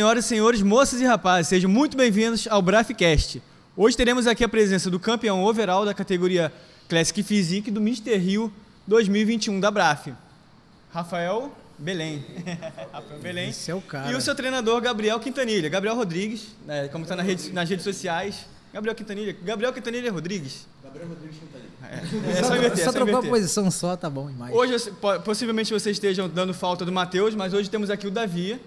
Senhoras e senhores, moças e rapazes, sejam muito bem-vindos ao Brafcast. Hoje teremos aqui a presença do campeão overall da categoria Classic Physique do Mr. Rio 2021 da Braf, Rafael Belém. Rafael Belém. Esse é o cara. E o seu treinador, Gabriel Quintanilha. Gabriel Rodrigues, né, como está na rede, nas redes sociais. Gabriel Quintanilha. Gabriel Quintanilha Rodrigues. Gabriel Rodrigues Quintanilha. É, é só inverter, só só trocar a posição só, tá bom, imagem. Hoje, po- possivelmente vocês estejam dando falta do Matheus, mas hoje temos aqui o Davi.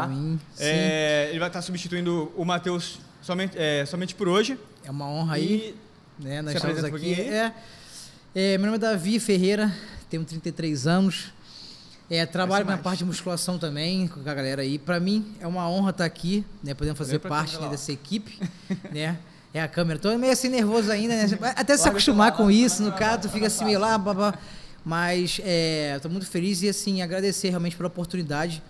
Tá? Mim, É, ele vai estar substituindo o Matheus somente, é, somente por hoje. É uma honra aí, E né? Nós estamos um aqui. pouquinho É, é, meu nome é Davi Ferreira, tenho 33 anos. É, trabalho na parte de musculação também com a galera aí. Pra mim é uma honra estar aqui, né? Podendo fazer parte né, dessa equipe, né? É a câmera. Tô meio assim nervoso ainda, né? Até se acostumar com isso, no caso, tu fica assim meio lá, babá. Mas é, tô muito feliz e assim, agradecer realmente pela oportunidade.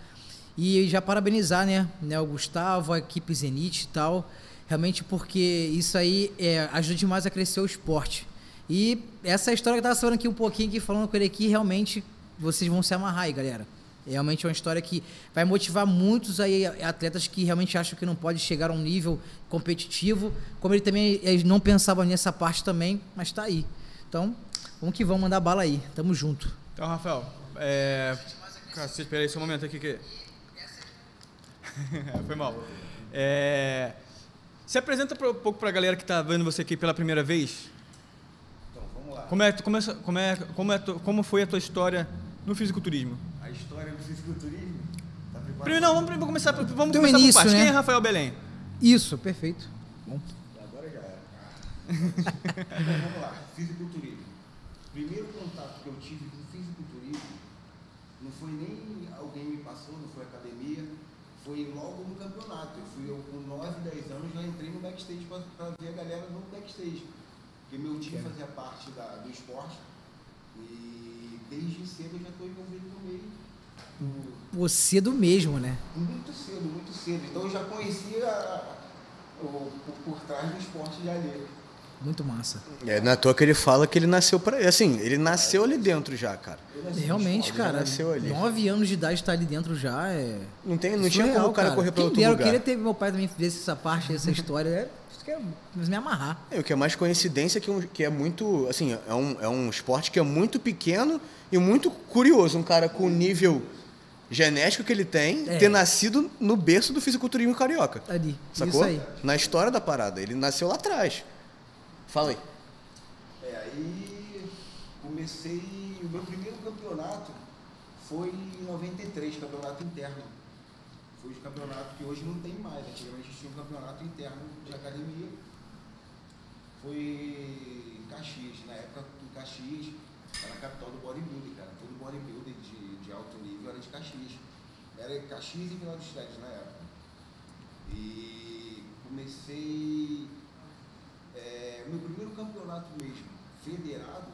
E já parabenizar, né, né, o Gustavo, a equipe Zenit e tal, realmente porque isso aí é, ajuda demais a crescer o esporte. E essa história que eu tava falando aqui um pouquinho, aqui, falando com ele aqui, realmente vocês vão se amarrar aí, galera. Realmente é uma história que vai motivar muitos aí atletas que realmente acham que não pode chegar a um nível competitivo, como ele também eles não pensava nessa parte também, mas tá aí. Então, vamos que vamos mandar bala aí. Tamo junto. Então, Rafael, é... Cara, você espera aí só um momento aqui que... Foi mal. É... Se apresenta um pouco para a galera que está vendo você aqui pela primeira vez. Então, vamos lá. Como, é, como, é, como, é, como, é, como foi a tua história no fisiculturismo? A história do fisiculturismo. Tá? Primeiro, não, vamos primeiro começar, vamos um começar início, por parte. né? Quem é Rafael Belém? Isso, perfeito. Bom. Agora já era. então, vamos lá. Fisiculturismo. Primeiro contato que eu tive com fisiculturismo não foi nem alguém me passou, não foi academia, foi logo no campeonato. Eu fui eu, com 9, 10 anos, já entrei no backstage para ver a galera no backstage. Porque meu time fazia parte da, do esporte e desde cedo eu já estou envolvido no meio. Você do mesmo, né? Muito cedo, muito cedo. Então eu já conhecia o, o por trás do esporte de alheio. Muito massa. É, não é toa que ele fala que ele nasceu para Assim, ele nasceu ali dentro já, cara. Realmente, esporte, cara, nasceu ali. nove anos de idade tá ali dentro já é. Não, tem, não tinha como o cara, correr para outro dera, Eu lugar. queria ter meu pai também fizesse essa parte, essa história. É, isso que é me amarrar. É, o que é mais coincidência é que, um- que é muito. Assim, é um, é um esporte que é muito pequeno e muito curioso. Um cara com o nível genético que ele tem É. ter nascido no berço do fisiculturismo carioca. Ali. Sacou? Isso aí. Na história da parada. Ele nasceu lá atrás. Fala aí. É, aí comecei. O meu primeiro campeonato foi em 93, campeonato interno. Foi o campeonato que hoje não tem mais. Antigamente tinha um campeonato interno de academia. Foi em Caxias, na época em Caxias, era a capital do bodybuilding, cara. Todo bodybuilder de, de alto nível era de Caxias. Era Caxias e Vila dos Teles na época. E comecei é, o meu primeiro campeonato mesmo, federado,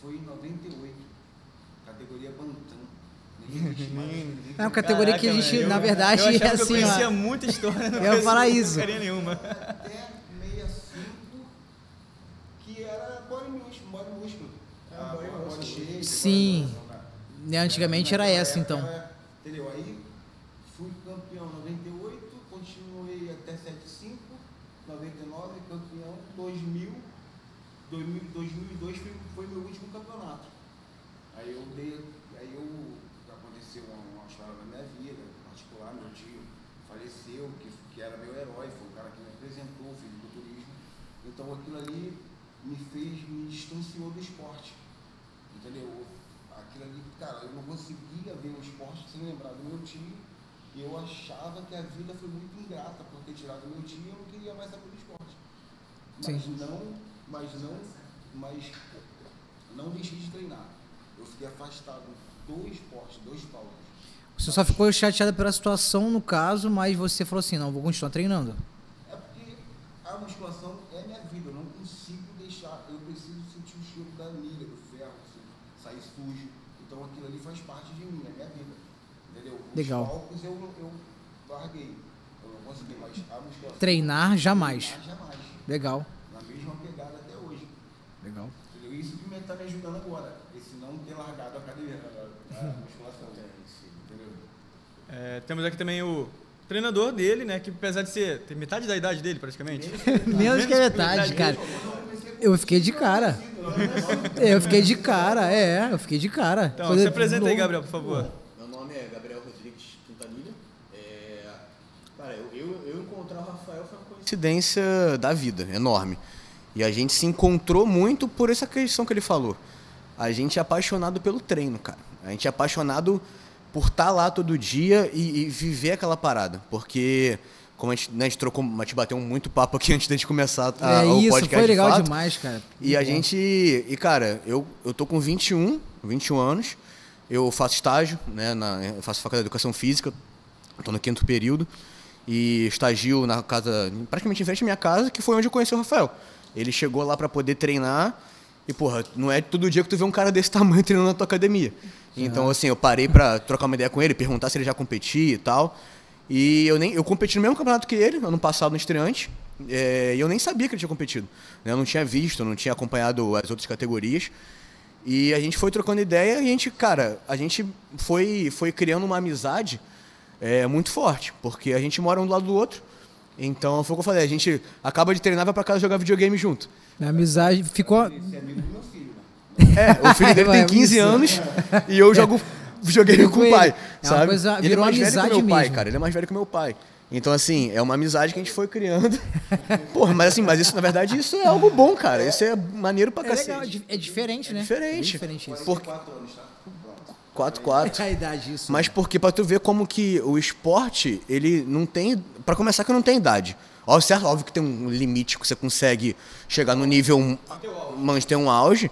foi em 98, categoria Bantam. É uma categoria que a Caraca, gente, velho, na eu- verdade, eu é que assim, eu conhecia ó. muita história. não Eu ia falar isso. nenhuma. Até 65, que era body body. Ah, body shape, Sim. body né? Né, Antigamente era Naquela essa, época então. era- entendeu? Aí fui campeão em 98, continuei até 75, 99, campeão 2000, 2000 2002 foi, foi meu último campeonato. Aí eu dei, aí eu aconteceu uma, uma história na minha vida, particular, meu tio faleceu, que, que era meu herói, foi o cara que me apresentou, o filho do turismo. Então aquilo ali me fez, me distanciou do esporte. Entendeu? Aquilo ali, cara, eu não conseguia ver o esporte sem lembrar do meu tio. E eu achava que a vida foi muito ingrata por ter tirado meu tio e eu não queria mais saber do esporte. Mas Sim. não, mas não, mas não deixei de treinar. Eu fiquei afastado do esporte, dos palcos. Você só ficou chateada pela situação, no caso, mas você falou assim, não, vou continuar treinando. É a musculação é minha vida, eu não consigo deixar, eu preciso sentir o cheiro da milha, do ferro, se sair sujo. Então aquilo ali faz parte de mim, é minha vida. Entendeu? Os Legal. palcos eu, eu larguei. Eu não consegui, mas a musculação. Treinar, jamais. Treinar, jamais. Legal. Na mesma pegada até hoje. Legal. Entendeu? Isso que está me ajudando agora. Esse não ter largado a academia, a, a musculação. Entendeu? É, temos aqui também o treinador dele, né? Que apesar de ser. Tem metade da idade dele, praticamente. Menos que a metade, cara. Eu fiquei de cara. Eu fiquei de cara, é, eu fiquei de cara. Então, Coisa se apresenta aí. Gabriel, por favor. Meu nome é Gabriel Rodrigues Quintanilha. É, cara, eu, eu, eu encontrar o Rafael foi uma coincidência da vida, enorme. E a gente se encontrou muito por essa questão que ele falou. A gente é apaixonado pelo treino, cara. A gente é apaixonado por estar lá todo dia e, e viver aquela parada. Porque, como a gente, né, a gente trocou, a gente bateu muito papo aqui antes da gente começar a, É o isso, podcast foi de legal fato. demais, cara. E a gente. E, cara, eu, eu tô com 21, 21 anos. Eu faço estágio, né? Na, eu faço faculdade de educação física. Tô no quinto período. E estagio na casa, praticamente em frente à minha casa, que foi onde eu conheci o Rafael. Ele chegou lá para poder treinar. E, porra, não é todo dia que tu vê um cara desse tamanho treinando na tua academia. Então, assim, eu parei pra trocar uma ideia com ele, perguntar se ele já competia e tal. E eu nem eu competi no mesmo campeonato que ele, ano passado no estreante. é, e eu nem sabia que ele tinha competido. né? Eu não tinha visto, não tinha acompanhado as outras categorias. E a gente foi trocando ideia e a gente, cara, a gente foi, foi criando uma amizade é, muito forte, porque a gente mora um do lado do outro. Então foi o que eu falei, a gente acaba de treinar, vai pra casa jogar videogame junto. A amizade ficou. Esse é amigo do meu filho, né? É, o filho dele tem É 15 isso. anos e eu jogo videogame com o pai. É uma sabe? coisa- ele é virou mais velho que amizade meu pai, mesmo. cara. Ele é mais velho que meu pai. Então, assim, é uma amizade que a gente foi criando. Porra, mas assim, mas isso, na verdade, isso é algo bom, cara. Isso é maneiro pra É cacete. legal, é di- é diferente, né? Diferente. Bem diferente isso. Por... 4, 4. É a idade isso. Mas porque pra tu ver como que o esporte, ele não tem. Pra começar que não tem idade. Óbvio, certo, óbvio que tem um limite que você consegue chegar no nível. um- manter um auge.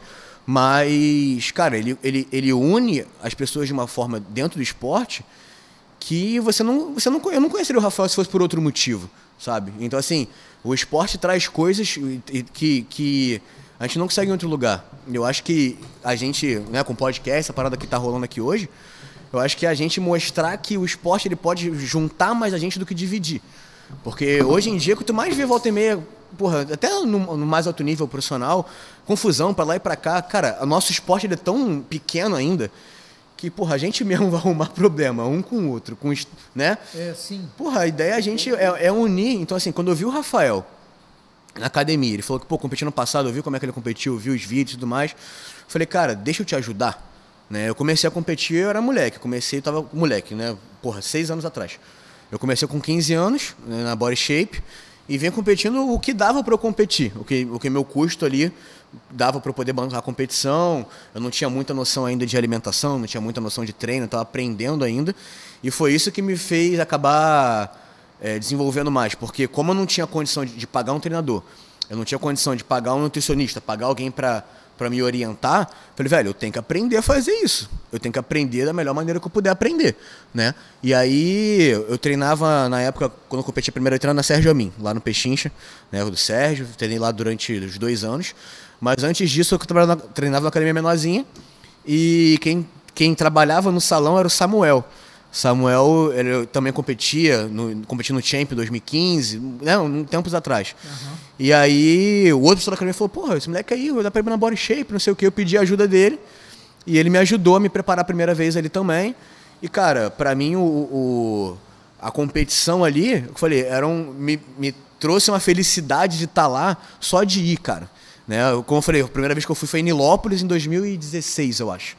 Mas, cara, ele, ele, ele une as pessoas de uma forma dentro do esporte que você não, você não, eu não conheceria o Rafael se fosse por outro motivo, sabe? Então, assim, o esporte traz coisas que, que a gente não consegue em outro lugar. Eu acho que a gente, né, com o podcast, essa parada que tá rolando aqui hoje, eu acho que é a gente mostrar que o esporte ele pode juntar mais a gente do que dividir. Porque hoje em dia, quanto mais vê volta e meia, porra, até no, no mais alto nível profissional, confusão pra lá e pra cá, cara, o nosso esporte é tão pequeno ainda que, porra, a gente mesmo vai arrumar problema, um com o outro, com, né? É, sim. Porra, a ideia a gente é, é unir. Então, assim, quando eu vi o Rafael na academia, ele falou que, pô, competi no passado, eu vi como é que ele competiu, eu vi os vídeos e tudo mais. Eu falei, cara, deixa eu te ajudar. Né? Eu comecei a competir, eu era moleque. Comecei, eu tava moleque, né? Porra, seis anos atrás. Eu comecei com 15 anos, né, na Body Shape, e venho competindo o que dava para eu competir. O que, o que meu custo ali dava para eu poder bancar a competição. Eu não tinha muita noção ainda de alimentação, não tinha muita noção de treino, estava aprendendo ainda. E foi isso que me fez acabar é, desenvolvendo mais, porque como eu não tinha condição de, de pagar um treinador, eu não tinha condição de pagar um nutricionista, pagar alguém para para me orientar, falei, velho, eu tenho que aprender a fazer isso. Eu tenho que aprender da melhor maneira que eu puder aprender, né? E aí eu treinava na época quando eu competi a primeira eu treinava na Sérgio Amin, lá no Pechincha, né, do Sérgio, treinei lá durante os dois anos. Mas antes disso eu trabalhava na- treinava na academia menorzinha e quem quem trabalhava no salão era o Samuel. Samuel ele também competia no, competia no Champ em 2015, né, tempos atrás. E aí o outro pessoal da academia falou, porra, esse moleque aí, dá pra ir na body shape, não sei o que. Eu pedi a ajuda dele e ele me ajudou a me preparar a primeira vez ali também. E, cara, pra mim o, o- a competição ali, eu falei, era um, me, me trouxe uma felicidade de estar lá só de ir, cara. Né? Como eu falei, a primeira vez que eu fui foi em Nilópolis em 2016, eu acho.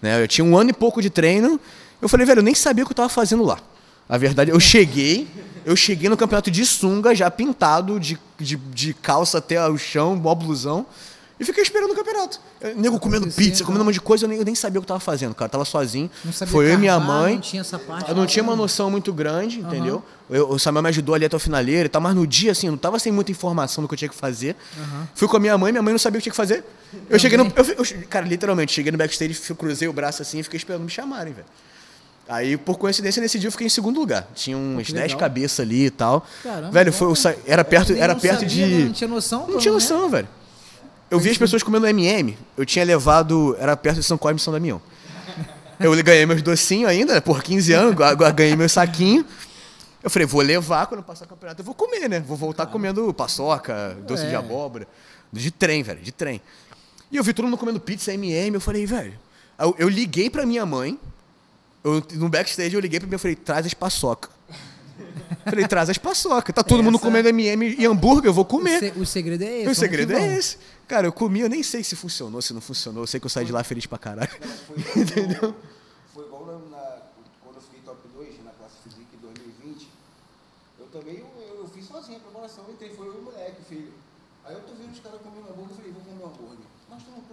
Né? Eu tinha um ano e pouco de treino. Eu falei, velho, eu nem sabia o que eu tava fazendo lá. A verdade, eu cheguei, eu cheguei no campeonato de sunga, já pintado, de, de, de calça até o chão, mó blusão, e fiquei esperando o campeonato. Eu, nego comendo pizza, comendo um monte de coisa, eu nem, eu nem sabia o que eu tava fazendo, cara. Tava sozinho. Não sabia Foi eu e minha mãe. Não tinha essa parte. Eu não tinha uma noção muito grande, entendeu? Eu- o Samuel me ajudou ali até o finaleiro e tal, mas no dia, assim, eu não tava sem muita informação do que eu tinha que fazer. Fui com a minha mãe, minha mãe não sabia o que tinha que fazer. Eu cheguei no. eu eu- cara, literalmente, cheguei no backstage, cruzei o braço assim e fiquei esperando me chamarem, velho. Aí, por coincidência, nesse dia eu fiquei em segundo lugar. Tinha uns que 10 legal. cabeças ali e tal. Caramba, velho, foi, né? sa- era perto, era perto sabia, de. né? Não tinha noção. Não tinha né? noção, velho. Eu vi as pessoas comendo MM. Eu tinha levado. Era perto de São Cosme e São Damião. Eu ganhei meus docinhos ainda, né, por 15 anos, agora ganhei meu saquinho. Eu falei, vou levar quando passar o campeonato, eu vou comer, né? Vou voltar comendo paçoca, doce É. de abóbora. De trem, velho, de trem. E eu vi todo mundo comendo pizza MM, eu falei, velho. Eu, eu liguei pra minha mãe. Eu- no backstage eu liguei pra mãe e falei, traz as paçoca. Falei, traz as paçoca. Tá todo mundo Essa- comendo MM e hambúrguer, eu vou O, comer. se- o segredo é esse. o segredo é vamos. esse. Cara, eu comi, eu nem sei se funcionou, se não funcionou. Eu sei que eu saí de lá feliz pra caralho. Foi, Entendeu? Foi igual na, na- quando eu fiquei top 2 na classe Physique 2020. Eu também, eu, eu, fiz sozinho a preparação, entrei, foi e o moleque, filho. Aí eu tô vendo os caras comendo hambúrguer, eu falei, hambúrguer.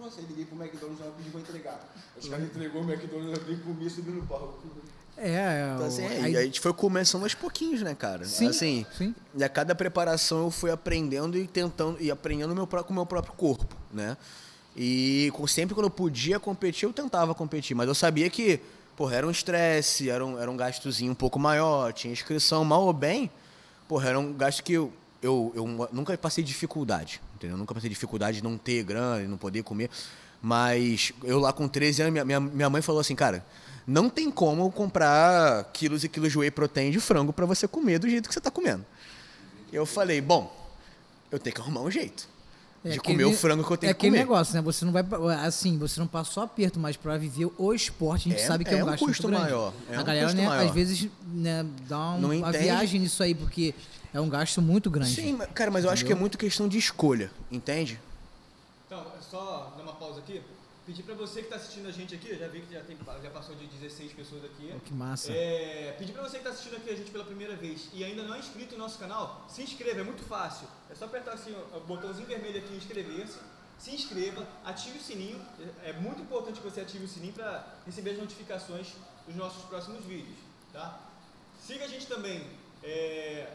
Aí liguei pro McDonald's, ela pediu pra entregar. Os caras entregou o McDonald's, eu abri, comi, subi no palco. É, é. Então, assim, é, aí- e a gente foi começando aos pouquinhos, né, cara? Sim, assim, sim. E a cada preparação eu fui aprendendo e tentando e aprendendo meu, com o meu próprio corpo, né? E sempre quando eu podia competir, eu tentava competir, mas eu sabia que, porra, era um estresse, era um, era um gastozinho um pouco maior, tinha inscrição, mal ou bem, porra, era um gasto que eu, eu, eu nunca passei dificuldade, entendeu? Nunca passei dificuldade de não ter grana, não poder comer, mas eu lá com 13 anos, minha, minha, minha mãe falou assim, cara, não tem como comprar quilos e quilos de whey protein de frango para você comer do jeito que você tá comendo. Eu falei, bom, eu tenho que arrumar um jeito É de aquele- comer o frango que eu tenho é que aquele comer. negócio, né? Você não vai. Assim, você não passa só aperto, mas pra viver o esporte, a gente É- sabe que é, é um gasto custo maior, é a um galera, né, maior. às vezes, né, dá um- uma viagem nisso aí, porque é um gasto muito grande. Sim, cara, mas eu acho que é muito questão de escolha, entende? Então, é só dar uma pausa aqui. Pedir pra você que tá assistindo a gente aqui, eu já vi que já, tem, já passou de 16 pessoas aqui. Pô, que massa. É, pedir pra você que tá assistindo aqui a gente pela primeira vez e ainda não é inscrito no nosso canal, se inscreva, é muito fácil. É só apertar assim, ó, o botãozinho vermelho aqui inscrever-se, se inscreva, ative o sininho. É é muito importante que você ative o sininho para receber as notificações dos nossos próximos vídeos, tá? Siga a gente também é,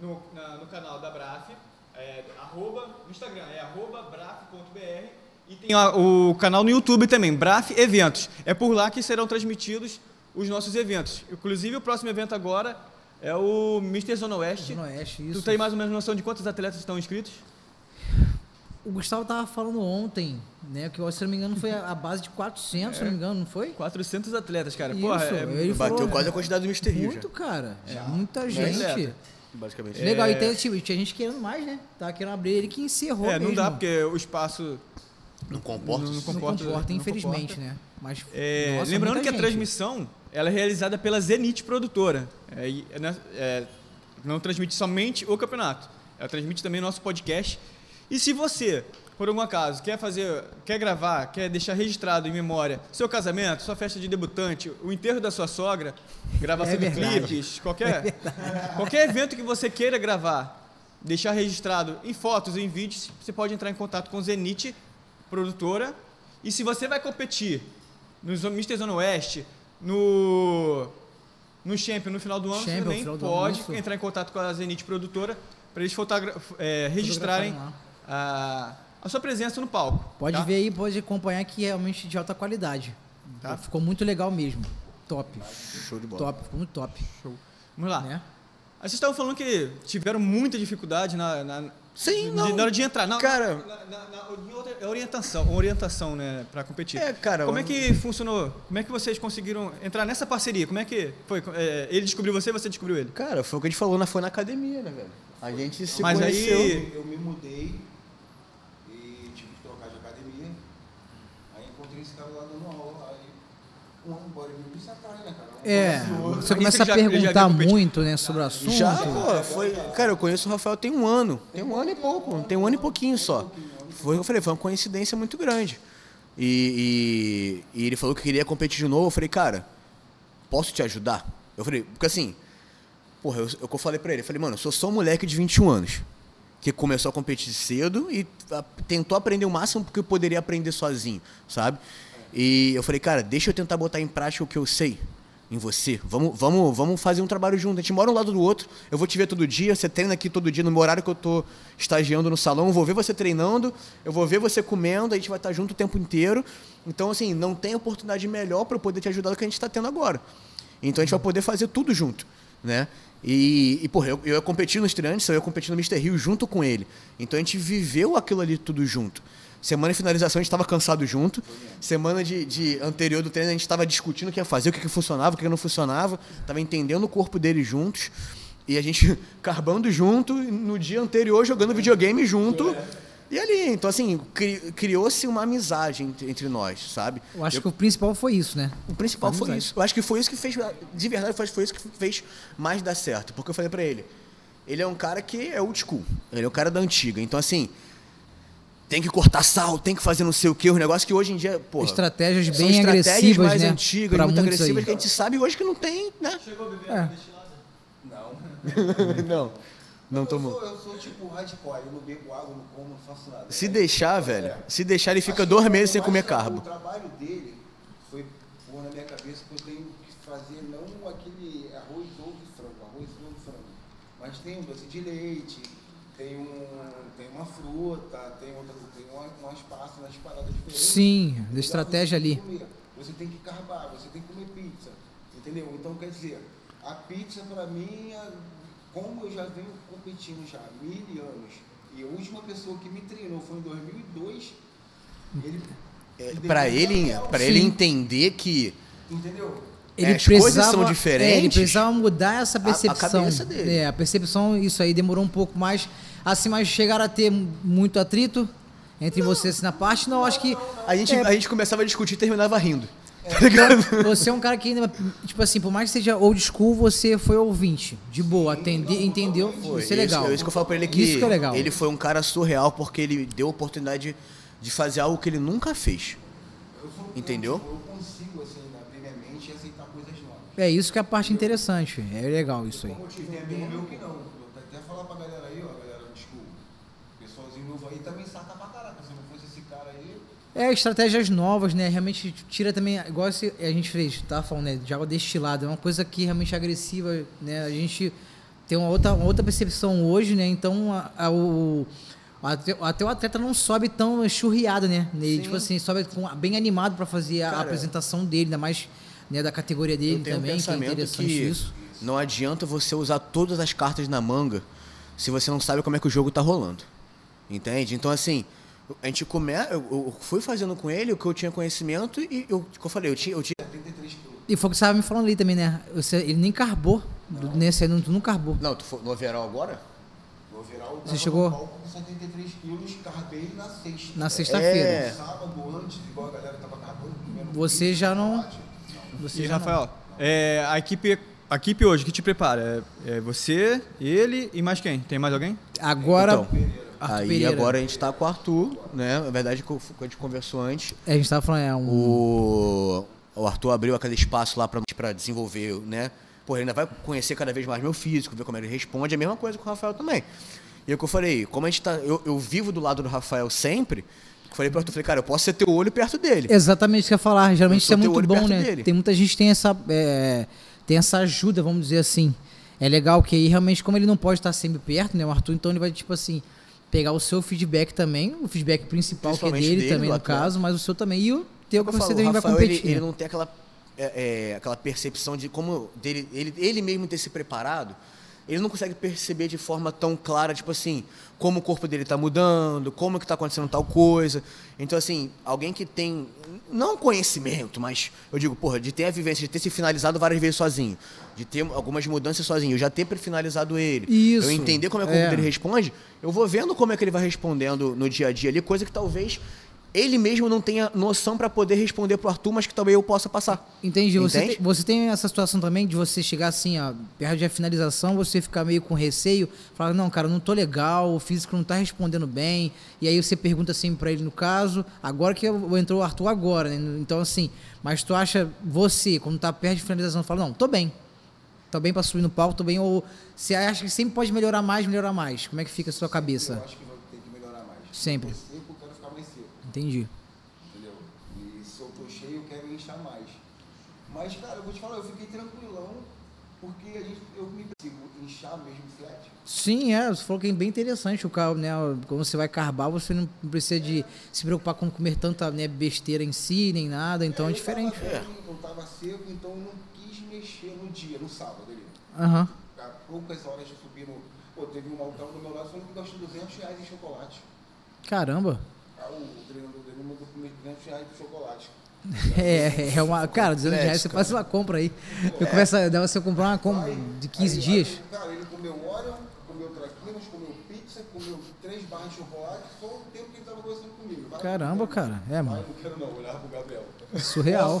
no, na- no canal da Braf, é, arroba, no Instagram é arroba braf.br e tem a- o canal no YouTube também, Braf Eventos. É por lá que serão transmitidos os nossos eventos. Inclusive o próximo evento agora é o Mr. Zona Oeste. Zona Oeste, Tu isso. tem mais ou menos noção de quantos atletas estão inscritos? O Gustavo tava falando ontem, né? Que se eu não me engano foi a base de 400, se eu não me engano, não foi? 400 atletas, cara. Isso, Porra, é, ele Bateu falou, quase a quantidade do Mr. Rio Muito, cara. É muita gente. Basicamente. Legal, É. e tem, tipo, tinha gente querendo mais, né? Tava querendo abrir ele que encerrou é, não mesmo. dá porque o espaço Não comporta. Não- Não comporta- comporta, não infelizmente, comporta. né? Mas, É, nossa, lembrando muita que a gente. transmissão ela é realizada pela Zenit Produtora. É, e- é, né, é, não transmite somente o campeonato, ela transmite também o nosso podcast. E se você, por algum acaso, quer fazer, quer gravar, quer deixar registrado em memória seu casamento, sua festa de debutante, o enterro da sua sogra, gravação É de clipes, qualquer, qualquer evento que você queira gravar, deixar registrado em fotos ou em vídeos, você pode entrar em contato com Zenit Produtora. E se você vai competir no Mr. Zona Oeste, no, no Champion no final do ano, você Champion, também do ano, pode entrar em contato com a Zenit Produtora para eles é, registrarem a, a sua presença no palco. Pode tá? ver aí, pode acompanhar que é realmente de alta qualidade. Tá. Ficou muito legal mesmo. Top. Show de bola. Top, ficou muito top. Vamos lá. Né? Aí Vocês estavam falando que tiveram muita dificuldade na, na, Sim, de- não. na hora de entrar. Na, Cara- na, na- na- outra- orientação, orientação, né, para competir. É, cara, Como é que funcionou? Como é que vocês conseguiram entrar nessa parceria? Como é que foi? É, ele descobriu você, você descobriu ele? Cara, foi o que a gente falou, na, foi na academia, né, velho? A gente se Mas aí- conheceu. Eu me mudei e tive que trocar de academia. Aí encontrei esse cara lá dando aula. Aí um ano embora, ele me atrai, né, cara? Um É, o outro. você começa a já- ele já perguntar muito, né, sobre o assunto. Já, pô, foi. Cara, eu conheço o Rafael tem um ano. Tem um ano e pouco. Tem um ano e pouquinho só. Foi eu falei, foi uma coincidência muito grande. E, e- e ele falou que queria competir de novo. Eu falei, cara, posso te ajudar? Eu falei, porque assim, porra, eu, eu, eu falei pra ele, eu falei, mano, eu sou só um moleque de 21 anos. Que começou a competir cedo e a- tentou aprender o máximo que eu poderia aprender sozinho, sabe? E eu falei, cara, deixa eu tentar botar em prática o que eu sei em você. Vamos, vamos, vamos fazer um trabalho junto. A gente mora um lado do outro. Eu vou te ver todo dia. Você treina aqui todo dia no meu horário que eu tô estagiando no salão. Eu vou ver você treinando. Eu vou ver você comendo. A gente vai estar junto o tempo inteiro. Então, assim, não tem oportunidade melhor para eu poder te ajudar do que a gente está tendo agora. Então, a gente vai poder fazer tudo junto, né? E, e porra, eu, eu ia competir no estreantes, eu ia competir no Mr. Rio junto com ele. Então, a gente viveu aquilo ali tudo junto. Semana de finalização a gente estava cansado junto. Semana de, de anterior do treino a gente estava discutindo o que ia fazer, o que, que funcionava, o que, que não funcionava. Tava entendendo o corpo dele juntos. E a gente carbando junto, no dia anterior jogando videogame junto. E ali, então assim, cri- criou-se uma amizade entre, entre nós, sabe? Eu acho que o principal foi isso, né? O principal foi isso. Eu acho que foi isso que fez, de verdade, foi, foi isso que fez mais dar certo. Porque eu falei pra ele, ele é um cara que é old school, ele é um cara da antiga. Então assim, tem que cortar sal, tem que fazer não sei o que, os negócios que hoje em dia, pô, Estratégias são bem estratégias agressivas, mais né? antigas, Pra muito agressivas aí. que a gente sabe hoje que não tem, né? Chegou a beber É. Não. não, não eu tomou. Sou, eu sou tipo hardcore, eu não bebo água, não como, não faço nada. Se deixar, velho, se deixar ele fica Acho dois meses sem comer carbo. O trabalho dele foi pôr na minha cabeça que eu tenho que fazer não aquele arroz, ovo e frango, arroz, ovo e frango. Mas tem um doce de leite, tem, um, tem uma fruta, tem, passas, paradas diferentes. Sim, da estratégia Você ali. Você tem que carbar, você tem que comer pizza. Entendeu? Então quer dizer, a pizza pra mim, é- como eu já venho competindo já há mil anos, e a última pessoa que me treinou foi em 2002, ele. É, deu ele, pra ele Sim. entender que Entendeu? Ele as coisas precisava, são é, ele diferentes. precisava mudar essa percepção. cabeça dele. É, a percepção, isso aí demorou um pouco mais. Assim, mas chegaram a ter muito atrito entre vocês na parte? Não, acho que. a gente, É. a gente começava a discutir e terminava rindo. Tá ligado? Você é um cara que ainda, tipo assim, por mais que seja old school, você foi ouvinte. De boa, atende, entendeu? Foi, Isso é legal. Isso, isso que eu falo pra ele que, Isso que é legal. ele foi um cara surreal porque ele deu a oportunidade de fazer algo que ele nunca fez. Entendeu? Eu, eu consigo, assim, abrir minha mente e aceitar coisas novas. É isso que é a parte interessante. É legal isso aí. Como eu tive tem amigo meu que não. Até falar pra galera aí, ó, galera, desculpa. Pessoalzinho novo aí também saca pra caraca. Se não fosse esse cara aí, É, estratégias novas, né? Realmente tira também, igual a gente fez, tá falando, né? De água destilada. É uma coisa que realmente é agressiva, né? A gente tem uma outra, uma outra percepção hoje, né? Então, a, a- o, até, até o atleta não sobe tão churriado, né? Ele, tipo assim, sobe com- bem animado para fazer a Cara, apresentação dele, ainda mais né, da categoria dele tenho um também, que é interessante que isso. não adianta você usar todas as cartas na manga se você não sabe como é que o jogo tá rolando. Entende? Então, assim, a gente come... eu, eu fui fazendo com ele o que eu tinha conhecimento e eu, como eu falei, eu tinha, eu tinha 73 quilos. E foi o que você estava me falando ali também, né? Você, ele nem carbou. Nesse aí, não, tu não carbou. Não, tu foi no overall agora? No overall, eu Você chegou- no palco com 73 quilos, carbei na sexta. Na sexta-feira. É. Sábado antes, igual a galera tava acabando. comendo Você já não-. Você E já não. Rafael, é, a, equipe, a equipe hoje que te prepara é, é você, ele e mais quem? Tem mais alguém? Agora, Então, Arthur Aí Pereira. agora a gente tá com o Arthur, né? Na verdade, a gente conversou antes. a gente tava falando, é um. O, o Arthur abriu aquele espaço lá pra desenvolver, né? Pô, ele ainda vai conhecer cada vez mais meu físico, ver como ele responde. A mesma coisa com o Rafael também. E é o que eu falei, como a gente tá. Eu, eu vivo do lado do Rafael sempre. eu Falei pro Arthur, falei, cara, eu posso ser teu olho perto dele. Exatamente isso que eu ia falar. Geralmente isso é muito bom, né? dele. Tem muita gente que tem essa, é, tem essa ajuda, vamos dizer assim. É legal que aí realmente, como ele não pode estar sempre perto, né? O Arthur, então ele vai, tipo assim, pegar o seu feedback também, o feedback principal que é dele, dele, também, no caso, mas o seu também. E o teu que Eu você também vai competir. Ele, ele não tem aquela, é, é, aquela percepção de como dele, ele, ele mesmo ter se preparado. Ele não consegue perceber de forma tão clara, tipo assim, como o corpo dele tá mudando, como que tá acontecendo tal coisa. Então, assim, alguém que tem, não conhecimento, mas eu digo, porra, de ter a vivência, de ter se finalizado várias vezes sozinho, de ter algumas mudanças sozinho, eu já ter finalizado ele, Isso, eu entender como é que o corpo é. dele responde, eu vou vendo como é que ele vai respondendo no dia a dia ali, coisa que talvez ele mesmo não tenha noção para poder responder pro Arthur, mas que talvez eu possa passar. Entendi. Você, Entende? tem, você tem essa situação também de você chegar assim, ó, perto da finalização, você ficar meio com receio, falar, não, cara, eu não tô legal, o físico não tá respondendo bem. E aí você pergunta assim pra ele no caso, agora que eu- entrou o Arthur agora, né? Então, assim, mas tu acha, você, quando tá perto de finalização, fala, não, tô bem. Tô bem pra subir no palco, tô bem. Ou você acha que sempre pode melhorar mais, melhorar mais? Como é que fica a sua Eu cabeça? acho que vai ter que melhorar mais. Sempre. Eu tô seco, eu quero ficar mais seco. Entendi. Entendeu? E se eu tô cheio, eu quero inchar mais. Mas, cara, eu vou te falar, eu fiquei tranquilão, porque a gente, eu me consigo inchar mesmo flat. Sim, é. Você falou que é bem interessante o carro, né? Quando você vai carbar, você não precisa de se preocupar com comer tanta né, besteira em si, nem nada, então é, eu diferente. Tava bem, eu tava seco, então eu não quis mexer no dia, no sábado ali. Aham. Há poucas horas eu subi no. Pô, teve um maltão do meu lado falando que gastou 200 reais em chocolate. Caramba. O treinador dele mandou comer 200 reais de chocolate. É, é uma. Cara, 200 reais você faz uma compra aí. Eu começo a dá você comprar uma compra de 15 Aí, dias. aí, cara, ele comeu Oreo, comeu traquinas, comeu pizza, comeu três barras de chocolate, só o tempo Caramba, cara. É, mano. Não quero não, olhar pro Gabriel. É surreal.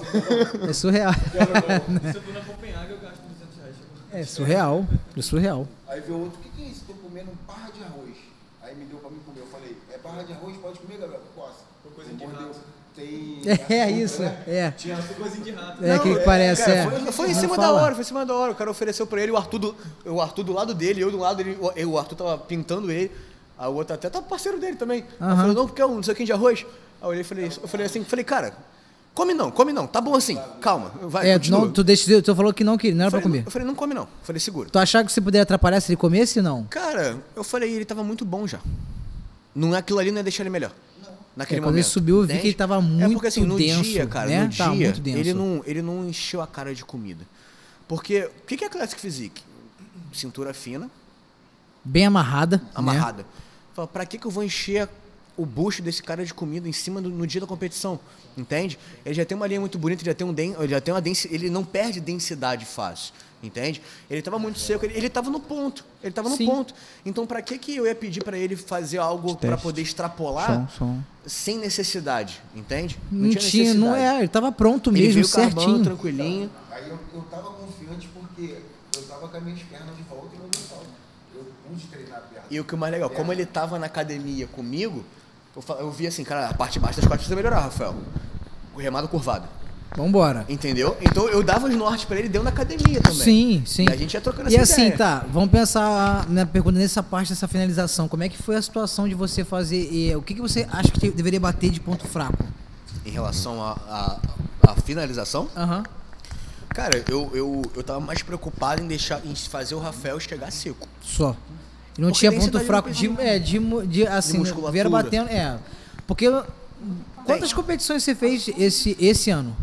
É surreal. Se eu for na Copenhague, eu gasto 200 reais. É surreal. É surreal. Aí veio outro, o que, que é isso? Tô comendo barra de arroz. Aí me deu pra mim comer. Eu falei, é barra de arroz, pode comer, Gabriel? Posso. Coisa Ele de rato. Tem. É, é açúcar, isso. né? É. Tinha coisinha de rato. É aquele que parece. Cara, é. foi, foi em cima da hora, foi em cima da hora. O cara ofereceu pra ele, o Arthur do, o Arthur do lado dele, eu do lado dele, o, o Arthur tava pintando ele, a outra até tava parceiro dele também. Ela Aham. falou, não, porque é um não sei o que de arroz. Aí eu olhei e falei, eu falei assim, falei, cara, come não, come não, tá bom assim, calma, vai, É, não, tu, decidiu, tu falou que não queria, não era pra falei, comer. eu falei, não come não, eu falei, segura. Tu achava que você poderia atrapalhar se ele comesse não? Cara, eu falei, ele tava muito bom já. Não é aquilo ali, não ia deixar ele melhor. Naquele É, quando momento. ele subiu, eu vi que ele tava É muito porque assim, no denso, dia, cara, né? no Tava dia, ele não, ele não encheu a cara de comida. Porque, o que que é Classic Physique? Cintura fina, Bem amarrada. né? amarrada. Fala, pra que que eu vou encher o bucho desse cara de comida em cima do, no dia da competição? Entende? Ele já tem uma linha muito bonita, ele já tem, um den, ele já tem uma densidade, ele não perde densidade fácil. Entende? Ele tava muito seco, ele, ele tava no ponto. Ele tava no Sim. ponto. Então, pra que que eu ia pedir pra ele fazer algo pra Teste. poder extrapolar Som, som. sem necessidade? Entende? Não tinha, não é, ele tava pronto Ele mesmo, veio carbando, certinho. tranquilinho. Aí eu, eu tava confiante porque eu tava com as minhas pernas de volta e não. Eu pude treinar a perna. E o que é mais legal, como ele tava na academia comigo, eu, eu vi assim, cara, a parte de baixo das costas precisa melhorar, Rafael. O remado curvado. Vambora. Entendeu? Então eu dava os nortes pra ele, deu na academia também. Sim, sim. E a gente ia trocando E essa assim, ideia. tá, vamos pensar na pergunta nessa parte dessa finalização. Como é que foi a situação de você fazer. eh, o que, que você acha que te- deveria bater de ponto fraco? Em relação à finalização, Aham. cara, eu, eu, eu tava mais preocupado em deixar em fazer o Rafael chegar seco. Só. E não Porque tinha ponto fraco de, é, de, de assim, musculatura. vieram batendo. É. Porque. Quantas competições você fez esse, esse ano?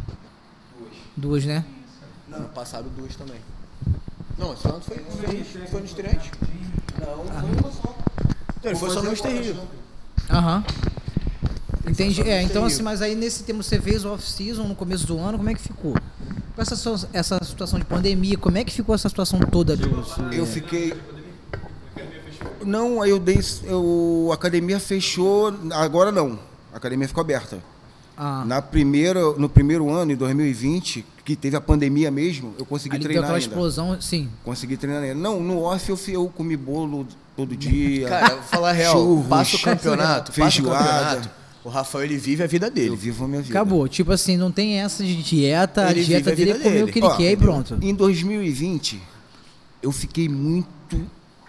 Duas, né? Ano passado duas também. Não, esse ano foi, foi, foi no estreante. Não, foi uma só. Então, ele foi só no. Champions. Aham. Entendi. É, então assim, mas aí nesse tempo você fez o off-season no começo do ano, como é que ficou? Com essa, essa situação de pandemia, como é que ficou essa situação toda do. Eu fiquei. Não, aí eu dei. Eu, a academia fechou. Agora não. A academia ficou aberta. Ah, Na primeira, no primeiro ano, em 2020, que teve a pandemia mesmo, eu consegui ali deu treinar aquela ainda. explosão, sim. Consegui treinar ainda. Não, no off eu, eu comi bolo todo dia. Cara, vou falar a real, Churros, passa o campeonato, passa o feijoada. campeonato. O Rafael, ele vive a vida dele. eu vivo a minha vida. Acabou. Tipo assim, não tem essa de dieta, Ele a dieta dele é comer dele. o que ele Ó, quer e pronto. Em 2020, eu fiquei muito.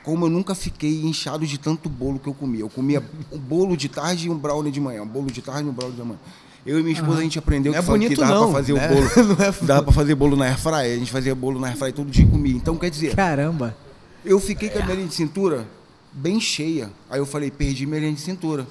Como eu nunca fiquei inchado de tanto bolo que eu comia. Eu comia um bolo de tarde e um brownie de manhã. Um bolo de tarde e um brownie de manhã. Eu e minha esposa, a gente aprendeu Não é que, fa- que bonito dava não, pra fazer né? o bolo. Não é dava pra fazer bolo na airfryer. A gente fazia bolo na airfryer todo dia e comia. Então, quer dizer, Caramba. eu fiquei com a minha linha de cintura bem cheia. Aí eu falei, perdi minha linha de cintura.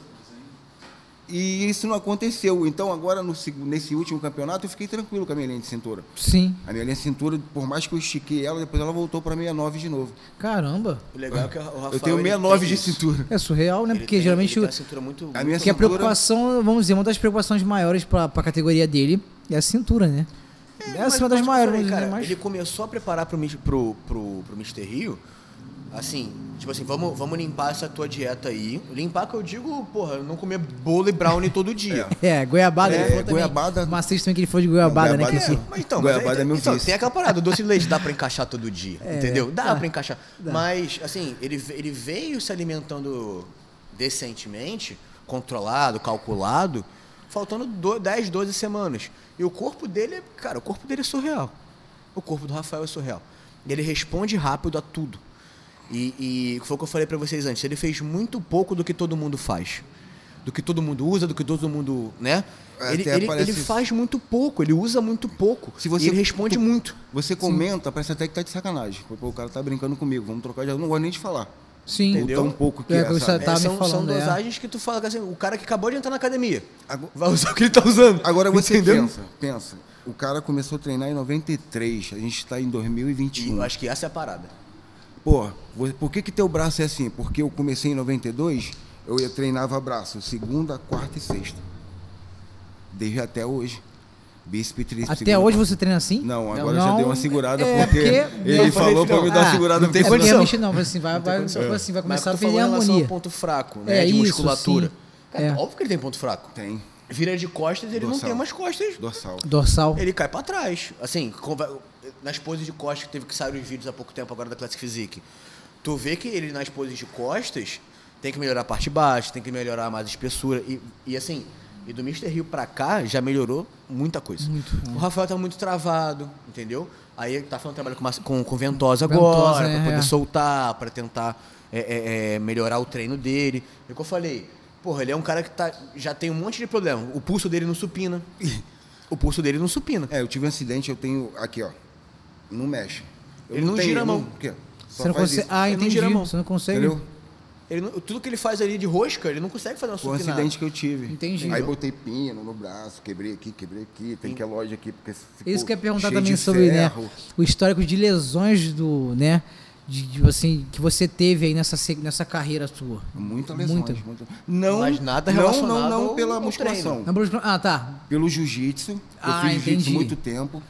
E isso não aconteceu. Então, agora, no nesse último campeonato, eu fiquei tranquilo com a minha linha de cintura. Sim. A minha linha de cintura, por mais que eu estiquei ela, depois ela voltou para 69 de novo. Caramba. O legal é que o Rafael, eu tenho ele 69 tem de isso. cintura. É surreal, né? Ele Porque tem- geralmente ele o- tem a cintura muito, A minha que a cintura- preocupação, vamos dizer, uma das preocupações maiores pra, pra categoria dele é a cintura, né? É, Mas- assim, uma das maiores, falei, dizer, cara, mas... Ele começou a preparar pro, Mis- pro, pro, pro Mr. Rio, assim, tipo assim, vamos, vamos limpar essa tua dieta aí. Limpar que eu digo, porra, não comer bolo e brownie todo dia. É, goiabada, É, ele falou também. goiabada- Macete também que ele falou de goiabada, né? Goiabada sim. assim, Mas então, mas Goiabada aí, é meu então, vício. tem aquela parada, o doce de leite dá pra encaixar todo dia, É, entendeu? Dá dá, pra encaixar. dá. Mas, assim, ele, ele veio se alimentando decentemente, controlado, calculado, faltando do- 10, 12 semanas. E o corpo dele, é- cara, o corpo dele é surreal. O corpo do Rafael é surreal. Ele responde rápido a tudo. E, e foi o que eu falei pra vocês antes, ele fez muito pouco do que todo mundo faz. Do que todo mundo usa, do que todo mundo, né? Até Ele, ele, ele faz muito pouco, ele usa muito pouco. Se você- e ele responde muito. Você comenta, parece até que tá de sacanagem. Pô, o cara tá brincando comigo, vamos trocar de. Eu não gosto nem de falar. sim. Entendeu? Tão pouco que É, é, você? Tá É, são, são é. dosagens que tu fala que assim, o cara que acabou de entrar na academia Agora- vai usar o que ele tá usando. Agora você Entendeu? pensa, pensa. O cara começou a treinar em 93, a gente está em E 2021. eu acho que essa é a parada. Pô, por que que teu braço é assim? Porque eu comecei em 92, eu ia treinava braço segunda, quarta e sexta. Desde até hoje. Bíceps, e tríceps. Até segunda, hoje quarta. você treina assim? Não, agora já deu uma segurada é, porque, ele não, falou pra me dar Ah, uma segurada não tem é porque porque condição. realmente não, assim, vai, vai, assim, vai Mas começar a tu falou perder a harmonia. ao ponto fraco, né? É de isso, musculatura. Cara, É. Óbvio que ele tem ponto fraco. Tem. Vira de costas, ele não Dorsal. tem umas costas. Dorsal. Dorsal. Ele cai pra trás. Assim, nas poses de costas que teve que sair os vídeos há pouco tempo agora da Classic Physique. Tu vê que ele nas poses de costas tem que melhorar a parte baixa, tem que melhorar mais a espessura. E, e assim, e do Mr. Rio pra cá já melhorou muita coisa. O Rafael tá muito travado, entendeu? Aí ele tá fazendo trabalho com, com, com ventosa agora, Ventosa, pra é, poder é. soltar, pra tentar é, é, é, melhorar o treino dele. É o que eu falei. Porra, ele é um cara que tá, já tem um monte de problema. O pulso dele não supina. O pulso dele não supina. É, eu tive um acidente, eu tenho aqui, ó. Não mexe. Eu Ele não tenho, gira a mão. Ó. Só Você não consegue. isso. Ah, Ele não entendi. gira a mão. Você não consegue. Entendeu? Ele não- tudo que ele faz ali de rosca, ele não consegue fazer uma Foi um acidente que eu tive. Entendi. Aí botei pino no braço, quebrei aqui, quebrei aqui, tem que a loja aqui, porque ficou Isso que ia perguntar também sobre né, o histórico de lesões do, né, de, de, assim, que você teve aí nessa, nessa carreira sua. Muita lesões. Muita. muita- Não, Mas nada não, relacionado não, não ao- pela musculação. treino. Ah, tá. Pelo jiu-jitsu. Eu Ah, fiz jiu-jitsu muito tempo.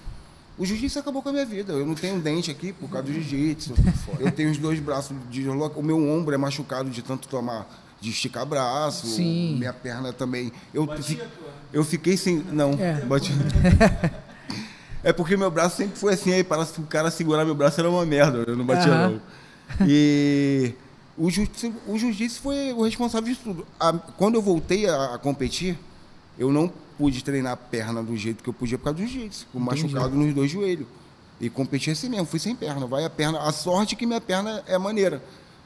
O jiu-jitsu acabou com a minha vida. Eu não tenho um dente aqui por causa do jiu-jitsu. eu tenho os dois braços deslocados. O meu ombro é machucado de tanto tomar, de esticar braço. Sim. Minha perna também. Eu, fi- eu fiquei sem. Não, É. bati. É porque meu braço sempre foi assim, aí para o cara segurar meu braço era uma merda, eu não batia não. E o jiu-jitsu o jiu-jitsu foi o responsável de tudo. A- quando eu voltei a, a competir, eu não pude treinar a perna do jeito que eu podia por causa do jiu-jitsu, com machucado nos dois joelhos. E competi assim mesmo, fui sem perna, vai a perna. A sorte é que minha perna é maneira.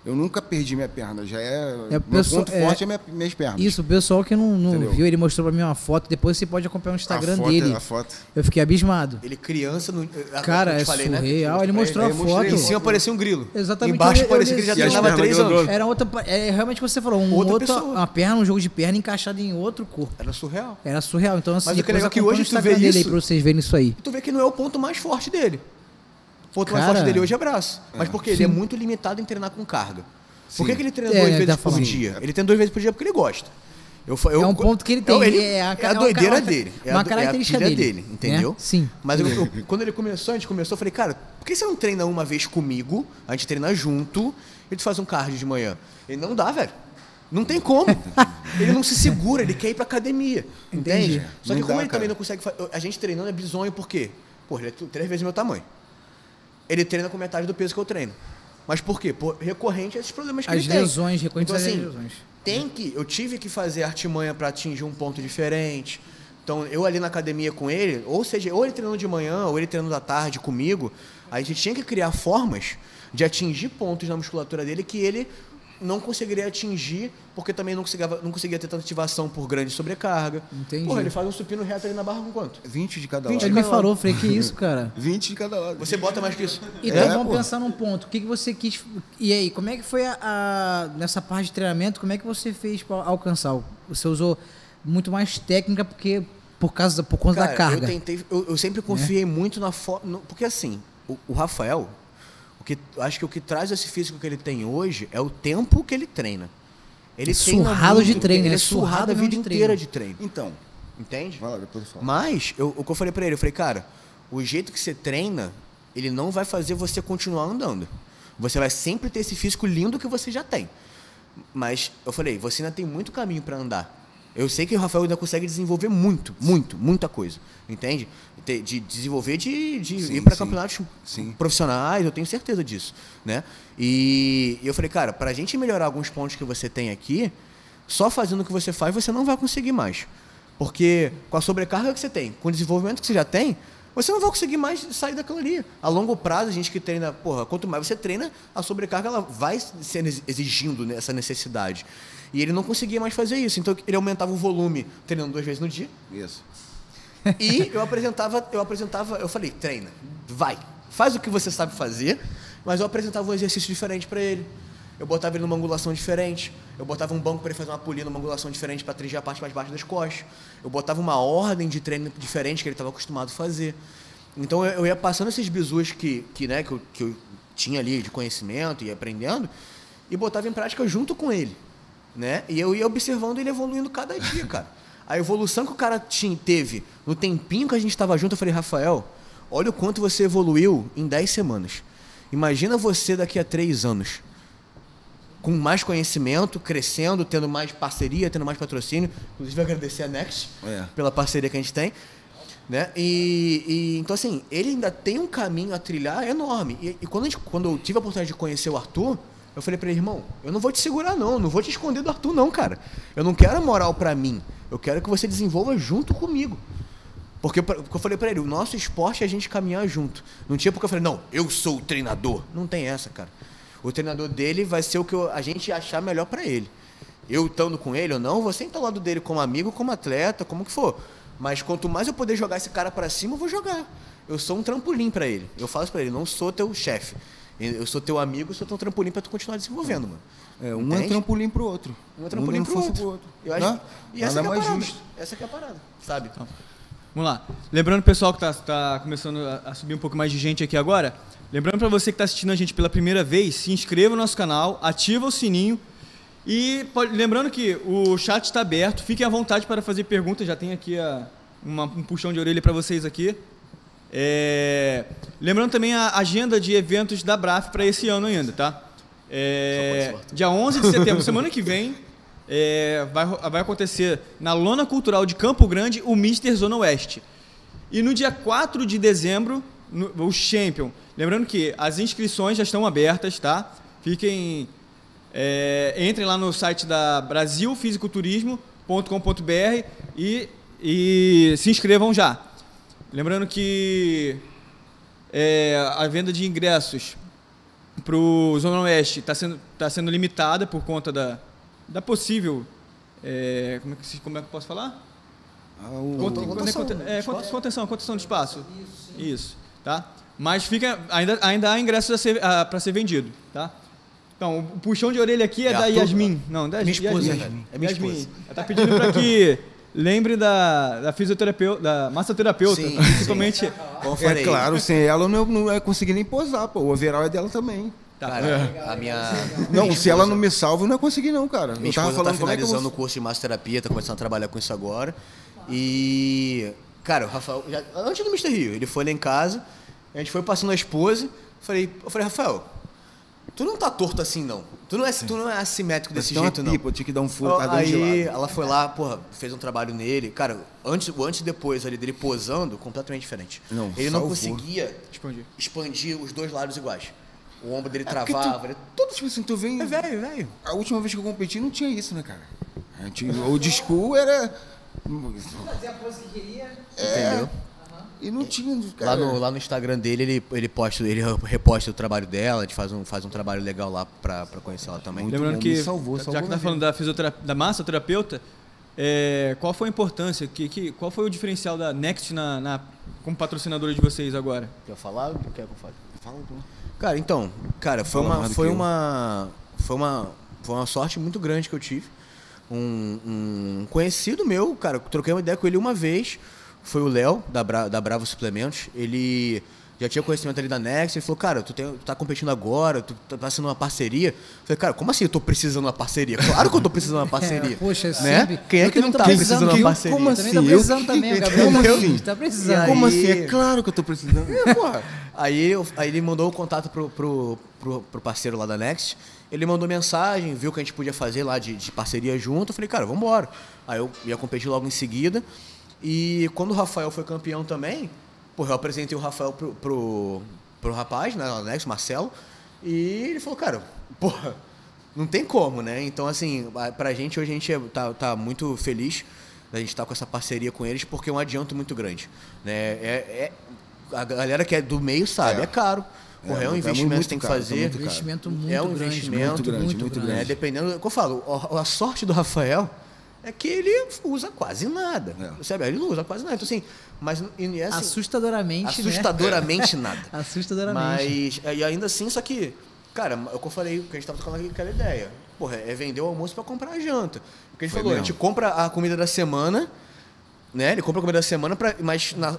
Eu nunca perdi minha perna, já é. É, meu pessoa- ponto é- forte é minha, minhas pernas. Isso, o pessoal que não, não viu, ele mostrou pra mim uma foto. Depois você pode acompanhar no Instagram a foto, dele. A foto. Eu fiquei abismado. Ele criança no. Cara, é falei, né? surreal. Ele Pra mostrou a eu mostrei foto. Em cima parecia um grilo. Exatamente, Embaixo eu- eu parecia que ele já treinava três anos. Era outra. É realmente o que você falou, um Outra outra, uma perna, um jogo de perna encaixado em outro corpo. Era surreal. Era surreal. Então, assim, Mas o que é legal é que hoje o tu vê dele aí isso- pra vocês verem isso aí. E tu vê que não é o ponto mais forte dele. O ponto mais forte dele hoje é braço. Mas porque ele é muito limitado em treinar com carga. Por Sim. que, que ele treina É, duas vezes por falando. dia? Ele treina duas vezes por dia porque ele gosta. Eu, eu, É um ponto que ele tem, É, ele- é a- é a é uma doideira dele. É uma a, do- característica é a dele, dele, entendeu? né? Sim. Mas eu- eu- quando ele começou, a gente começou, eu falei, cara, por que você não treina uma vez comigo? A gente treina junto e tu faz um cardio de manhã. Ele não dá, velho. Não tem como. ele não se segura, ele quer ir pra academia. Entende? Entendi. Só que Não como dá, ele cara. também não consegue A gente treinando é bizonho por quê? Pô, ele é três vezes meu tamanho. Ele treina com metade do peso que eu treino. Mas por quê? Por recorrente a esses problemas que As ele tem. lesões, recorrentes então, às assim, lesões. Tem que. Eu tive que fazer artimanha para atingir um ponto diferente. Então, eu ali na academia com ele, ou seja, ou ele treinando de manhã, ou ele treinando à tarde comigo, a gente tinha que criar formas de atingir pontos na musculatura dele que ele não conseguiria atingir, porque também não conseguia, não conseguia ter tanta ativação por grande sobrecarga. Entendi. Porra, ele faz um supino reto ali na barra com quanto? 20 de cada 20 lado. Ele me falou, falei, que isso, cara? 20 de cada lado. Você bota mais que isso. Então É, vamos pô. pensar num ponto. O que, que você quis. E aí, como é que foi a, a- nessa parte de treinamento? Como é que você fez para alcançar? Você usou muito mais técnica porque por causa por conta da Cara, carga. Eu, tentei, eu, eu sempre confiei muito na forma. Porque assim, o, o Rafael, que, acho que o que traz esse físico que ele tem hoje é o tempo que ele treina. Ele É surrado de treino, Ele né? é surrado a vida de inteira de treino. Então, Entende? vai lá, depois eu falo. Mas, eu- o que eu falei pra ele, eu falei, cara, o jeito que você treina, ele não vai fazer você continuar andando. Você vai sempre ter esse físico lindo que você já tem. Mas, eu falei, você ainda tem muito caminho pra andar. Eu sei que o Rafael ainda consegue desenvolver muito, muito, muita coisa. Entende? De, de desenvolver, de, de Sim, ir para campeonatos Sim. profissionais, eu tenho certeza disso. Né? E, eu falei, cara, pra gente melhorar alguns pontos que você tem aqui, só fazendo o que você faz, você não vai conseguir mais. Porque com a sobrecarga que você tem, com o desenvolvimento que você já tem, você não vai conseguir mais sair daquilo ali. A longo prazo, a gente que treina, porra, quanto mais você treina, a sobrecarga ela vai sendo ex- exigindo né, essa necessidade. E ele não conseguia mais fazer isso. Então ele aumentava o volume treinando duas vezes no dia. Isso. E eu apresentava, eu apresentava, eu falei, treina, vai, faz o que você sabe fazer, mas eu apresentava um exercício diferente para ele. Eu botava ele numa angulação diferente. Eu botava um banco para ele fazer uma polia numa angulação diferente para atingir a parte mais baixa das costas. Eu botava uma ordem de treino diferente que ele estava acostumado a fazer. Então eu, eu ia passando esses bizus que, que, né, que, eu, que eu tinha ali de conhecimento e aprendendo e botava em prática junto com ele, né? E eu ia observando ele evoluindo cada dia, cara. A evolução que o cara teve no tempinho que a gente estava junto, eu falei, Rafael, olha o quanto você evoluiu em 10 semanas. Imagina você daqui a 3 anos. com mais conhecimento, crescendo, tendo mais parceria, tendo mais patrocínio. Inclusive, agradecer a Next É. pela parceria que a gente tem. Né? E, e, então, assim, ele ainda tem um caminho a trilhar enorme. E, e quando, gente- quando eu tive a oportunidade de conhecer o Arthur, eu falei pra ele, irmão, eu não vou te segurar, não, não vou te esconder do Arthur, não, cara. Eu não quero a moral pra mim. Eu quero que você desenvolva junto comigo. Porque, porque eu falei pra ele, o nosso esporte é a gente caminhar junto. Não tinha porque eu falei, não, eu sou o treinador. Não tem essa, cara. O treinador dele vai ser o que a gente achar melhor pra ele. Eu estando com ele ou não, você está ao lado dele como amigo, como atleta, como que for. Mas quanto mais eu poder jogar esse cara pra cima, eu vou jogar. Eu sou um trampolim pra ele. Eu falo pra ele, não sou teu chefe. Eu sou teu amigo, sou teu trampolim pra tu continuar desenvolvendo, mano. É, um é Entende? trampolim pro outro. Um é trampolim Um pro outro. força Eu acho? E essa é mais parada. justo. Essa que é a parada, sabe? Vamos lá. Lembrando, pessoal, que tá, tá começando a, a subir um pouco mais de gente aqui agora. Lembrando para você que está assistindo a gente pela primeira vez, se inscreva no nosso canal, ativa o sininho. E pode- lembrando que o chat está aberto, fiquem à vontade para fazer perguntas. Já tem aqui a- uma- um puxão de orelha para vocês aqui. É, lembrando também a agenda de eventos da BRAF para esse ano ainda, tá? É, dia 11 de setembro, semana que vem, é, vai, vai acontecer na Lona Cultural de Campo Grande o Mister Zona Oeste. E no dia 4 de dezembro, no- o Champion. Lembrando que as inscrições já estão abertas, tá? Fiquem. é, entrem lá no site da brasilfisiculturismo.com.br e, e se inscrevam já. Lembrando que é, a venda de ingressos para o Zona Oeste está sendo, tá sendo limitada por conta da, da possível. é, como, é que, como é que eu posso falar? Ah, o- Conte- contenção conte- de é, contenção, contenção de espaço. Isso, tá? Mas fica, ainda, ainda há ingressos para ser vendido, tá? Então, o puxão de orelha aqui é, É da Yasmin. Não, da Minha esposa, Yasmin. É minha Yasmin. esposa. Ela tá pedindo para que lembre da, da fisioterapeuta, da massoterapeuta, Sim, principalmente. Eu falei, É claro, sem ela eu não, não ia conseguir nem posar, pô. O overall é dela também. Cara, a minha. Não, minha se ela não me salva, eu não ia conseguir não, cara. Minha eu esposa falando tá como é que eu finalizando vou... o curso de massoterapia, tá começando a trabalhar com isso agora. E, cara, o Rafael, já- antes do Mr. Rio, ele foi lá em casa, a gente foi passando a esposa, falei, eu falei, Rafael, tu não tá torto assim não. Tu não é, tu não é assimétrico desse jeito não. pipa, eu tinha que dar um furo, tá Aí ela foi lá, porra, fez um trabalho nele. Cara, antes, o antes e depois ali dele posando, completamente diferente. Não, ele não conseguia Expandir. expandir os dois lados iguais. O ombro dele É travava. tu- ele- Todo tipo assim, tu vem... É velho, velho. A última vez que eu competi não tinha isso, né, cara? A gente- O disco era... Fazer a pose que queria. Entendeu? E não tinha, Lá cara. no, lá no Instagram dele, ele, ele, posta, ele reposta o trabalho dela, a gente faz um, faz um trabalho legal lá pra, pra conhecer ela também. Muito Lembrando bom, que, me salvou, já salvou que tá minha falando da fisioterapia, da massoterapeuta, é, qual foi a importância, que, que, qual foi o diferencial da Next na, na- como patrocinadora de vocês agora? Quer falar ou quer que eu fale? Fala, pô. Cara, então, cara, foi Fala uma, foi uma, foi uma, foi uma sorte muito grande que eu tive. Um, um conhecido meu, cara, troquei uma ideia com ele uma vez, foi o Léo da, Bra- da Bravo Suplementos. Ele já tinha conhecimento ali da Next, ele falou, cara, tu, tem, tu tá competindo agora, tu tá fazendo uma parceria. Eu falei, cara, como assim eu tô precisando de uma parceria? Claro que eu tô precisando de uma parceria. É, poxa, né? sempre. Quem é Eu que não também tô tá precisando de uma parceria? Como Também assim? tá Eu- precisando também, o Gabriel. Como tá- assim? Tá precisando. Como assim? É claro que eu tô precisando. É, porra. Aí, eu- aí ele mandou o contato pro, pro, pro, pro parceiro lá da Next. Ele mandou mensagem, viu que a gente podia fazer lá de, de parceria junto. Eu falei, cara, vambora. Aí eu ia competir logo em seguida. E quando o Rafael foi campeão também, porra, eu apresentei o Rafael pro, pro, pro rapaz, né, da Next, Marcelo. E ele falou, cara, porra, não tem como, né? Então, assim, a- pra gente hoje a gente é- tá, tá muito feliz da gente estar com essa parceria com eles, porque é um adianto muito grande. Né? É, é- a galera que é do meio sabe, é, É. caro. É, É, um tá investimento muito que tem que caro, tá fazer. muito caro. Investimento muito é um grande. investimento muito grande, muito né? grande. Dependendo, o que eu falo, a, a sorte do Rafael é que ele usa quase nada. É. Sabe? Ele não usa quase nada. Então, assim, mas e é assim, Assustadoramente, né? assustadoramente nada. Assustadoramente. Mas, e ainda assim, só que, cara, é o que eu falei, que a gente tava tocando aquela ideia. Porra, é vender o almoço pra comprar a janta. Porque a gente Foi falou, a mesmo. gente compra a comida da semana, né? Ele compra a comida da semana, pra, mas na,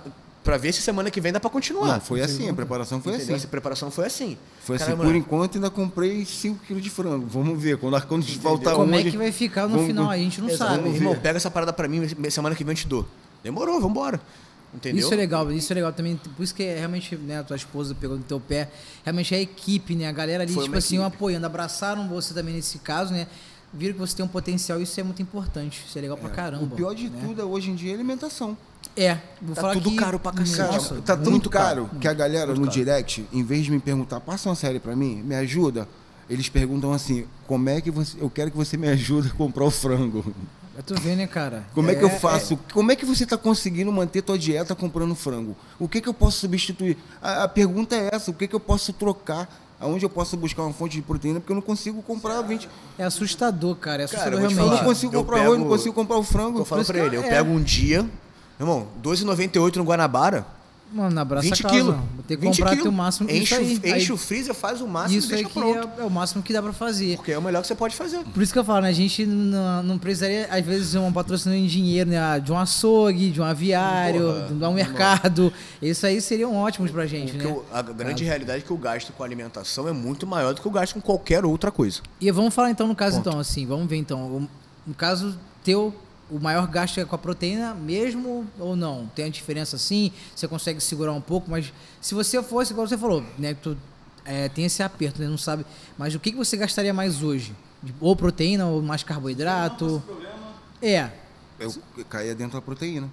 pra ver se semana que vem dá pra continuar. Não, foi assim, a preparação foi Entendeu? assim. Essa preparação foi assim. Foi assim, Caramba, por enquanto ainda comprei 5 kg de frango. Vamos ver, quando, quando faltar Como é onde- que vai ficar no Vamos- final? A gente não Exato. sabe. Irmão, pega essa parada pra mim, semana que vem eu te dou. Demorou, vambora. Entendeu? Isso é legal, isso é legal também. Por isso que é realmente, né, a tua esposa pegou no teu pé. Realmente é a equipe, né? A galera ali, Foi tipo assim, equipe. apoiando, abraçaram você também nesse caso, né? Viram que você tem um potencial, isso é muito importante. Isso é legal pra caramba. O pior de né? tudo hoje em dia é alimentação. É, vou Tá falar tudo que, caro pra cacete. Cara, Nossa, tá tão muito caro, que a galera Muito no caro. direct, em vez de me perguntar, passa uma série pra mim, me ajuda, eles perguntam assim, como é que você. Eu quero que você me ajude a comprar o frango. Pra tu ver, né, cara? Como é, que eu faço? Como é que você está conseguindo manter tua dieta comprando frango? O que, que eu posso substituir? A, a pergunta é essa: o que, que eu posso trocar? Aonde eu posso buscar uma fonte de proteína? Porque eu não consigo comprar 20. É assustador, cara. É Cara, assustador eu vou te Eu realmente. não falar. consigo eu comprar arroz, não pego- consigo comprar o frango. Eu falo pra ele, eu é. pego um dia, irmão, 12,98 no Guanabara, Mano, abraça 20 a casa. quilos. Vou ter que 20 comprar quilos. teu máximo enche, aí. o- enche aí, o freezer, faz o máximo Isso e deixa que pronto. é, é o máximo que dá pra fazer. Porque é o melhor que você pode fazer. Por isso que eu falo, né? A gente não, não precisaria, às vezes, um patrocínio em dinheiro, né? Ah, De um açougue, de um aviário, Porra, de um mercado. Isso aí seriam ótimos pra gente, Porque né? o- a grande realidade é que o gasto com alimentação é muito maior do que o gasto com qualquer outra coisa. E vamos falar então no caso, Ponto. então, assim, vamos ver então. O- No caso teu, o maior gasto é com a proteína mesmo ou não? Tem a diferença assim? Você consegue segurar um pouco, mas se você fosse, igual você falou, né? que Tu é, tem esse aperto, né? Não sabe. Mas o que, que você gastaria mais hoje? Ou proteína, ou mais carboidrato? É. Eu caía dentro da proteína.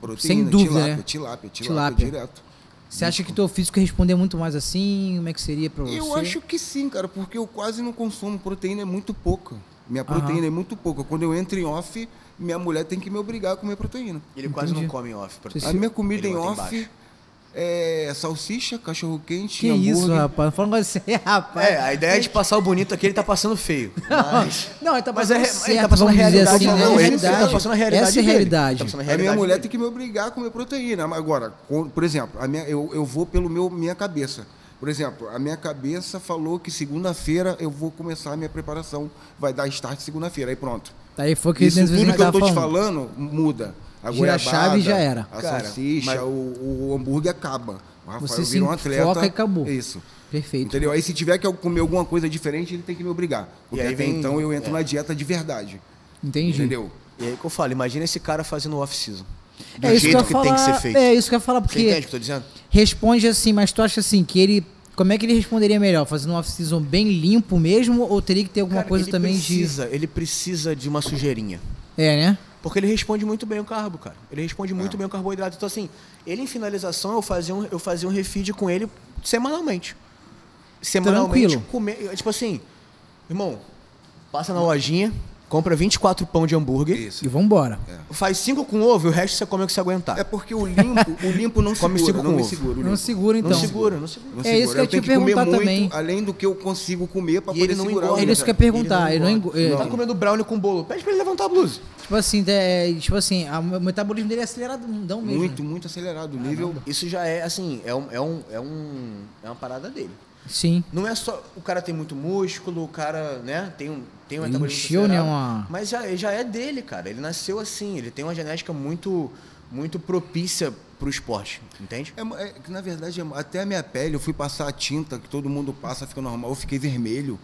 Proteína, Sem dúvida, tilápia, né? tilápia, tilápia, Tilápia. direto. Você acha que teu físico ia responder muito mais assim? Como é que seria pra você? Eu acho que sim, cara, porque eu quase não consumo. Proteína é muito pouca. Minha proteína é muito pouca. Quando eu entro em off, minha mulher tem que me obrigar a comer proteína. Ele quase Entendi. não come em off. ter- A minha comida Ele em off embaixo. é salsicha, cachorro quente, Que hambúrguer. isso, rapaz? Não fala com você, rapaz. É, a ideia é de passar o bonito aqui, ele tá passando feio. Mas, Não, ele tá mas passando é, re- certo, ele tá passando a vamos dizer realidade. assim, né? não, ele, Realidade. ele tá passando a realidade Essa é a dele. realidade. Tá passando A minha realidade mulher dele. tem que me obrigar a comer proteína. Agora, com- por exemplo, a minha, eu, eu vou pelo meu minha cabeça. Por exemplo, a minha cabeça falou que segunda-feira eu vou começar a minha preparação. Vai dar start segunda-feira, aí pronto. Aí foi que Isso tudo que eu tava tô te falando. muda. A Gira a chave e já era. A Cara, salsicha, mas- o, o hambúrguer acaba. O Rafael Você se vira um atleta. foca e acabou. Isso. Perfeito. Entendeu? Aí se tiver que eu comer alguma coisa diferente, ele tem que me obrigar. Porque aí até vem- então eu entro é. na dieta de verdade. Entendi. Entendeu? E aí que eu falo, imagina esse cara fazendo off-season. Do É isso que eu jeito que, tem que falar. ser feito. É isso que eu ia falar, Você porque entende o que eu tô dizendo? responde assim, mas tu acha assim que ele. Como é que ele responderia melhor? Fazendo um off-season bem limpo mesmo? Ou teria que ter alguma Cara, coisa ele também precisa, Ele precisa de uma sujeirinha. de. É, né? Porque ele responde muito bem o carbo, cara. Ele responde muito bem o carboidrato. Então, assim, ele em finalização, eu fazia um, eu fazia um refeed com ele semanalmente. Semanalmente, Tranquilo. comer. Tipo assim, irmão, passa na lojinha, compra 24 pão de hambúrguer, Isso. E vambora. faz 5 com ovo e o resto você come o que você aguentar. É porque o limpo, o limpo não Come segura, cinco não com ovo. segura. Não segura, então. não segura, não segura. Não É isso segura. que eu eu tenho te que comer perguntar muito, também. além do que eu consigo comer para E poder ele não segurar. engorda. É o isso que eu ia perguntar. Ele não engo- Ele é, tá comendo brownie com bolo. Pede pra ele levantar a blusa. Tipo assim, é, tipo assim, a- o metabolismo dele é acelerado mesmo. Muito, muito acelerado. O nível. Isso já é, assim, é, um, é, um, é, um, é uma parada dele. Sim. Não é só o cara tem muito músculo, o cara, né, tem um tem um Ele metabolismo encheu, né, acelerado, uma- Mas já, já é dele, cara. Ele nasceu assim, ele tem uma genética muito muito propícia pro esporte, entende? É, é que, na verdade, é- até a minha pele, eu fui passar a tinta que todo mundo passa, fica normal, eu fiquei vermelho.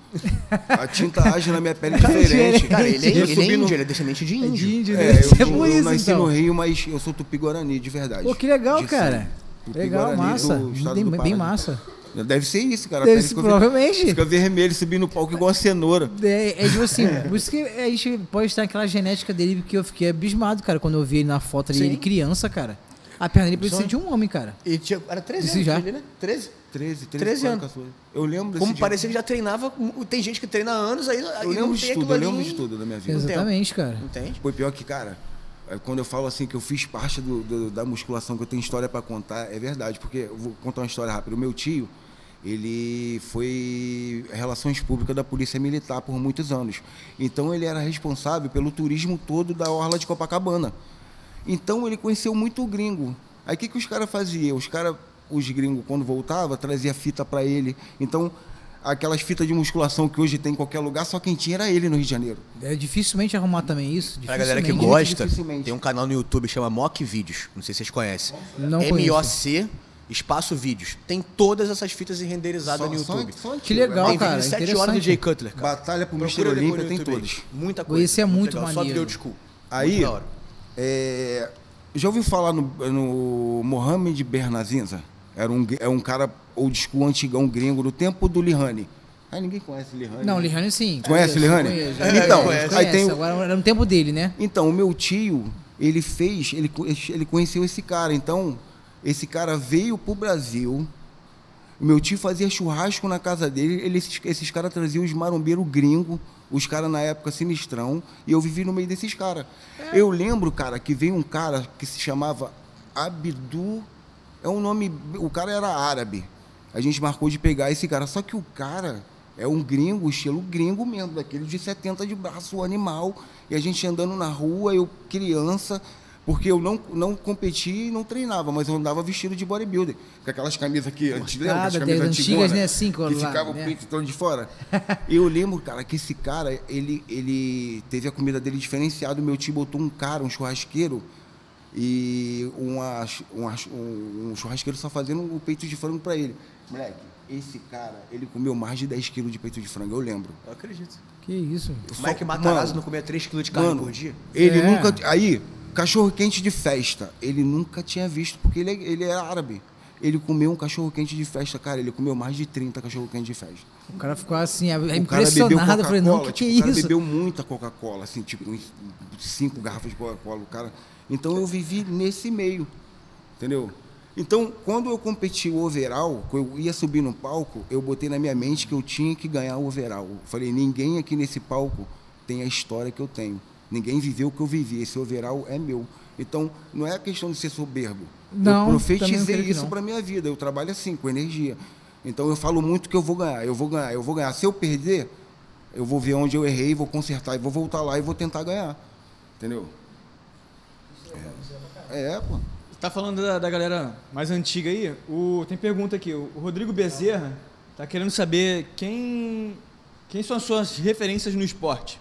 A tinta age na minha pele diferente. Cara, ele, é- Eu ele é no- índio, ele é descendente de índio. de índio, É, né? eu, é eu isso, nasci então. no Rio, mas eu sou tupi-guarani, de verdade. Pô, que legal, De cara. Legal, massa. Bem, do bem massa. Deve ser isso, cara. Deve ser, provavelmente. Fica vermelho, subindo no palco igual a cenoura. É, é tipo assim, por isso que a gente pode estar naquela genética dele, porque eu fiquei abismado, cara, quando eu vi ele na foto ali, ele criança, cara. A perna dele precisa de um homem, cara. E tinha, era 13 Isso anos, já. ele, né? 13. 13, 13, 13 anos. 14. Eu lembro desse Como dia. parecia que já treinava, tem gente que treina há anos aí, Eu lembro de tudo, eu lembro em- de tudo da minha vida. Exatamente, cara. Entende? Foi pior que, cara, é, quando eu falo assim que eu fiz parte do- do- da musculação, que eu tenho história pra contar, é verdade. Porque eu vou contar uma história rápida. O meu tio, ele foi relações públicas da Polícia Militar por muitos anos. Então ele era responsável pelo turismo todo da orla de Copacabana. Então ele conheceu muito o gringo. Aí o que, que os caras faziam? Os caras, os gringos, quando voltava, trazia fita pra ele. Então, aquelas fitas de musculação que hoje tem em qualquer lugar, só quem tinha era ele no Rio de Janeiro. É dificilmente arrumar também isso. Pra galera que gosta, tem um canal no YouTube que chama Mock Vídeos. Não sei se vocês conhecem. Não M-O-C, espaço vídeos. Tem todas essas fitas renderizadas no Só- YouTube. só- só Que antigo, legal, né? tem cara, de 7 horas do. Jay Cutler, cara. Batalha pro depois Olímpia no tem YouTube aí. todos. Muita coisa. Esse é muito legal, Só maneiro. de old school. Aí, Muito é, Já ouviu falar no, no Mohamed Bernazinza? Era um, é um cara old school, antigão, gringo, do tempo do Lihane. Ah, ninguém conhece Lihane. Não, né? Lihane sim. Conhece Lihane? conheço. É, então, Conheço, aí tem Agora era no tempo dele, né? Então, o meu tio, ele fez, ele, ele conheceu esse cara. Então, esse cara veio pro Brasil. Meu tio fazia churrasco na casa dele. Ele, esses, esses caras traziam os marombeiros gringos, os caras na época sinistrão. E eu vivi no meio desses caras. Eu lembro, cara, que veio um cara que se chamava Abdu. É um nome. O cara era árabe. A gente marcou de pegar esse cara. Só que o cara é um gringo, estilo gringo mesmo, daquele de 70 de braço animal. E a gente andando na rua, eu criança, porque eu não, não competia e não treinava, mas eu andava vestido de bodybuilder. Com aquelas camisas aqui, antes, lembra? Aquelas das camisas antigas, né, assim, Que ficava né? o peito todo de fora. eu lembro, cara, que esse cara, ele, ele teve a comida dele diferenciada. O meu tio botou um cara, um churrasqueiro, e uma, uma- um, um churrasqueiro só fazendo o peito de frango pra ele. Moleque, esse cara, ele comeu mais de 10 quilos de peito de frango, eu lembro. Eu acredito. Que isso. O Mike Matarazzo não comia 3kg de carne Mano, por dia? ele É. nunca. Aí, cachorro quente de festa, ele nunca tinha visto, porque ele, é- ele é árabe. Ele comeu um cachorro quente de festa, cara. Ele comeu mais de 30 cachorro quente de festa. O cara ficou assim, O cara bebeu impressionado. Eu falei, não, que, que tipo, é o cara isso? bebeu muita Coca-Cola, assim, tipo, uns cinco garrafas de Coca-Cola, o cara. Então eu vivi nesse meio, entendeu? Então, quando eu competi o overall, quando eu ia subir no palco, eu botei na minha mente que eu tinha que ganhar o overall. Eu falei, ninguém aqui nesse palco tem a história que eu tenho. Ninguém viveu o que eu vivi. Esse overall é meu. Então, não é questão de ser soberbo. Não, eu profetizei isso para minha vida. Eu trabalho assim, com energia. Então eu falo muito que eu vou ganhar, eu vou ganhar, eu vou ganhar. Se eu perder, eu vou ver onde eu errei, vou consertar e vou voltar lá e vou tentar ganhar. Entendeu? É, é pô. Tá falando da, da galera mais antiga aí? O, tem pergunta aqui. O Rodrigo Bezerra tá querendo saber quem, quem são as suas referências no esporte.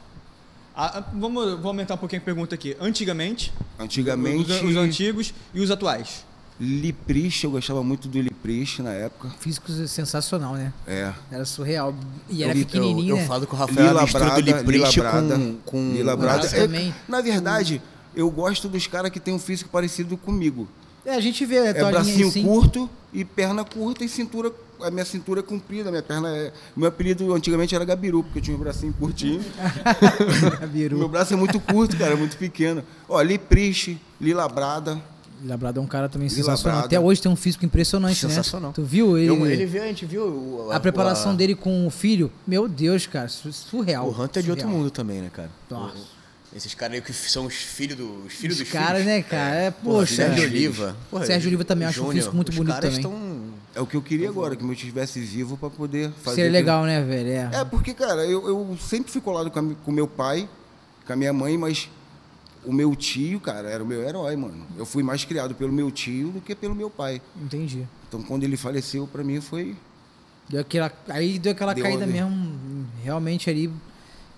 Ah, ah, vamos, vou aumentar um pouquinho a pergunta aqui. Antigamente, Antigamente, os, os antigos e os atuais. Liprich, eu gostava muito do Liprich na época. Físico sensacional, né? É. Era surreal. E era Eu- pequenininho, eu, né? eu falo que o Rafael é Lila Brada, do Lila Brada, com, com Lila Brada. É, também. na verdade, eu gosto dos caras que têm um físico parecido comigo. É, a gente vê a É bracinho assim. curto e perna curta e cintura. A minha cintura é comprida, a minha perna é. Meu apelido antigamente era Gabiru, porque eu tinha um bracinho curtinho. Gabiru. Meu braço é muito curto, cara, é muito pequeno. Ó, Liprich, Lila Brada. Labrado é um cara também Lila sensacional. Brada. Até hoje tem um físico impressionante, Sensacional. né? Tu viu ele? Eu- ele viu, a gente viu o- a preparação a- dele com o filho. Meu Deus, cara, su- surreal. O Hunter é de outro mundo também, né, cara? Nossa. Esses caras aí que são os filhos do, os filhos Os dos caras, filhos. né, cara? É, poxa. Sérgio Oliva. Porra, Sérgio Oliva também acho um físico muito os bonito caras também. Estão... É o que eu queria agora, que eu estivesse vivo pra poder fazer. Seria que- legal, né, velho? É. É, porque, cara, eu, eu sempre fui colado com, a com meu pai, com a minha mãe, mas o meu tio, cara, era o meu herói, mano. Eu fui mais criado pelo meu tio do que pelo meu pai. Entendi. Então, quando ele faleceu, pra mim foi. Deu aquela, aí deu aquela Deu caída ali. mesmo, realmente ali,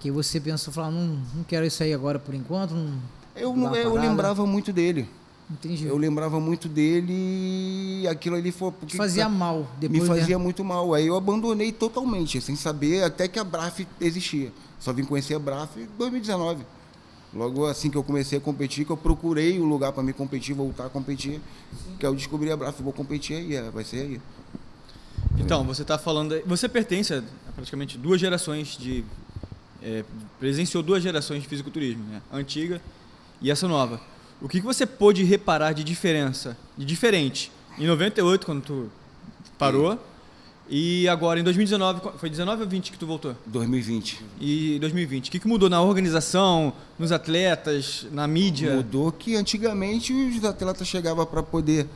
que você pensou, falar, não, não quero isso aí agora por enquanto, não... Eu, não, eu lembrava muito dele. Entendi. Eu lembrava muito dele e aquilo ali foi. porque, Fazia mal depois, me fazia né? muito mal. Aí eu abandonei totalmente, sem saber até que a BRAF existia. Só vim conhecer a BRAF em 2019. Logo assim que eu comecei a competir, que eu procurei um lugar para me competir, voltar a competir, que eu descobri a BRAF, vou competir aí, é, vai ser aí. Então, você está falando. Você pertence a praticamente duas gerações de. é, presenciou duas gerações de fisiculturismo, né? A antiga e essa nova. O que, que você pôde reparar de diferença, de diferente, em 98, quando tu parou, e agora em 2019, qu- foi 19 ou 20 que tu voltou? 2020. E 2020. O que, que mudou na organização, nos atletas, na mídia? Mudou que antigamente os atletas chegavam para poder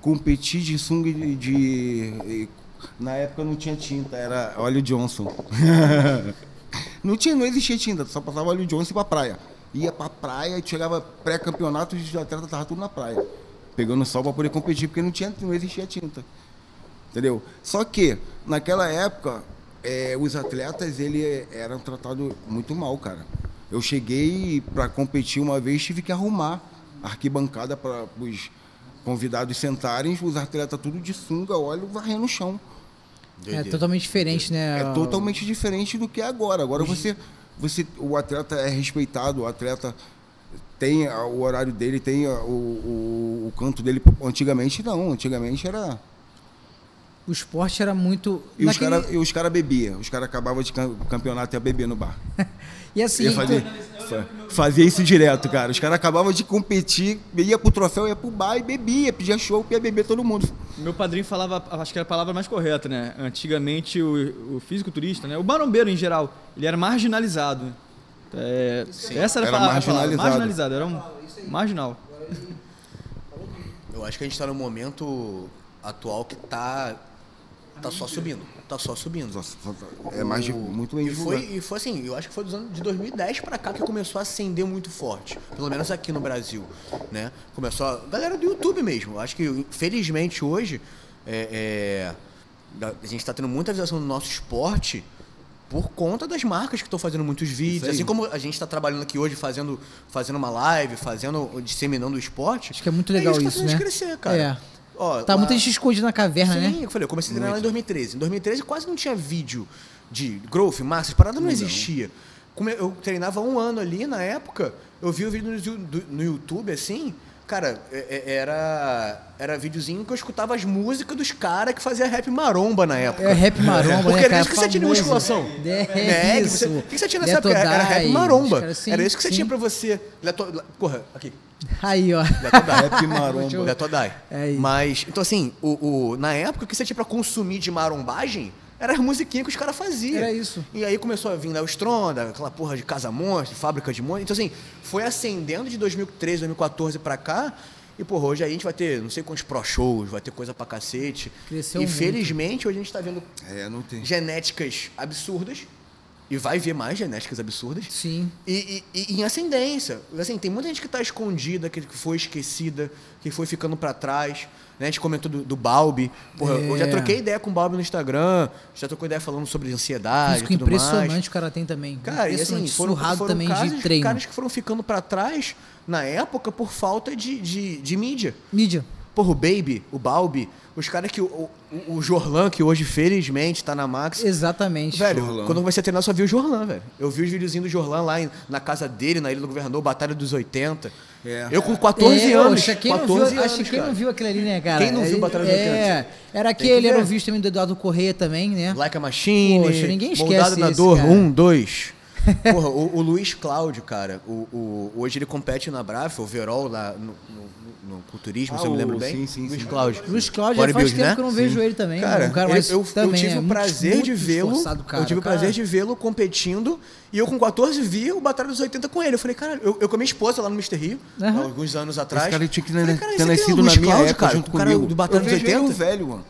competir de sunga de, de- Na época não tinha tinta, era óleo Johnson. não, tinha, não existia tinta, só passava óleo Johnson pra praia. Ia pra praia e chegava pré-campeonato, os atletas estavam tudo na praia. Pegando sol para poder competir, porque não, tinha, não existia tinta. Entendeu? Só que, naquela época, eh, os atletas ele eram tratados muito mal, cara. Eu cheguei para competir uma vez, tive que arrumar arquibancada para os convidados sentarem, os atletas tudo de sunga, óleo, varrendo o chão. É totalmente diferente, né? É totalmente diferente do que é agora. Agora você, você, o atleta é respeitado, o atleta tem o horário dele, tem o, o, o canto dele. Antigamente não, antigamente era. O esporte era muito. E os naquele- caras os cara bebiam, os caras acabavam de cam- campeonato e ia beber no bar. E assim, Ia fazer, fa- fazia isso direto, cara. Os caras acabavam de competir, ia pro troféu, ia pro bar e bebia, pedia show, ia beber todo mundo. Meu padrinho falava, acho que era a palavra mais correta, né? Antigamente o, o fisiculturista, né? O marombeiro em geral, ele era marginalizado. É, essa era, a Era a palavra, marginalizado. marginalizado, era um marginal. Eu acho que a gente tá no momento atual que tá. Tá só subindo. Tá só subindo. Nossa, é mais de, muito bem e foi, e foi assim, eu acho que foi dos anos de 2010 pra cá que começou a acender muito forte. Pelo menos aqui no Brasil, né? Começou a... Galera do YouTube mesmo. Eu acho que, felizmente, hoje, é, é, a gente tá tendo muita visualização do nosso esporte por conta das marcas que estão fazendo muitos vídeos. Assim como a gente está trabalhando aqui hoje fazendo, fazendo uma live, fazendo, disseminando o esporte. Acho que é muito legal isso. que isso, tá fazendo né? crescer, cara. É. Ó, tá lá- muita gente escondida na caverna, Sim, né? eu falei, eu comecei a treinar lá em 2013. Em 2013 quase não tinha vídeo de growth, massa, parada não, existia. Como eu treinava um ano ali na época, eu vi o vídeo no YouTube assim, cara, é- é- era era videozinho que eu escutava as músicas dos caras que fazia rap maromba na época. É rap maromba, Porque né, era cara? isso que você tinha de musculação. É, que isso. você- O que você tinha nessa época? Era, rap maromba. era isso que você sim. tinha pra você. Leto, le- porra, aqui. Aí, ó. Rap maromba. É aí. Mas, então assim, o, o- na época, o que você tinha pra consumir de marombagem era as musiquinhas que os caras faziam. Era isso. E aí começou a vir da Stronda, aquela porra de Casa Monstro, fábrica de monstro. Então assim, foi acendendo de 2013, 2014 pra cá. E, porra, hoje a gente vai ter não sei quantos pro shows, vai ter coisa pra cacete. Cresceu e muito. felizmente hoje a gente tá vendo É, não tem. genéticas absurdas. E vai ver mais genéticas absurdas. Sim. E, e- e em ascendência. Assim, tem muita gente que está escondida, que foi esquecida, que foi ficando para trás. Né? A gente comentou do, do Balbi. Porra, Eu já É. troquei ideia com o Balbi no Instagram, já trocou ideia falando sobre ansiedade tudo impressionante mais. o cara tem também. Cara, e assim, foram, surrado foram também casos, de treino. caras que foram ficando para trás na época por falta de, de, de mídia. Mídia. Porra, o Baby, o Balbi, os caras que. O, o, o Jorlan, que hoje felizmente tá na Max. Exatamente. Velho, Jorlan. quando eu comecei a treinar, eu só vi o Jorlan, velho. Eu vi os videozinhos do Jorlan lá em- na casa dele, na Ilha do Governador, Batalha dos 80. É. Eu com 14 é, anos. Poxa, quem 14 não viu, anos, acho que quem cara. não viu aquele ali, né, cara? Quem não viu Batalha dos É, era Tem que aquele, era o vídeo também do Eduardo Correia também, né? Like a Machine. Poxa, ninguém esquece Moldado na dor, cara. um, dois. Porra, o, o Luiz Cláudio, cara, o, o- hoje ele compete na Braf, o Verol lá no, no- no culturismo, Ah, se eu me lembro o- bem. sim, sim, Luiz sim. Cláudio. Luiz Cláudio já faz Bodybuilder, tempo né? que eu não vejo ele também. Cara, um cara eu, mais eu, eu também, tive é o prazer muito de vê-lo. Eu tive o prazer de vê-lo competindo. E eu com 14 vi o Batalha dos 80 com ele. Eu falei, cara, eu, eu com a minha esposa lá no Mr. Rio, alguns anos atrás. Esse cara tinha que Falei, ter cara, é o nascido Luiz na minha Cláudio, época cara, junto o cara comigo. do Batalha dos vejo ele 80. um velho, mano.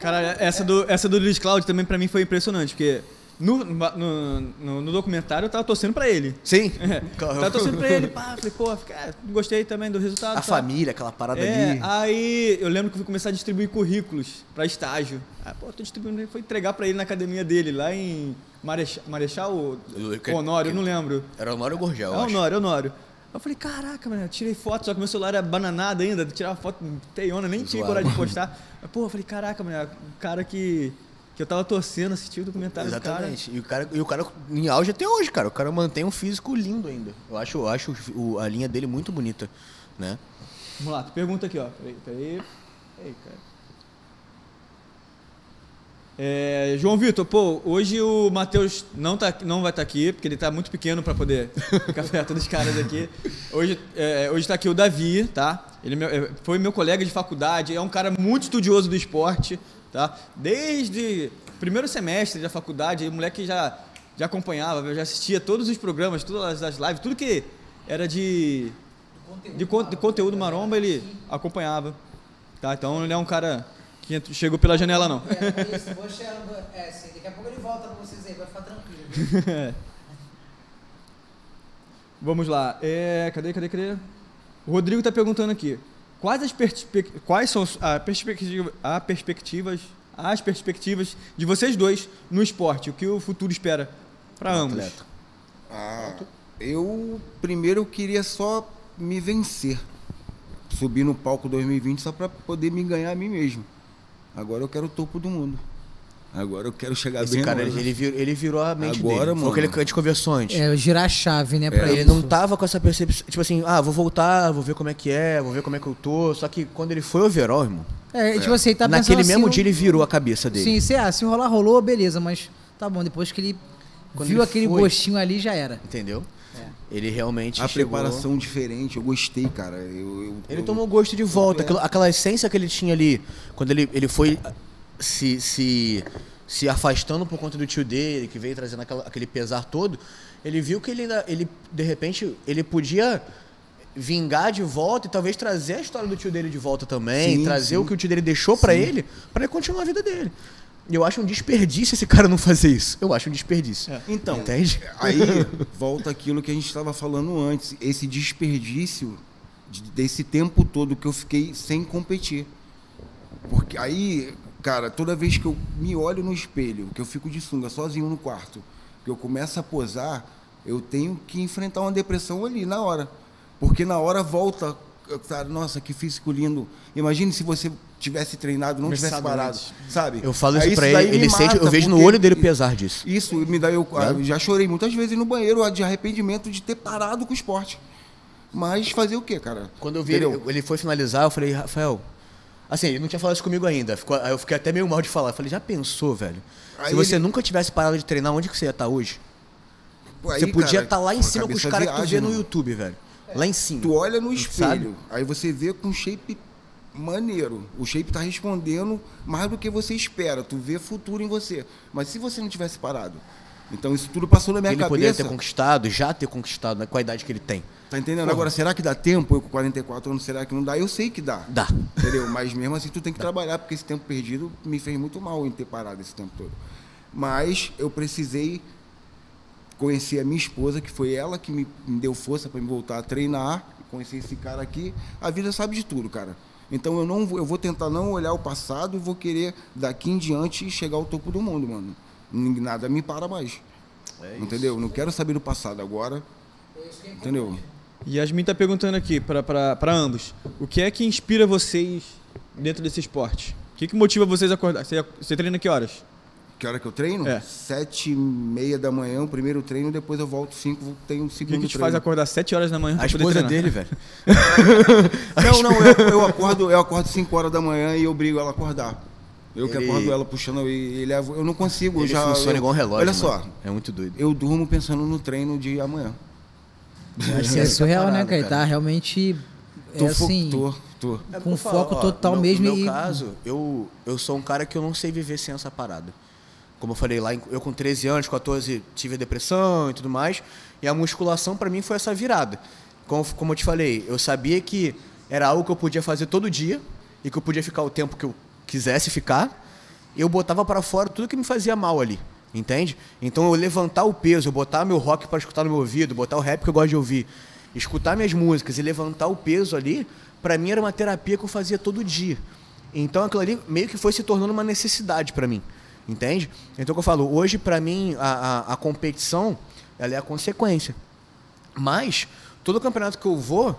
Cara, essa do, essa do Luiz Cláudio também pra mim foi impressionante, porque no, no, no- no documentário eu tava torcendo pra ele. Sim. É, tava torcendo pra ele, pá, falei, pô, fica- gostei também do resultado. A tá. família, aquela parada É, ali. aí eu lembro que eu fui começar a distribuir currículos pra estágio. Ah, pô, tô distribuindo, foi entregar pra ele na academia dele, lá em Marechal, Marechal ou Honório, eu que- não lembro. Era o Mário Gorgel, É. Honório, Honório. Eu falei, caraca, mano, eu tirei foto, só que meu celular era bananado ainda, tirava foto teiona, nem tinha Zoado. coragem de postar. Mas, pô, eu falei, caraca, mano, o cara que, que eu tava torcendo, assistiu o documentário Exatamente. E o, cara, e o cara em auge até hoje, cara. O cara mantém um físico lindo ainda. Eu acho, eu acho o- a linha dele muito bonita, né? do. Vamos lá, pergunta aqui, ó. Peraí, peraí. Cara. É, João Vitor, pô, hoje o Matheus não, tá, não vai estar aqui, porque ele tá muito pequeno para poder ficar perto dos caras aqui. Hoje, é, hoje tá aqui o Davi, tá? Ele é meu- é, foi meu colega de faculdade, é um cara muito estudioso do esporte, tá? Desde primeiro semestre da faculdade, o moleque já, já acompanhava, já assistia todos os programas, todas as lives, tudo que era de, de, con- de conteúdo maromba, ele acompanhava. Tá? Então ele é um cara que chegou pela janela, não. É, isso, vou chegar, é, sim, daqui a pouco ele volta pra vocês aí, vai ficar tranquilo. Vamos lá. É, cadê, cadê, cadê? O Rodrigo está perguntando aqui. Quais, as quais são a perspectiva, a perspectivas, as perspectivas de vocês dois no esporte? O que o futuro espera para ambos? atleta. Ah, eu primeiro eu queria só me vencer. Subir no palco 2020 só para poder me ganhar a mim mesmo. Agora eu quero o topo do mundo. Agora eu quero chegar Esse bem cara, longe. ele, ele virou, ele virou a mente Agora, dele. Foi mano. o que ele, a gente conversou antes. É, girar a chave, né? Pra Ele isso. não tava com essa percepção, tipo assim, ah, vou voltar, vou ver como é que é, vou ver como é que eu tô. Só que quando ele foi overall, irmão, É, tipo assim, ele tá naquele pensando mesmo assim, dia ele virou a cabeça dele. Sim, se, ah, se rolar, rolou, beleza, mas tá bom, depois que ele Quando viu ele aquele foi. gostinho ali, já era. Entendeu? Ele realmente A chegou- preparação diferente, eu gostei, cara. Eu, eu- Ele eu- tomou gosto de volta. Aquela, aquela essência que ele tinha ali, quando ele, ele foi se, se, se afastando por conta do tio dele, que veio trazendo aquela- aquele pesar todo, ele viu que ele, ainda- ele, de repente, ele podia vingar de volta e talvez trazer a história do tio dele de volta também, Sim, trazer sim. o que o tio dele deixou pra ele, pra ele continuar a vida dele. E eu acho um desperdício esse cara não fazer isso. Eu acho um desperdício. Então, Entende? aí volta aquilo que a gente estava falando antes, esse desperdício de- desse tempo todo que eu fiquei sem competir. Porque aí, cara, toda vez que eu me olho no espelho, que eu fico de sunga sozinho no quarto, que eu começo a posar, eu tenho que enfrentar uma depressão ali na hora. Porque na hora volta, cara, nossa, que físico lindo. Imagine se você tivesse treinado, não tivesse parado, antes. sabe? Eu falo Aí isso pra ele, ele sente, eu vejo no olho dele o pesar disso. isso me dá eu, eu já chorei muitas vezes no banheiro de arrependimento de ter parado com o esporte. Mas fazer o quê, cara? Quando eu vi ele, ele foi finalizar, eu falei, Rafael. Assim, ele não tinha falado isso comigo ainda. Ficou- aí eu fiquei até meio mal de falar. Eu falei, já pensou, velho? Aí Se você ele- nunca tivesse parado de treinar, onde que você ia estar hoje? Pô, aí, você podia cara, estar lá em cima com os caras que tu vê no. YouTube, velho. Lá em cima. Tu olha no Sabe? espelho, aí você vê com shape maneiro. O shape tá respondendo mais do que você espera. Tu vê futuro em você. Mas se você não tivesse parado, então isso tudo passou na minha ele poderia cabeça. ter conquistado, já ter conquistado, né, com a idade que ele tem. Tá entendendo? Agora, será que dá tempo? Eu com 44 anos, será que não dá? Eu sei que dá. Dá. Entendeu? Mas mesmo assim tu tem que trabalhar, porque esse tempo perdido me fez muito mal em ter parado esse tempo todo. Mas eu precisei conhecer a minha esposa, que foi ela que me, me deu força para me voltar a treinar, conhecer esse cara aqui. A vida sabe de tudo, cara. Então eu não vou, eu vou tentar não olhar o passado e vou querer daqui em diante chegar ao topo do mundo, mano. Nada me para mais. entendeu? Não quero saber do passado agora. Entendeu? Yasmin tá perguntando aqui pra ambos. O que é que inspira vocês dentro desse esporte? O que, que motiva vocês a acordar? Você, você treina que horas? Que hora que eu treino? É. Sete e meia da manhã, o primeiro treino, depois eu volto cinco, tenho o O que, segundo que te treino. faz acordar 7 horas da manhã A esposa treinar? dele, velho. Não, não, eu, eu acordo, eu acordo 5 horas da manhã e eu obrigo ela a acordar. Eu que Ele- acordo ela puxando e, e levo. Eu não consigo, eu Ele já. funciona eu- igual um relógio. Olha mano. só, É muito doido. eu durmo pensando no treino de amanhã. É surreal, né, parado? Ele cara. Tá realmente. É Tô, fo- assim. tô, tô. É com eu foco ó, total no, mesmo No meu e- caso, eu, eu sou um cara que eu não sei viver sem essa parada. Como eu falei lá, eu com 13 anos, 14, tive depressão e tudo mais. E a musculação pra mim foi essa virada. Como, como eu te falei, eu sabia que era algo que eu podia fazer todo dia e que eu podia ficar o tempo que eu quisesse ficar. Eu botava pra fora tudo que me fazia mal ali. Entende? Então eu levantar o peso, eu botar meu rock pra escutar no meu ouvido, botar o rap que eu gosto de ouvir, escutar minhas músicas e levantar o peso ali, pra mim era uma terapia que eu fazia todo dia. Então aquilo ali meio que foi se tornando uma necessidade pra mim. Entende? Então o que eu falo, hoje pra mim a, a, a competição ela é a consequência. Mas todo campeonato que eu vou,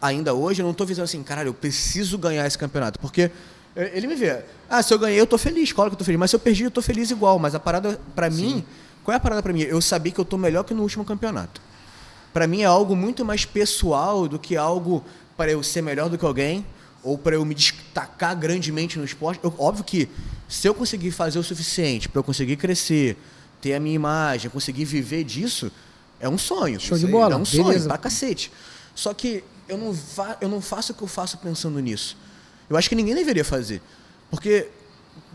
ainda hoje, eu não tô visando assim, caralho, eu preciso ganhar esse campeonato. Porque ele me vê, ah, se eu ganhei, eu tô feliz, claro que eu tô feliz. Mas se eu perdi, eu tô feliz igual. Mas a parada, pra mim, qual é a parada pra mim? Eu sabia que eu tô melhor que no último campeonato. Pra mim é algo muito mais pessoal do que algo para eu ser melhor do que alguém ou para eu me destacar grandemente no esporte. Eu- óbvio que se eu conseguir fazer o suficiente para eu conseguir crescer, ter a minha imagem, conseguir viver disso, é um sonho. Show de bola, É um sonho beleza. pra cacete. Só que eu não, eu não faço o que eu faço pensando nisso. Eu acho que ninguém deveria fazer. Porque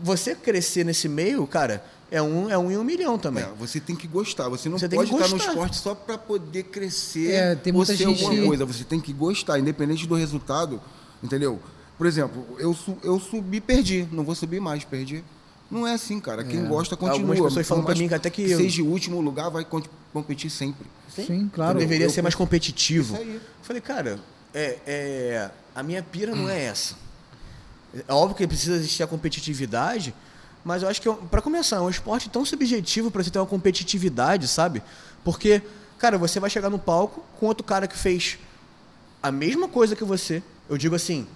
você crescer nesse meio, cara, é um, é um em um milhão também. É, você tem que gostar. Você não Você tem que pode estar no esporte só para poder crescer É, tem ou ser gente- alguma coisa. Você tem que gostar, independente do resultado, entendeu? Por exemplo, eu, su- eu subi, perdi. Não vou subir mais, perdi. Não é assim, cara. Quem gosta, continua. Algumas pessoas falam mais mim que até que eu- seja o último lugar, vai competir sempre. Sim, claro. eu deveria eu- ser mais competitivo. Isso aí. Eu falei, cara, é, é, a minha pira não é essa. É óbvio que precisa existir a competitividade, mas eu acho que, é pra começar, é um esporte tão subjetivo pra você ter uma competitividade, sabe? Porque, cara, você vai chegar no palco com outro cara que fez a mesma coisa que você. Eu digo assim,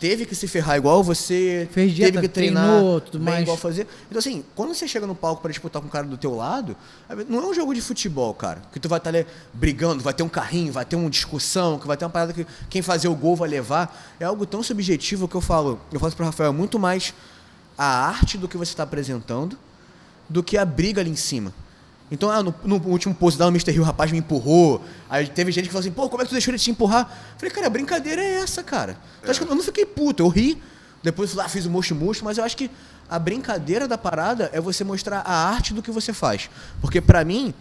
teve que se ferrar igual você, Fez teve dieta, que treinar treinou, tudo mais. igual fazer. Então assim, quando você chega no palco para disputar com o cara do teu lado, não é um jogo de futebol, cara, que tu vai estar ali brigando, vai ter um carrinho, vai ter uma discussão, que vai ter uma parada que quem fazer o gol vai levar. É algo tão subjetivo que eu falo, eu faço pro Rafael, é muito mais a arte do que você está apresentando do que a briga ali em cima. Então, ah, no, no último post lá no Mr. Rio, o rapaz me empurrou. Aí teve gente que falou assim, pô, como é que tu deixou ele te empurrar? Eu falei, cara, a brincadeira é essa, cara. Que eu não fiquei puto, eu ri. Depois lá fiz o mocho mocho, mas eu acho que a brincadeira da parada é você mostrar a arte do que você faz. Porque pra mim,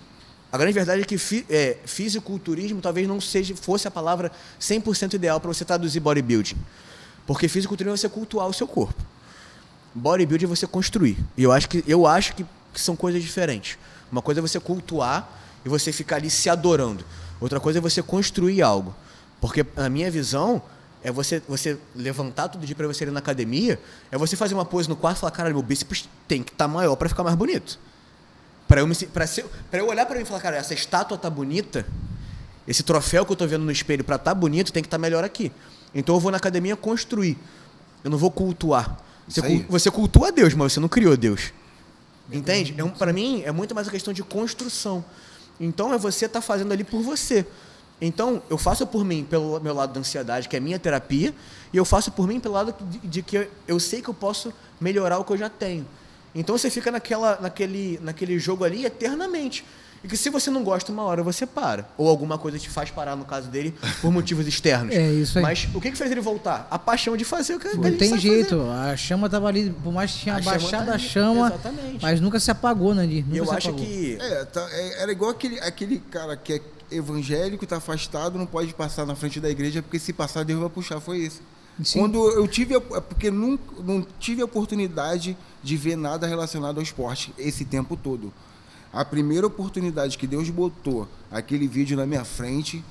a grande verdade é que fi, é, fisiculturismo talvez não seja fosse a palavra 100% ideal para você traduzir bodybuilding. Porque fisiculturismo é você cultuar o seu corpo. Bodybuilding é você construir. E eu acho que eu acho que, que são coisas diferentes. Uma coisa é você cultuar e você ficar ali se adorando. Outra coisa é você construir algo. Porque a minha visão é você, você levantar todo dia para você ir na academia, é você fazer uma pose no quarto e falar, cara, meu bíceps tem que estar tá maior para ficar mais bonito. Para eu, me, pra ser, pra eu olhar para mim e falar, cara, essa estátua tá bonita, esse troféu que eu tô vendo no espelho para estar tá bonito tem que estar tá melhor aqui. Então eu vou na academia construir. Eu não vou cultuar. Você, você cultua Deus, mas você não criou Deus. Entende? É um, para mim, é muito mais uma questão de construção. Então, é você estar fazendo ali por você. Então, eu faço por mim, pelo meu lado da ansiedade, que é a minha terapia, e eu faço por mim pelo lado de, de que eu, eu sei que eu posso melhorar o que eu já tenho. Então, você fica naquela, naquele, naquele jogo ali eternamente. E que se você não gosta uma hora, você para. Ou alguma coisa te faz parar, no caso dele, por motivos externos. É, isso aí. Mas o que, que fez ele voltar? A paixão de fazer o que Não ele tem sabe jeito, fazer. a chama tava ali, por mais que tinha A chama baixado tá a chama, exatamente. mas nunca se apagou, né? Nunca eu se acho apagou. que É, tá- é, era igual aquele, aquele cara que é evangélico, tá afastado, não pode passar na frente da igreja, porque se passar, Deus vai puxar. Foi isso. Sim. Quando eu tive, a- é porque não, não tive a oportunidade de ver nada relacionado ao esporte esse tempo todo. A primeira oportunidade que Deus botou aquele vídeo na minha frente,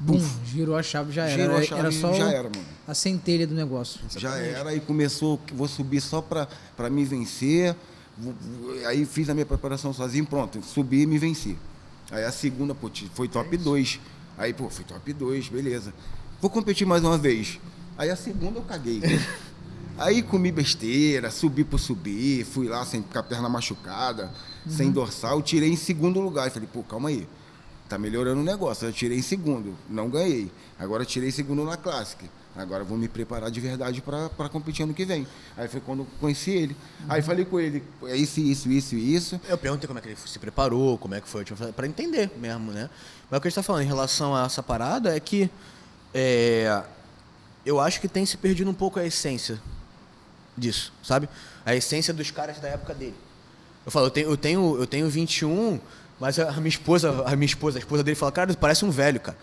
Bum, girou a chave, já era. girou a Era- chave era só já era, mano. a centelha do negócio. Já era e começou, vou subir só pra, pra me vencer. Aí fiz a minha preparação sozinho, pronto, subi e me venci. Aí a segunda, pô, foi top 2. Aí, pô, foi top 2, beleza. Vou competir mais uma vez. Aí a segunda eu caguei. Aí comi besteira, subi por subir, fui lá sem com a perna machucada, sem dorsal, tirei em segundo lugar. Falei, pô, calma aí. Tá melhorando o negócio. Eu tirei em segundo, não ganhei. Agora tirei em segundo na Classic. Agora vou me preparar de verdade para competir ano que vem. Aí foi quando eu conheci ele. Aí falei com ele, é isso, isso, isso e isso. Eu perguntei como é que ele se preparou, como é que foi, para entender mesmo, né? Mas o que a gente está falando em relação a essa parada é que é, eu acho que tem se perdido um pouco a essência disso, sabe? A essência dos caras da época dele. Eu falo, eu tenho, eu tenho, eu tenho 21, mas a minha esposa, a minha esposa, a esposa dele fala, cara, parece um velho, cara.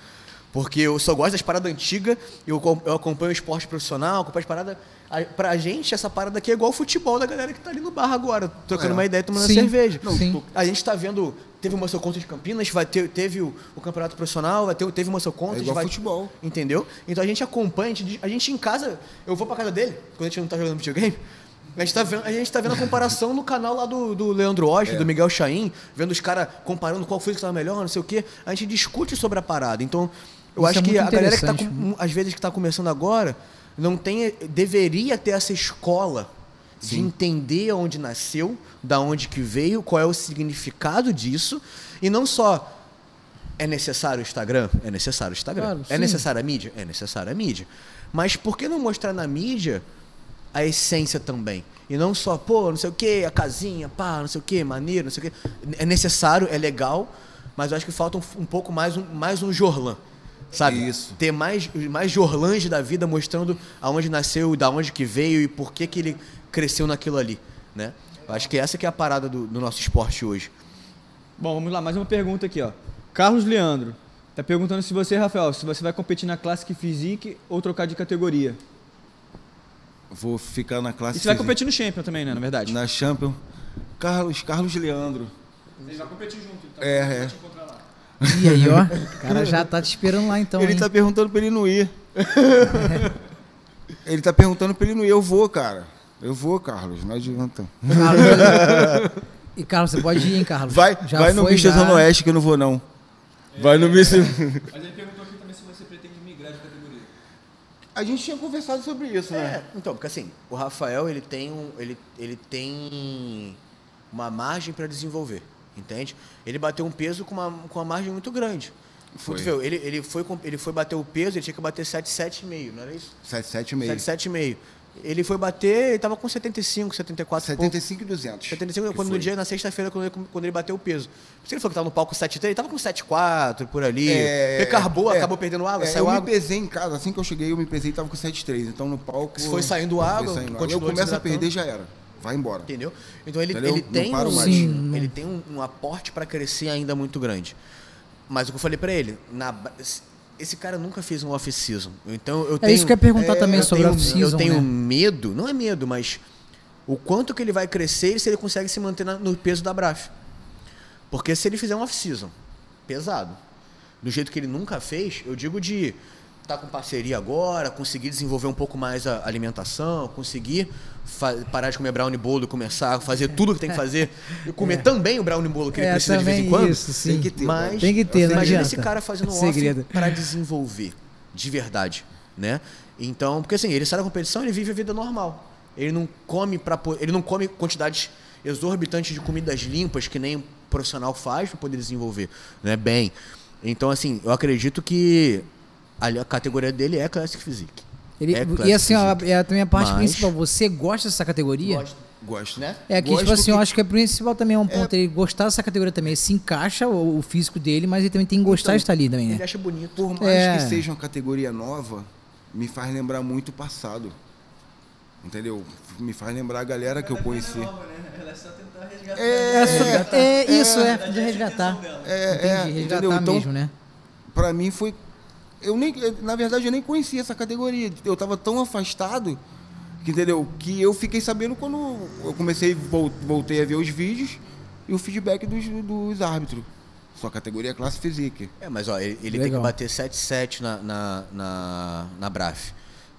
Porque eu só gosto das paradas antigas, eu, eu acompanho o esporte profissional, acompanho as paradas. A- Pra gente, essa parada aqui é igual o futebol da galera que tá ali no bar agora, trocando É. uma ideia, tomando Sim, cerveja. sim. A gente tá vendo, teve o Contas de Campinas, vai ter, teve o, o campeonato profissional, vai ter, teve o Contas. É igual vai, futebol. Entendeu? Então a gente acompanha, a gente, a gente em casa, eu vou pra casa dele, quando a gente não tá jogando videogame, a gente tá vendo, a, gente tá vendo a comparação no canal lá do, do Leandro Osh, do Miguel Chaim, vendo os caras comparando qual foi que tava melhor, não sei o quê. A gente discute sobre a parada. Então, eu Isso acho é que a galera que tá, com, às vezes, que tá começando agora, não tem, deveria ter essa escola de entender onde nasceu, da onde que veio, qual é o significado disso, e não só é necessário o Instagram? É necessário o Instagram. Claro, é sim. necessária a mídia? É necessária a mídia. Mas por que não mostrar na mídia a essência também? E não só, pô, não sei o quê, a casinha, pá, não sei o quê, maneiro, não sei o quê. É necessário, é legal, mas eu acho que falta um, um pouco mais um, mais um Jorlan. Sabe? Isso. Ter mais, mais Jorlans da vida mostrando aonde nasceu, da onde que veio e por que, que ele cresceu naquilo ali. Né? Eu acho que essa que é a parada do, do nosso esporte hoje. Bom, vamos lá, mais uma pergunta aqui, ó. Carlos Leandro tá perguntando se você, Rafael, se você vai competir na Classic Physique ou trocar de categoria. Vou ficar na classe E você vai competir no Champion também, né, na verdade? na Champion. Carlos, Carlos Leandro. Você vai competir junto, então. É, é. E aí, ó, o cara já tá te esperando lá então, ele hein? tá perguntando pra ele não ir. ele tá perguntando pra ele não ir. Eu vou, cara. Eu vou, Carlos. Não adianta. Carlos, e Carlos, você pode ir, hein, Carlos? Vai, Já vai no já. Zona Oeste que eu não vou, não. Vai no Mister. Mas ele perguntou aqui também se você pretende migrar de categoria. A gente tinha conversado sobre isso, né? É, então, porque assim, o Rafael, ele tem, um, ele, ele tem uma margem para desenvolver, entende? Ele bateu um peso com uma, com uma margem muito grande. Foi. Viu, ele, ele, foi, ele foi bater o peso, ele tinha que bater 7,7,5, não era isso? 77,5. 7,7,5. Ele foi bater, ele tava com 75, 74 e pouco. 75 e 200. 75, que quando no dia, na sexta-feira, quando ele, quando ele bateu o peso. Por isso que ele falou que tava no palco 7,3, ele tava com 7,4 por ali. recarbou, é, acabou perdendo água, é, saiu eu água. me pesei em casa, assim que eu cheguei, eu me pesei e tava com 7,3. Então no palco. Se foi saindo água, saindo água. Eu começo a perder, já era. Vai embora. Entendeu? Então ele, Entendeu? ele tem, um. Sim, ele tem um, um aporte para crescer ainda muito grande. Mas o que eu falei para ele, na esse cara nunca fez um off-season. Então eu É tenho, isso que eu ia perguntar também eu sobre tenho, off-season, Eu tenho né? medo, não é medo, mas o quanto que ele vai crescer e se ele consegue se manter na- no peso da Braf. Porque se ele fizer um off-season pesado, do jeito que ele nunca fez, eu digo de estar com parceria agora, conseguir desenvolver um pouco mais a alimentação, conseguir parar de comer brownie bolo e começar a fazer tudo que tem que fazer e comer também o brownie bolo que ele É, precisa de vez em quando. isso, sim. Tem que ter, Mas Tem que ter, imagina adianta. esse cara fazendo um para desenvolver de verdade, né? Então, porque assim, ele sai da competição, ele vive a vida normal. Ele não come para ele não come quantidades exorbitantes de comidas limpas que nem um profissional faz para poder desenvolver, né? Bem. Então, assim, eu acredito que a categoria dele é Classic Physique. Ele, É e assim, ó, é também a parte Mas- principal. Você gosta dessa categoria? Gosto, Gosto. né? É que, Gosto tipo assim, eu que- acho que é principal também é um ponto. Ele gostar dessa categoria também. Ele se encaixa o, o físico dele, mas ele também tem que gostar de estar ali também, Ele né? acha bonito. Por mais É. que seja uma categoria nova, me faz lembrar muito o passado. Entendeu? Me faz lembrar a galera que eu conheci. É, só- é isso, é, de resgatar. É, Entendi, é, resgatar entendeu? Então, mesmo, né? Pra mim foi. Eu nem, na verdade, eu nem conhecia essa categoria. Eu tava tão afastado, que, entendeu? Que eu fiquei sabendo quando eu comecei, vol- voltei a ver os vídeos e o feedback dos, dos árbitros. Sua categoria é classe physique. É, mas ó, ele, ele tem que bater 7,7 na, na, na, na BRAF.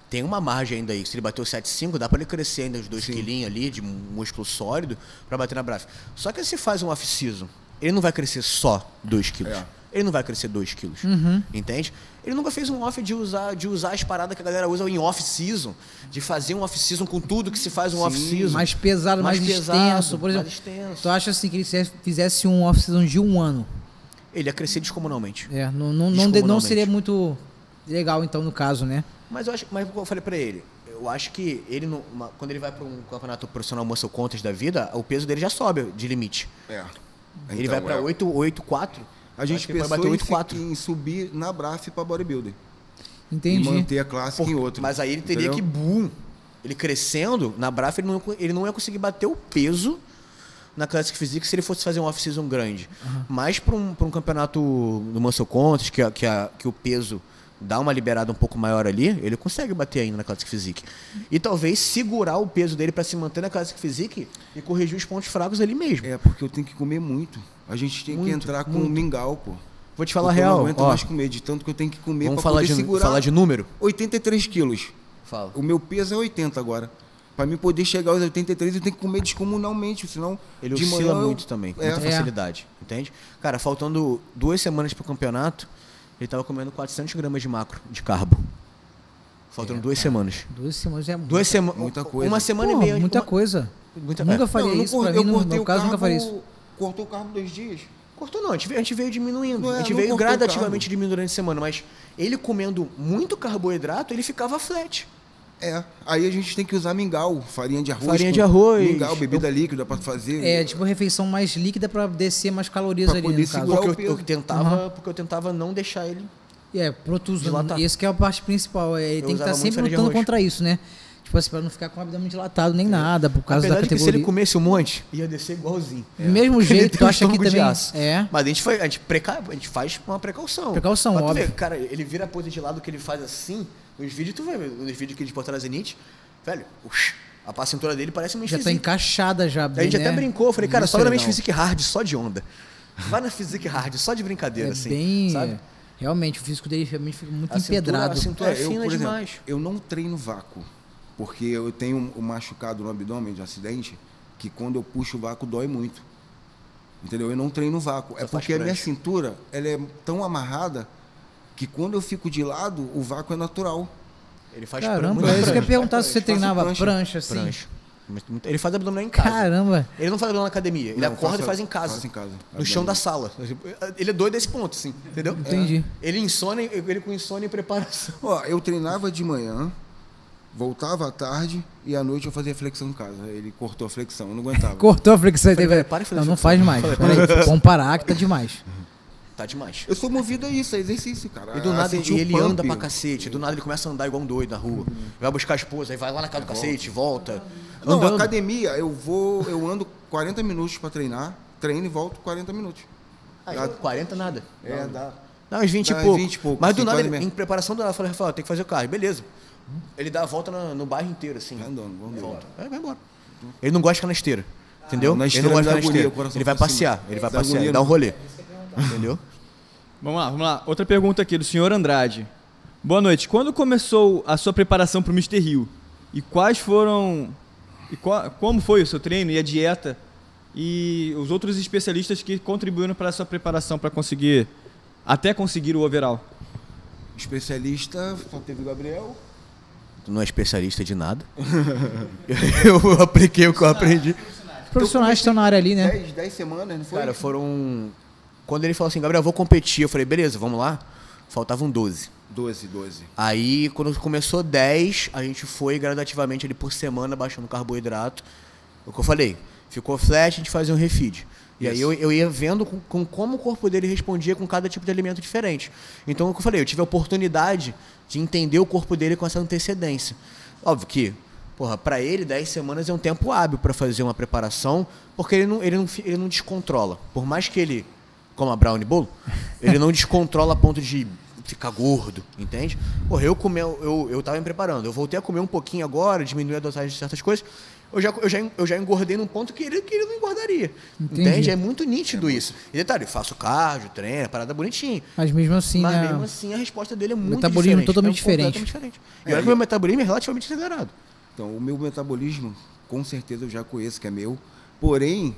Tem uma margem ainda aí. Se ele bateu 7,5, dá pra ele crescer ainda os 2 quilinhos ali de músculo sólido pra bater na BRAF. Só que se faz um off-season, ele não vai crescer só 2 quilos. É. Ele não vai crescer 2 quilos. Uhum. Entende? Ele nunca fez um off de usar, de usar as paradas que a galera usa em off-season. De fazer um off-season com tudo que se faz um off-season. Mais pesado, mais, pesado, extenso. Por exemplo, mais extenso. tu acha assim que ele se- fizesse um off-season de um ano? Ele ia crescer descomunalmente. É, não, não, não, de- não Descomunalmente. seria muito legal, então, no caso, né? Mas eu acho, mas como eu falei pra ele, eu acho que ele não- uma- quando ele vai pra um campeonato profissional muscle contest da vida, o peso dele já sobe de limite. É. ele Então, vai pra é. 8 8 4. A gente pensou em, 8 4. fi- em subir na BRAF pra bodybuilder. Entendi. E manter a classe em outro. Mas aí ele teria entendeu? que boom. Ele crescendo na Braf, ele não, ele não ia conseguir bater o peso na Classic Physique se ele fosse fazer um off-season grande. Mas para um, pra um campeonato do Muscle Contest, que, a- que, a- que o peso dá uma liberada um pouco maior ali, ele consegue bater ainda na Classic Physique. E talvez segurar o peso dele para se manter na Classic Physique e corrigir os pontos fracos ali mesmo. É, porque eu tenho que comer muito. A gente tem que Muito, entrar com muito. mingau, pô. Vou te falar Porque Eu real. não aguento ó, mais comer, de tanto que eu tenho que comer vamos falar poder de, segurar falar de número? 83 quilos. Fala. O meu peso é 80 agora. Pra mim poder chegar aos 83, eu tenho que comer descomunalmente, senão Ele de oscila manhã eu- muito também, com É. muita É. facilidade, entende? Cara, faltando duas semanas pro campeonato, ele tava comendo 400 gramas de macro, de carbo. Faltando duas semanas. Duas semanas é Duas semanas. muita coisa. Uma semana Pô, e meia. muita uma- coisa. Muita Nunca é. Não, não isso pra eu mim, no meu caso, nunca carbo- faria isso. Cortou o carbo dois dias. Cortou não, a gente veio, a gente veio diminuindo. É, a gente veio gradativamente diminuindo durante a semana, mas ele comendo muito carboidrato, ele ficava flat. É. Aí a gente tem que usar mingau, farinha de arroz. Farinha de arroz. Mingau, bebida líquida pra fazer. É, tipo, refeição mais líquida pra descer mais calorias Pra ali, poder no Porque eu, eu tentava, porque eu tentava não deixar ele. É, protuso. Dilatar. Esse que é a parte principal. É, ele Eu tem que estar muito sempre lutando contra isso, né? Tipo assim, pra não ficar com o abdômen dilatado nem nada, por causa da de que se categoria. ele comesse um monte, ia descer igualzinho. Do mesmo jeito, tu um acha que também. aço. É. Mas a gente, faz, a, gente preca, a gente faz uma precaução. Precaução, Mas óbvio. vê, cara, ele vira a pose de lado que ele faz assim, nos vídeos, tu vê, nos vídeos que ele botou na Zenith, velho, ux, a cintura dele parece uma Já tá encaixada já, A bem, gente né? até brincou, eu falei, cara, Isso só é na mente physique hard, só de onda. Vai na physique hard, só de brincadeira, É assim. bem. Sabe? Realmente, o físico dele realmente fica muito A cintura- empedrado. a cintura- É, é fina por exemplo, demais. eu não treino vácuo. Porque eu tenho um machucado no abdômen de acidente que quando eu puxo o vácuo dói muito. Entendeu? Eu não treino vácuo. É Só faz porque a minha cintura ela é tão amarrada que quando eu fico de lado, o vácuo é natural. Ele faz Caramba, muito é isso que eu ia prancha. perguntar se você treinava prancha. prancha, assim. Prancha. Ele faz abdominal em casa. Caramba. Ele não faz abdominal na academia. Ele Não, acorda faço- e faz em casa. faço em casa. No chão da sala. Ele é doido desse ponto, assim. Entendeu? Entendi. Ele insônia, ele com insônia e preparação. Ó, eu treinava de manhã, voltava à tarde e à noite eu fazia flexão em casa. Ele cortou a flexão, eu não aguentava. Cortou a flexão. Falei, teve- para de fazer Não, não faz mais. Peraí, vamos parar que tá demais. Tá demais. Eu sou movido a isso, a exercício, cara. E do a nada ele pump. anda pra cacete. Do nada ele começa a andar igual um doido na rua. Vai buscar a esposa, aí vai lá na casa do cacete, volta. Não, Andando. academia, eu vou, eu ando 40 minutos pra treinar, treino e volto 40 minutos. Aí, Dá- 40 nada. É, dá. Não, uns 20 Dá e pouco. 20 e pouco, Mas do nada, ele, em preparação do nada, eu falei, Rafael, tem que fazer o carro. Beleza. Ele dá a volta na- no bairro inteiro, assim. Vai andando, vamos embora. Volta. Aí vai embora. Ele não gosta de ficar na esteira. Entendeu? Não, na ele esteira não gosta de ficar na esteira. Ele vai passear. Ele vai passear, ele dá um no- rolê. Entendeu? Vamos lá, vamos lá. Outra pergunta aqui do senhor Andrade. Boa noite. Quando começou a sua preparação para o Mr. Rio? E quais foram. E qua- como foi o seu treino e a dieta? E os outros especialistas que contribuíram para a sua preparação para conseguir. Até conseguir o overall? Especialista, só teve o Gabriel. Tu não é especialista de nada. eu apliquei o que eu aprendi. Os profissionais estão na área ali, né? 10, 10 semanas, não foi? Cara, foram. Quando ele falou assim, Gabriel, eu vou competir, eu falei, beleza, vamos lá. Faltavam 12. 12, 12. Aí, quando começou 10, a gente foi gradativamente ali por semana baixando carboidrato. O que eu falei, ficou flat, a gente fazia um refeed. E aí eu, eu ia vendo com, com como o corpo dele respondia com cada tipo de alimento diferente. Então, o que eu falei, eu tive a oportunidade de entender o corpo dele com essa antecedência. Óbvio que, porra, pra ele, 10 semanas é um tempo hábil para fazer uma preparação, porque ele não, ele, não, ele não descontrola. Por mais que ele coma brownie bolo, ele não descontrola a ponto de ficar gordo, entende? Porra, eu, come, eu, eu tava me preparando. Eu voltei a comer um pouquinho agora, diminuir a dosagem de certas coisas. Eu já, eu já, eu já engordei num ponto que ele, que ele não engordaria. Entendi. Entende? É muito nítido isso. E detalhe, faço cardio, treino, parada bonitinha. Mas mesmo assim, Mas né? mesmo assim a resposta dele é muito metabolismo diferente. totalmente é completamente diferente. diferente. E olha que o meu metabolismo é relativamente acelerado. Então, o meu metabolismo, com certeza eu já conheço que é meu. Porém,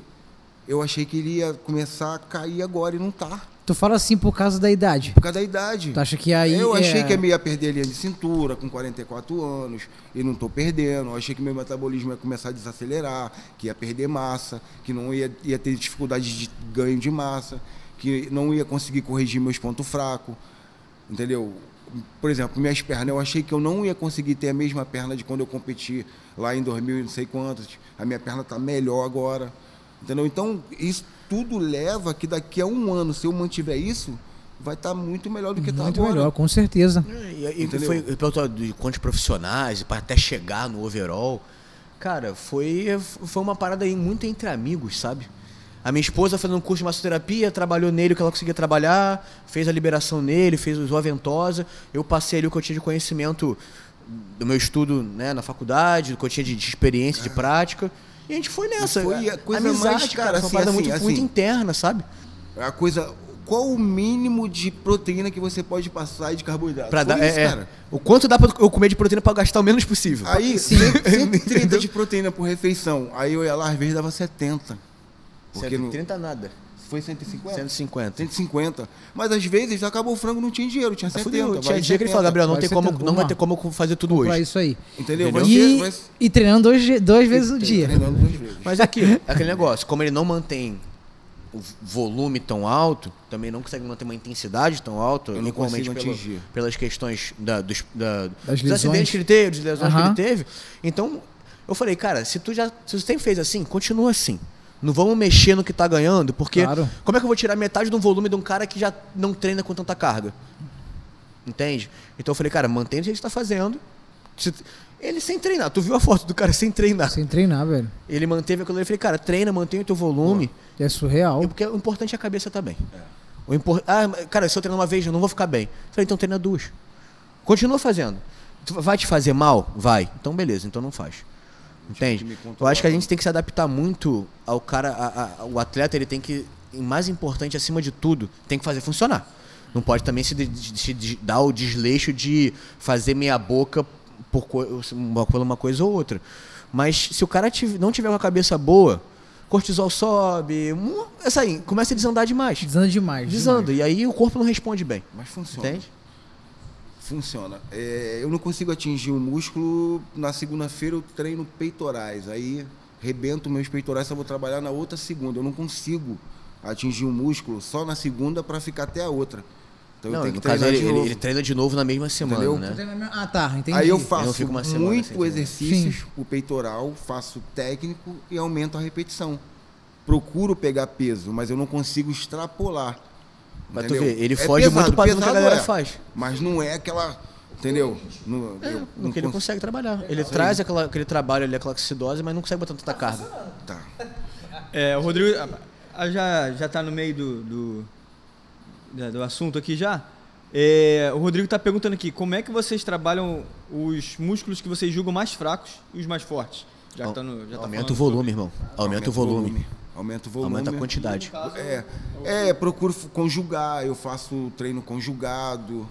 eu achei que ele ia começar a cair agora e não tá. Tu fala assim por causa da idade. Por causa da idade. Tu acha que aí. eu achei é- que eu ia perder a linha de cintura com 44 anos e não estou perdendo. Eu achei que meu metabolismo ia começar a desacelerar, que ia perder massa, que não ia, ia ter dificuldade de ganho de massa, que não ia conseguir corrigir meus pontos fracos. Entendeu? Por exemplo, minhas pernas, eu achei que eu não ia conseguir ter a mesma perna de quando eu competi lá em 2000 e não sei quantos. A minha perna está melhor agora. Entendeu? Então, isso tudo leva que daqui a um ano, se eu mantiver isso, vai estar muito melhor do que está Muito agora. melhor, com certeza. E, e Entendeu? foi de quantos profissionais, e para até chegar no overall. Cara, foi, foi uma parada aí muito entre amigos, sabe? A minha esposa fazendo um curso de massoterapia, trabalhou nele o que ela conseguia trabalhar, fez a liberação nele, fez a ventosa. Eu passei ali o que eu tinha de conhecimento do meu estudo né, na faculdade, do que eu tinha de, de experiência, de prática. E a gente foi nessa. foi a coisa Amizade, mais, cara, uma assim, assim, muito, assim. muito interna, sabe? A coisa. Qual o mínimo de proteína que você pode passar e de carboidrato? Pra dar, isso, é, é. cara. O quanto dá pra eu comer de proteína pra gastar o menos possível. Aí, 130 de proteína por refeição. Aí eu ia lá, às vezes dava 70. Porque não, 130 nada. Foi 150? 150. 150. Mas às vezes acabou o frango, não tinha dinheiro, tinha 70. Fudeu. vai Tinha dia que ele 70. falou, Gabriel, não, vai tem 70, como, não vai ter como fazer tudo Pra hoje. isso aí. Entendeu? Entendeu? E, vai- e treinando dois, duas vezes no dia. Treinando duas vezes. Mas aquilo, é aquele negócio, como ele não mantém o volume tão alto, também não consegue manter uma intensidade tão alta, Eu não pelo- pelas questões da, dos, da- Das dos acidentes que ele teve, das lesões que ele teve. Então, eu falei, cara, se tu já se tu sempre fez assim, continua assim. Não vamos mexer no que tá ganhando, porque Claro. como é que eu vou tirar metade do volume de um cara que já não treina com tanta carga? Entende? Então eu falei, cara, mantém o que a gente tá fazendo. Ele sem treinar, tu viu a foto do cara sem treinar. Sem treinar, velho. Ele manteve aquilo ali. Eu falei, cara, treina, mantém o teu volume. É surreal. E Porque o importante é a cabeça estar bem. O impor... Ah, cara, se eu treinar uma vez, eu não vou ficar bem. Eu falei, então treina duas. Continua fazendo. Vai te fazer mal? Vai. Então beleza, então não faz. Entende? Eu acho que a gente tem que se adaptar muito ao cara. a- a- o atleta, ele tem que. Mais importante, acima de tudo, tem que fazer funcionar. Não pode também se, de- de- se de- dar o desleixo de fazer meia boca por co- uma, por uma coisa ou outra. Mas se o cara não tiver uma cabeça boa, cortisol sobe, essa aí, começa a desandar demais. Desanda demais. Desanda. demais. E aí o corpo não responde bem. Mas funciona. Entende? Funciona. É, eu não consigo atingir o músculo. Na segunda-feira eu treino peitorais. Aí rebento meus peitorais, só vou trabalhar na outra segunda. Eu não consigo atingir o músculo só na segunda para ficar até a outra. Então eu Não, tenho no que caso, treinar ele, de ele- novo. ele treina de novo na mesma semana, Entendeu? né? Ah, tá, entendi. Aí eu Eu faço semana muito exercícios, o peitoral, faço técnico e aumento a repetição. Procuro pegar peso, mas eu não consigo extrapolar. Mas tu entendeu? vê, ele É foge muito do padrão que a pesado galera é, faz. Mas não é aquela. Entendeu? Não, É, eu no que ele cons- consegue trabalhar. Ele traz aquela, aquele trabalho ali, aquela acidose, mas não consegue botar tanta carga. Tá. É, o Rodrigo ah, ah, já, já tá no meio do, do, do assunto aqui já. É, o Rodrigo tá perguntando aqui, como é que vocês trabalham os músculos que vocês julgam mais fracos e os mais fortes? Já tá no, já tá Aumenta falando o volume, irmão. Aumenta o volume. Aumenta o volume. Aumenta a quantidade. É, é, procuro conjugar, eu faço treino conjugado,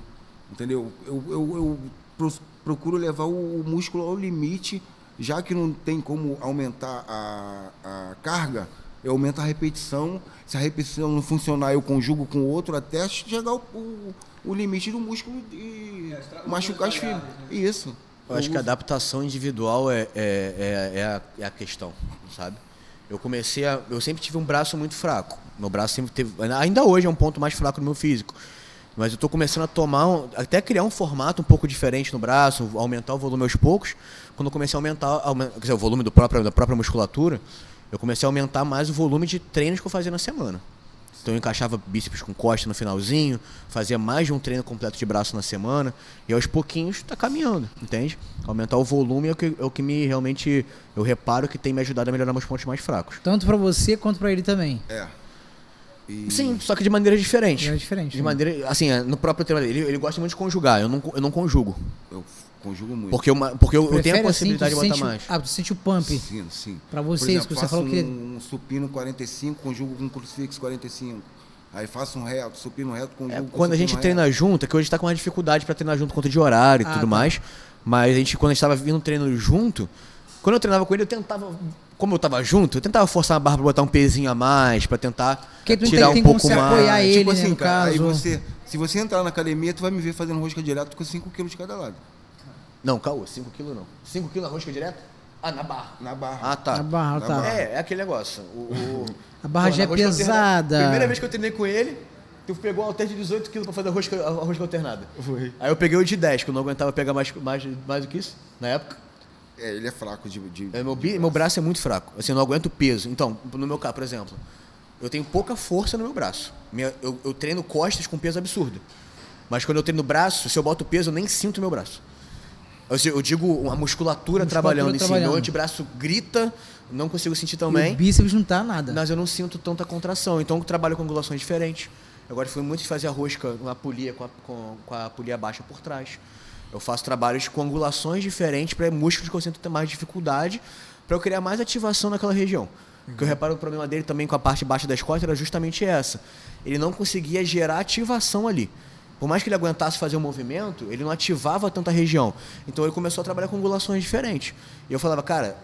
entendeu? Eu, eu, eu pro- procuro levar o, o músculo ao limite, já que não tem como aumentar a, a carga, eu aumento a repetição. Se a repetição não funcionar, eu conjugo com o outro até chegar ao o, o limite do músculo e machucar as fibras. Isso. Eu acho que a adaptação individual é, é, é, é a, é a questão, sabe? Eu comecei a. Eu sempre tive um braço muito fraco. Meu braço sempre teve. Ainda hoje é um ponto mais fraco no meu físico. Mas eu estou começando a tomar. um- até criar um formato um pouco diferente no braço, aumentar o volume aos poucos. Quando eu comecei a aumentar aumen- quer dizer, o volume do próprio, da própria musculatura, eu comecei a aumentar mais o volume de treinos que eu fazia na semana. Então eu encaixava bíceps com costa no finalzinho, fazia mais de um treino completo de braço na semana, e aos pouquinhos tá caminhando, entende? Aumentar o volume é o que, é o que me realmente eu reparo que tem me ajudado a melhorar meus pontos mais fracos. Tanto pra você quanto pra ele também. É. E- Sim, só que de maneira diferente. É diferente, De né? maneira, assim, é, no próprio treino dele, ele, ele gosta muito de conjugar, eu não, eu não conjugo. Eu conjugo muito. Porque, uma, porque eu, eu tenho a assim, possibilidade tu de botar o- mais. Ah, tu sente o pump. Sim, sim. Pra Por você, isso que você faço falou que- um, um supino 45, conjugo com crucifixo 45. Aí faço um reto, supino reto, conjugo É, com quando a gente treina reto. junto, é que hoje tá com uma dificuldade pra treinar junto conta de horário e Ah, tudo tá. mais. Mas a gente, quando a gente tava vindo treino junto, quando eu treinava com ele, eu tentava. Como eu tava junto, eu tentava forçar a barra pra botar um pezinho a mais, pra tentar tirar um pouco mais. apoiar ele, tipo né, assim, no cara, aí caso. você, se você entrar na academia, tu vai me ver fazendo rosca direto com 5 kg de cada lado. Não, caô, 5 kg não. 5 kg na rosca direto? Ah, na barra. Na barra. Ah, tá. Na barra, Na tá. barra. É, é aquele negócio. O, o- A barra Pô, já é rosca alternada- pesada. Primeira vez que eu treinei com ele, tu pegou um halter de 18 kg pra fazer a rosca, a rosca alternada. Foi. Aí eu peguei o de 10, que eu não aguentava pegar mais, mais, mais do que isso, na época. É, ele é fraco de. de É, meu, bi- meu braço é muito fraco. Assim, eu não aguento peso. Então, no meu caso, por exemplo, eu tenho pouca força no meu braço. Minha- eu, eu treino costas com peso absurdo. Mas quando eu treino braço, se eu boto peso, eu nem sinto meu braço. Eu, digo a musculatura, trabalhando em cima. trabalhando. Meu antebraço grita, não consigo sentir E também. o bíceps não tá nada. Mas eu não sinto tanta contração. Então eu trabalho com angulações diferentes. Gosto foi muito de fazer a rosca na polia, com a, com, com a polia baixa por trás. Eu faço trabalhos com angulações diferentes para músculos que eu sinto ter mais dificuldade, para eu criar mais ativação naquela região. O que eu reparo o problema dele também com a parte baixa das costas era justamente essa. Ele não conseguia gerar ativação ali. Por mais que ele aguentasse fazer o movimento, ele não ativava tanta região. Então ele começou a trabalhar com angulações diferentes. E eu falava, cara,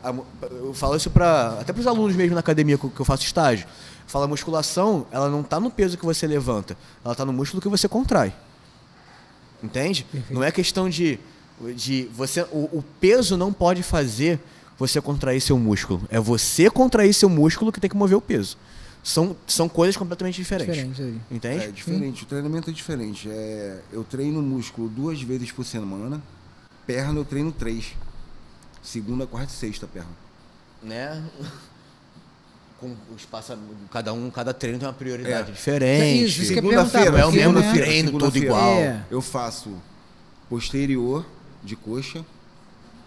eu falo isso para até para os alunos mesmo na academia que eu faço estágio. Eu falo, a musculação, ela não está no peso que você levanta, ela está no músculo que você contrai. Entende? Não é questão de, de você. O, o peso não pode fazer você contrair seu músculo. É você contrair seu músculo que tem que mover o peso. São, são coisas completamente diferentes. Diferente. Entende? É diferente, o treinamento é diferente. É, eu treino músculo duas vezes por semana, perna eu treino três. Segunda, quarta e sexta perna. Né? Com passa, cada um, cada treino tem uma prioridade É. diferente. Isso, isso ia Segunda-feira, é o mesmo né? treino todo Segunda-feira, igual. É. Eu faço posterior de coxa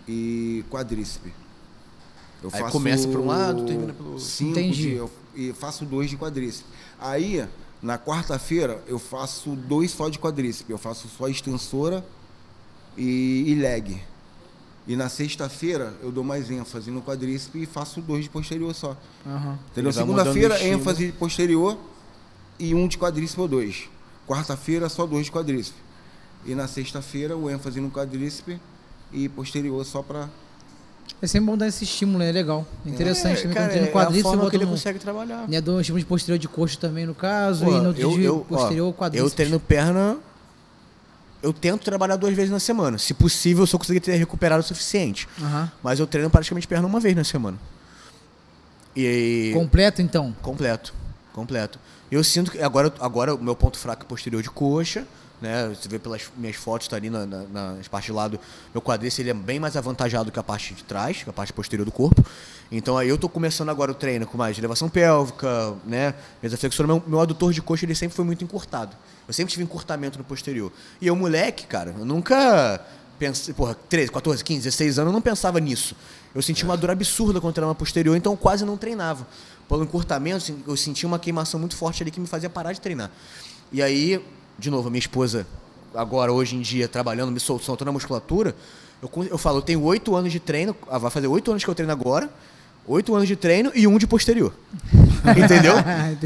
e quadríceps. Eu Aí começa por um lado, termina pelo outro. Cinco Entendi. de, eu, e faço dois de quadríceps. Aí, na quarta-feira, eu faço dois só de quadríceps. Eu faço só extensora e, e leg. E na sexta-feira, eu dou mais ênfase no quadríceps e faço dois de posterior só. Aham. Entendeu? Segunda-feira, ênfase de posterior e um de quadríceps ou dois. Quarta-feira, só dois de quadríceps. E na sexta-feira, o ênfase no quadríceps e posterior só para É sempre bom dar esse estímulo, é legal. É interessante É, também cara, quando tem no é a forma que ele no, consegue trabalhar. né, um estímulo de posterior de coxa também, no caso, Pô, e no eu, eu, ó, posterior, quadríceps. eu treino perna eu tento trabalhar duas vezes na semana. Se possível, eu conseguir ter recuperado o suficiente. Mas eu treino praticamente perna uma vez na semana. E. Completo, então? Completo. Completo. Eu sinto que agora, agora o meu ponto fraco é posterior de coxa, né? Você vê pelas minhas fotos, tá ali na, na, nas partes de lado, meu quadríceps ele é bem mais avantajado que a parte de trás, que a parte posterior do corpo. Então aí eu tô começando agora o treino com mais elevação pélvica, né? Mesa flexora, meu, meu adutor de coxa ele sempre foi muito encurtado. Eu sempre tive encurtamento no posterior. E eu, moleque, cara, eu nunca pensei, porra, 13, 14, 15, 16 anos, eu não pensava nisso. Eu sentia uma dor absurda quando treinava posterior, então eu quase não treinava. Pelo encurtamento, assim, eu sentia uma queimação muito forte ali que me fazia parar de treinar. E aí, de novo, a minha esposa, agora, hoje em dia, trabalhando, me sol- soltando a musculatura, eu, eu falo, eu tenho oito anos de treino, ah, vai fazer oito anos que eu treino agora, oito anos de treino e um de posterior. Entendeu?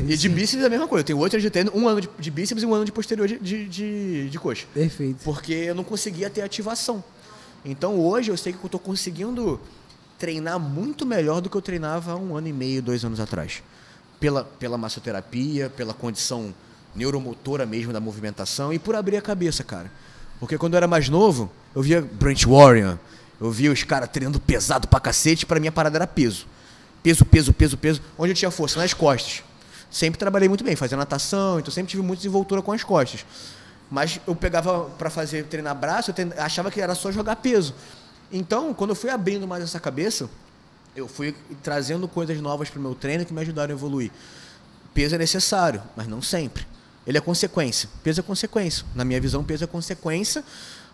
E de bíceps é a mesma coisa. Eu tenho oito anos de treino, um ano de, de bíceps e um ano de posterior de, de, de, de coxa. Perfeito. Porque eu não conseguia ter ativação. Então hoje eu sei que eu estou conseguindo treinar muito melhor do que eu treinava há um ano e meio, dois anos atrás. Pela, pela massoterapia, pela condição neuromotora mesmo da movimentação e por abrir a cabeça, cara. Porque quando eu era mais novo, eu via Brent Warrior, eu via os caras treinando pesado pra cacete, pra mim a parada era peso. Peso, peso, peso, peso. Onde eu tinha força? Nas costas. Sempre trabalhei muito bem, fazia natação, então sempre tive muita desenvoltura com as costas. Mas eu pegava pra fazer treinar braço, eu trein- achava que era só jogar peso. Então, quando eu fui abrindo mais essa cabeça, eu fui trazendo coisas novas pro meu treino que me ajudaram a evoluir. Peso é necessário, mas não sempre. Ele é consequência. Peso é consequência. Na minha visão, peso é consequência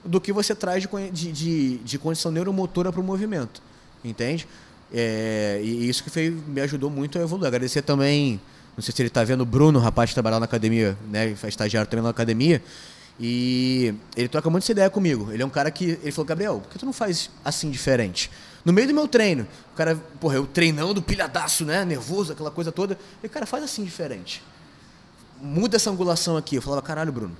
do que você traz de, de, de, condição neuromotora para o movimento. Entende? É, e isso que fez, me ajudou muito a evoluir. Agradecer também, não sei se ele está vendo, o Bruno, o rapaz que trabalha na academia, né? Estagiário treinando na academia. E ele troca muito essa ideia comigo. Ele é um cara que. Ele falou, Gabriel, por que tu não faz assim diferente? No meio do meu treino, o cara, porra, eu treinando pilhadaço, né? Nervoso, aquela coisa toda. Ele, cara, faz assim diferente muda essa angulação aqui. Eu falava, caralho, Bruno,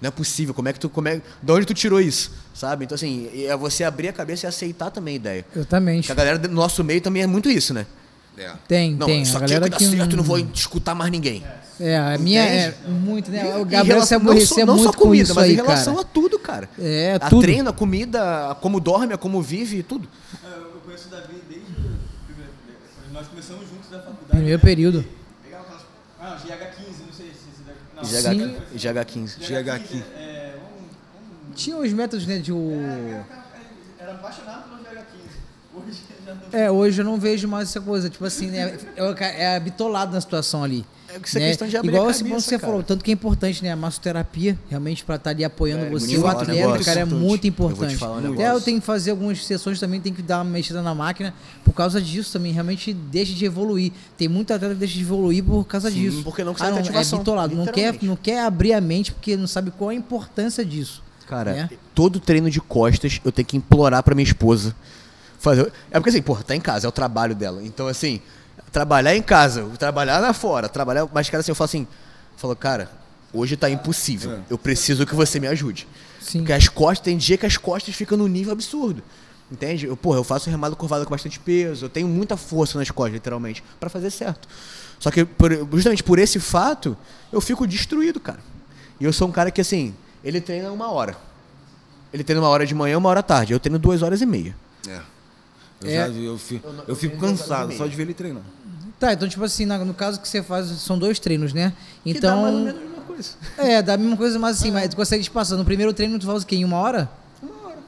não é possível. Como é que tu. Como é, de onde tu tirou isso? Sabe? Então, assim, é você abrir a cabeça e aceitar também a ideia. Exatamente. Porque a galera do nosso meio também é muito isso, né? É. Tem, Não, tem. isso a aqui é o galera que certo, eu não vou escutar mais ninguém. É, a minha é muito, né? O Gabriel relação- se não aborrecia só- não muito só comida, com isso mas aí, em relação cara. a tudo, cara. É, a tudo. treino, a comida, a como dorme, a como vive, tudo. Eu eu conheço o Davi desde o primeiro- nós começamos juntos da faculdade. Primeiro né? período. Pegava aquelas. Ah, GH15, não sei se se deve. Não, Sim. GH15. GH15. É, vamos, vamos, Tinha os métodos, né, de o... era apaixonado pelo GH15. Hoje já não. É, hoje eu não vejo mais essa coisa, tipo assim, né? É, é habitolado na situação ali. É isso é né? questão de abrir Igual a esse ponto que cabeça, você cara. falou, tanto que é importante, né? A massoterapia, realmente, pra estar ali apoiando É, você. O um atleta, negócio cara, é importante. muito Eu vou te importante. falar um Até eu tenho que fazer algumas sessões também, tem que dar uma mexida na máquina, por causa disso também, realmente deixa de evoluir. Tem muito atleta que deixa de evoluir por causa Sim, disso. porque não ah, não, ativação, É bitolado, não quer, não quer abrir a mente porque não sabe qual a importância disso. Cara, né? todo treino de costas eu tenho que implorar pra minha esposa fazer. É porque assim, porra, tá em casa, é o trabalho dela. Então, assim, trabalhar em casa, trabalhar lá fora, trabalhar. Mas, cara, assim, eu falo assim, falou, cara, hoje tá impossível. Eu preciso que você me ajude. Sim. Porque as costas, tem dia que as costas ficam num nível absurdo. Entende? Eu, porra, eu faço remado curvado com bastante peso, eu tenho muita força nas costas, literalmente, pra fazer certo. Só que por- justamente por esse fato, eu fico destruído, cara. E eu sou um cara que, assim, ele treina uma hora. Ele treina uma hora de manhã, uma hora à tarde. Eu treino duas horas e meia. É. Eu, É. já eu, fi- eu fico cansado só de ver ele treinar. Tá, então, tipo assim, na- no caso que você faz, são dois treinos, né? Que dá mais ou Então. menos a mesma coisa. É, dá a mesma coisa, mas assim, mas tu consegue te passar. No primeiro treino, tu faz o quê? Em uma hora?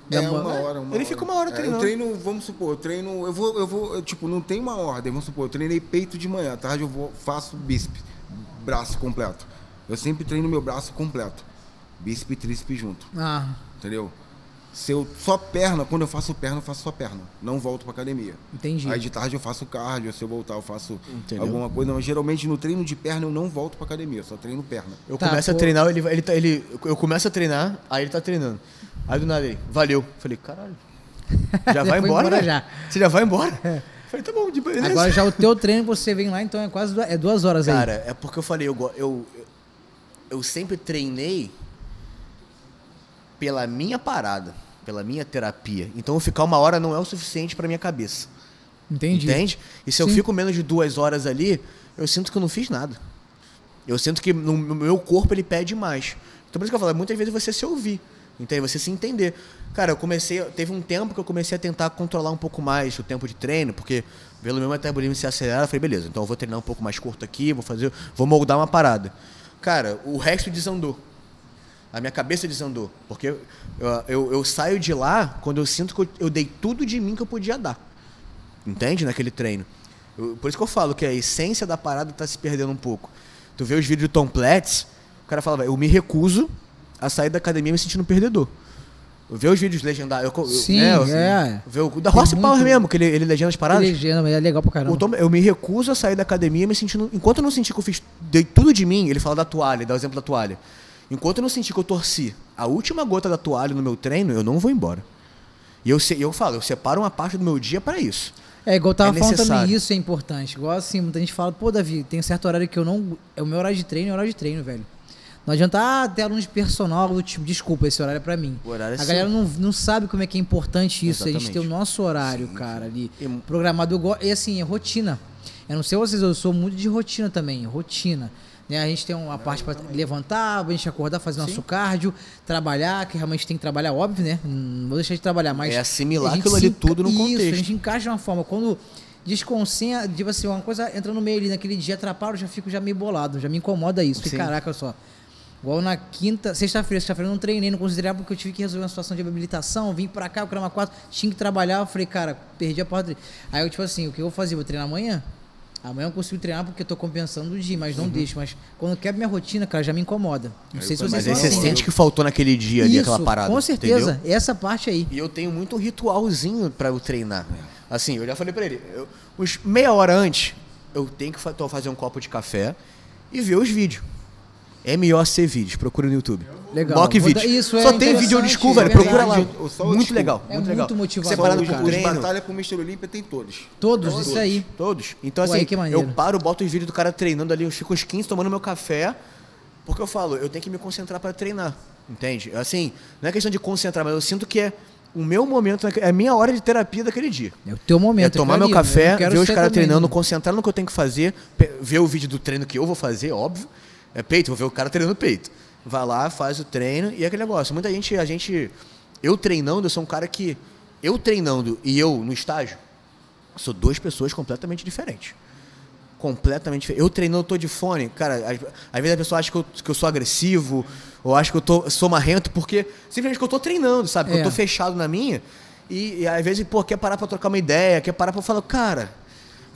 Dá É uma- uma hora, uma Ele hora. fica uma hora É, treinando. Eu treino, vamos supor, eu treino, eu vou, eu vou, eu, tipo, não tem uma ordem, vamos supor, eu treinei peito de manhã, à tarde eu vou, faço bíceps, braço completo. Eu sempre treino meu braço completo, bíceps e tríceps junto, Ah, entendeu? Se eu só perna, quando eu faço perna, eu faço só perna, não volto pra academia. entendi. Aí de tarde eu faço cardio, se eu voltar eu faço Entendeu? alguma coisa, mas geralmente no treino de perna eu não volto pra academia, eu só treino perna. Eu Tá, começo a pô. treinar, ele, ele, tá- ele, eu começo a treinar, aí ele tá treinando. Aí do nada ele, valeu. Falei, caralho. Já vai embora? embora já. Você já vai embora? Falei, tá bom, de beleza. Agora já o teu treino, você vem lá, então é quase duas, é duas horas aí. Cara, é porque eu falei, eu, eu, eu sempre treinei pela minha parada, pela minha terapia. Então eu ficar uma hora não é o suficiente pra minha cabeça. Entendi. Entende? E se eu Sim. fico menos de duas horas ali, eu sinto que eu não fiz nada. Eu sinto que no, meu corpo ele pede mais. Então por isso que eu falo, muitas vezes você se ouvir. Entende? Você se entender. Cara, eu comecei. Teve um tempo que eu comecei a tentar controlar um pouco mais o tempo de treino, porque pelo meu metabolismo se acelerar, eu falei, beleza, então eu vou treinar um pouco mais curto aqui, vou fazer. Vou moldar uma parada. Cara, o resto desandou. A minha cabeça desandou. Porque eu, eu, eu saio de lá quando eu sinto que eu, eu dei tudo de mim que eu podia dar. Entende? Naquele treino. Eu- por isso que eu falo que a essência da parada tá se perdendo um pouco. Tu vê os vídeos do Tom Platz, o cara fala, eu me recuso a sair da academia me sentindo perdedor. Eu vejo os vídeos legendários. Eu, Sim, né, eu- é. vejo o da Rossi Power mesmo, que ele, ele legenda as paradas. Legenda, mas é legal pra caramba. Tom- eu me recuso a sair da academia me sentindo. Enquanto eu não senti que eu fiz. Dei tudo de mim, ele fala da toalha, dá o exemplo da toalha. Enquanto eu não senti que eu torci a última gota da toalha no meu treino, eu não vou embora. E eu, eu falo, eu separo uma parte do meu dia para isso. É, igual eu tava É falando também, isso é importante. Igual assim, muita gente fala, pô, Davi, tem certo horário que eu não. É o meu horário de treino, é o horário de treino, velho. Não adianta ah, ter aluno de personal do tipo, desculpa, esse horário é pra mim. O horário é a seu. galera não, não sabe como é que é importante isso. A gente Exatamente. tem o nosso horário, cara, ali. E- Programado. Eu go- E assim, é rotina. Eu não sei vocês, eu sou muito de rotina também. Rotina. Né? A gente tem uma parte pra levantar, a gente acordar, fazer nosso cardio, trabalhar, que realmente tem que trabalhar, óbvio, né? Não vou deixar de trabalhar, mas. É assimilar aquilo ali tudo no Isso, contexto. a gente encaixa de uma forma. Quando desconcentra, tipo assim, uma coisa entra no meio ali naquele dia, atrapalha, eu já fico já meio bolado, já me incomoda isso. Sim. caraca, só. Igual na quinta, sexta-feira, sexta-feira eu não treinei, não treinar porque eu tive que resolver uma situação de habilitação, vim pra cá, o Crama 4, tinha que trabalhar, eu falei, cara, perdi a porta. Aí eu, tipo assim, o que eu vou fazer? Vou treinar amanhã? Amanhã eu consigo treinar porque eu tô compensando o dia, mas não deixo. Mas quando quebra minha rotina, cara, já me incomoda. Não sei se vocês Mas aí você assim, sente que faltou naquele dia ali, Isso, aquela parada. com certeza. entendeu? Essa parte aí. E eu tenho muito ritualzinho pra eu treinar. Assim, eu já falei pra ele, eu, uns meia hora antes, eu tenho que fazer um copo de café e ver os vídeos. MOC Vídeos, procura no YouTube. Legal. Mock Vídeos. isso é Só tem vídeo old school, é velho. Procura lá. O Muito legal, É muito legal. muito motivador, Separado Os treino. Batalha pro Mr. Olímpia tem todos. Todos, isso aí. Todos. Então, Pô, assim, eu paro, boto os vídeos do cara treinando ali, eu fico uns 15 tomando meu café, porque eu falo, eu tenho que me concentrar para treinar, entende? Assim, não é questão de concentrar, mas eu sinto que é o meu momento, naque- é a minha hora de terapia daquele dia. É o teu momento. é tomar aquilo meu café, ver os caras treinando, concentrar no que eu tenho que fazer, ver o vídeo do treino que eu vou fazer, óbvio. É peito, vou ver o cara treinando peito. Vai lá, faz o treino e é aquele negócio. Muita gente, a gente. Eu treinando, eu sou um cara que. Eu treinando e eu no estágio, sou duas pessoas completamente diferentes. Completamente diferentes. Eu treinando, eu tô de fone. Cara, às, às vezes a pessoa acha que eu, que eu sou agressivo, ou acha que eu tô, sou marrento, porque simplesmente que eu tô treinando, sabe? Que É. eu tô fechado na minha. E, e às vezes, pô, quer parar pra trocar uma ideia, quer parar pra falar, cara.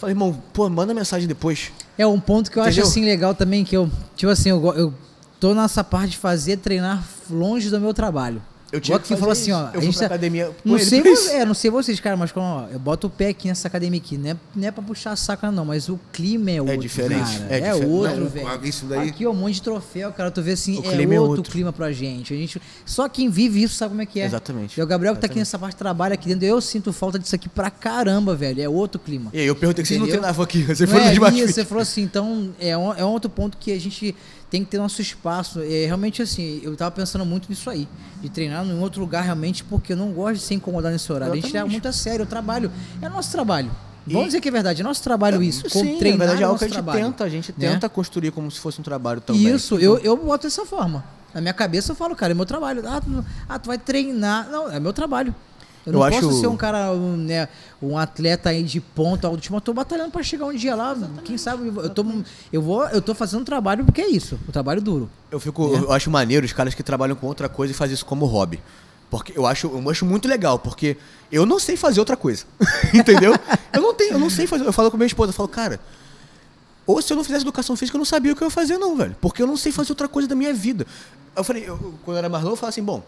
Falei, irmão, pô, manda mensagem depois. É um ponto que eu Entendeu? acho assim legal também, que eu, tipo assim, eu, eu tô nessa parte de fazer treinar longe do meu trabalho. Eu Igual tive que você falou assim, ó. Eu a fui tá- academia Não sei, pra vo- isso. é, não sei vocês, cara, mas quando ó, eu boto o pé aqui nessa academia aqui, não é, não é pra puxar saco, não, mas o clima é outro. diferente, cara. é É, diferente. outro, Não, velho. isso daí- Aqui, ó, um monte de troféu, cara. Tu vê assim, O é clima é outro, outro. clima pra gente. A gente. Só quem vive isso sabe como é que é. Exatamente. E o Gabriel que tá aqui nessa parte trabalha aqui dentro, eu sinto falta disso aqui pra caramba, velho. É outro clima. E aí eu perguntei que vocês não treinavam aqui. Você foi é, no isso, Fit. você falou assim, então é um, é um outro ponto que a gente tem que ter nosso espaço. É, realmente assim, eu tava pensando muito nisso aí, de treinar em outro lugar realmente, porque eu não gosto de ser incomodado nesse horário. A gente leva muito a sério o trabalho. É nosso trabalho. E- Vamos dizer que é verdade, é nosso trabalho isso. com- Sim, na treinar verdade é é algo que a gente trabalho. tenta. A gente né? tenta construir como se fosse um trabalho também. Isso, eu, eu boto dessa forma. Na minha cabeça eu falo, cara, é meu trabalho. Ah, tu, ah, tu vai treinar. Não, é meu trabalho. Eu não Eu posso acho- ser um cara, um, né, um atleta aí de ponta, algo do tipo, eu tô batalhando pra chegar um dia lá, quem sabe, eu tô, eu vou, eu tô fazendo um trabalho porque é isso, o trabalho duro. Eu fico, eu acho maneiro os caras que trabalham com outra coisa e fazem isso como hobby. Porque eu acho, eu acho muito legal, porque eu não sei fazer outra coisa. Entendeu? Eu não tenho, eu não sei fazer. Eu falo com a minha esposa, eu falo, cara, ou se eu não fizesse educação física, eu não sabia o que eu ia fazer, não, velho. Porque eu não sei fazer outra coisa da minha vida. Eu falei, eu- quando eu era mais novo, eu falava assim, bom,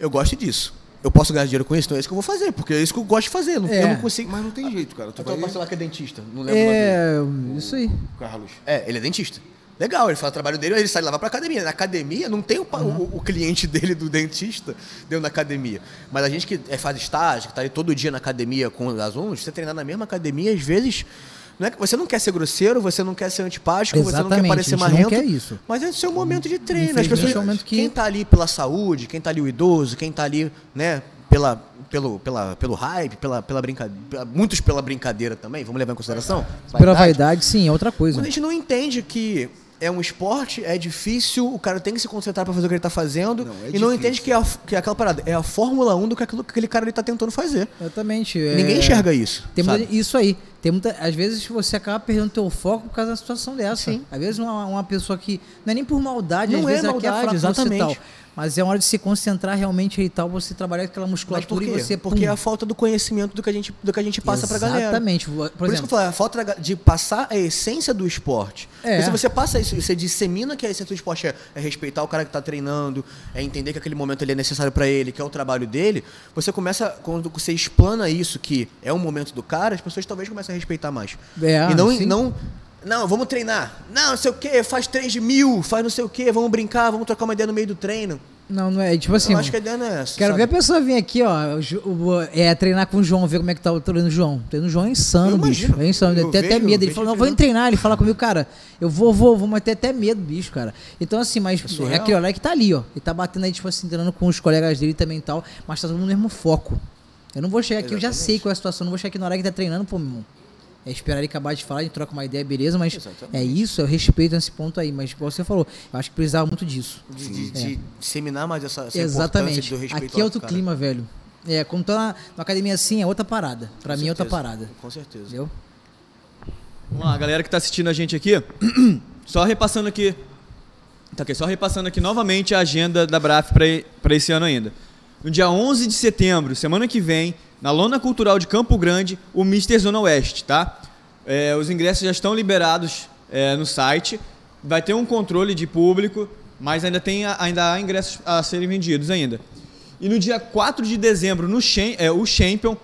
eu gosto disso. Eu posso ganhar dinheiro com isso, então é isso que eu vou fazer, porque é isso que eu gosto de fazer. Não, É. eu não consigo. Mas não tem jeito, cara. Tu Então vai... falar que é dentista. Não lembro o nome dele. É, isso aí. Carlos. É, ele é dentista. Legal, ele faz o trabalho dele, ele sai lá vai pra academia. Na academia não tem o, pa- o- o cliente dele do dentista dentro da academia. Mas a gente que é, faz estágio, que tá ali todo dia na academia com os alunos, você treinar na mesma academia, às vezes. Não é que você não quer ser grosseiro, você não quer ser antipático, você não quer Exatamente, parecer a gente não marrento. quer isso. Mas é o seu momento de treino. As pessoas, é que- Quem tá ali pela saúde, quem tá ali o idoso, quem tá ali, né, pela, pelo, pela, pelo hype, pela, pela brincadeira. Muitos pela brincadeira também, vamos levar em consideração? Pela vaidade, sim, é outra coisa. A gente não entende que é um esporte, é difícil, o cara tem que se concentrar pra fazer o que ele tá fazendo Não, é e não difícil. entende que é, a, que é aquela parada, é a Fórmula 1 do que aquilo que aquele cara ali tá tentando fazer. Exatamente. Ninguém é, enxerga isso. Tem sabe? isso aí. Tem muita, às vezes você acaba perdendo teu foco por causa da situação dessa. Sim. Às vezes uma, uma pessoa que. Não é nem por maldade, Não às é vezes ela quer maldade, falar com você exatamente. tal. Mas é hora de se concentrar realmente e tal, você trabalhar com aquela musculatura e você. Porque pum. é a falta do conhecimento do que a gente, do que a gente passa pra galera. Exatamente. Por, Por, isso que eu falo, a falta de passar a essência do esporte. É. Porque se você passa isso, você dissemina que a essência do esporte é, é respeitar o cara que tá treinando, é entender que aquele momento ele é necessário pra ele, que é o trabalho dele, você começa, quando você explana isso, que é um momento do cara, as pessoas talvez comecem a respeitar mais. É, e não, sim. não, não, vamos treinar. Não, não sei o quê, faz três de mil, faz não sei o quê, vamos brincar, vamos trocar uma ideia no meio do treino. não, não é. Tipo assim. eu acho que a ideia não é essa. Quero sabe? ver a pessoa vir aqui, ó, é, treinar com o João, ver como é que tá o treino do João. O treino do João é insano, bicho. É insano. Eu Tem até vejo- medo. Ele falou, não, vou treinar. Ele fala comigo, cara, eu vou, vou, vou, mas tem até medo, bicho, cara. Então, assim, mas é, surreal. aquele olhar que tá ali, ó. Ele tá batendo aí, tipo assim, treinando com os colegas dele também e tal, mas tá todo mundo no mesmo foco. Eu não vou chegar aqui, eu já sei qual é a situação, não vou chegar aqui na hora que tá treinando, pô, meu irmão. É esperar ele acabar de falar, a gente troca uma ideia, beleza, mas Exatamente. é isso, eu respeito nesse ponto aí, mas igual você falou, eu acho que precisava muito disso. De, de- de disseminar mais essa, essa Exatamente. importância do respeito Aqui é outro cara. clima, velho. É, quando tá na, numa academia assim, é outra parada. Pra Com mim é outra certeza, parada. Com certeza. Entendeu? Vamos lá, galera que tá assistindo a gente aqui, só repassando aqui, tá aqui, só repassando aqui novamente a agenda da BRAF para esse ano ainda. No dia 11 de setembro, semana que vem, na Lona Cultural de Campo Grande, o Mister Zona Oeste, tá? É, os ingressos já estão liberados é, no site, vai ter um controle de público, mas ainda, tem, ainda há ingressos a serem vendidos ainda. E no dia 4 de dezembro, no Cham- é, o Champion,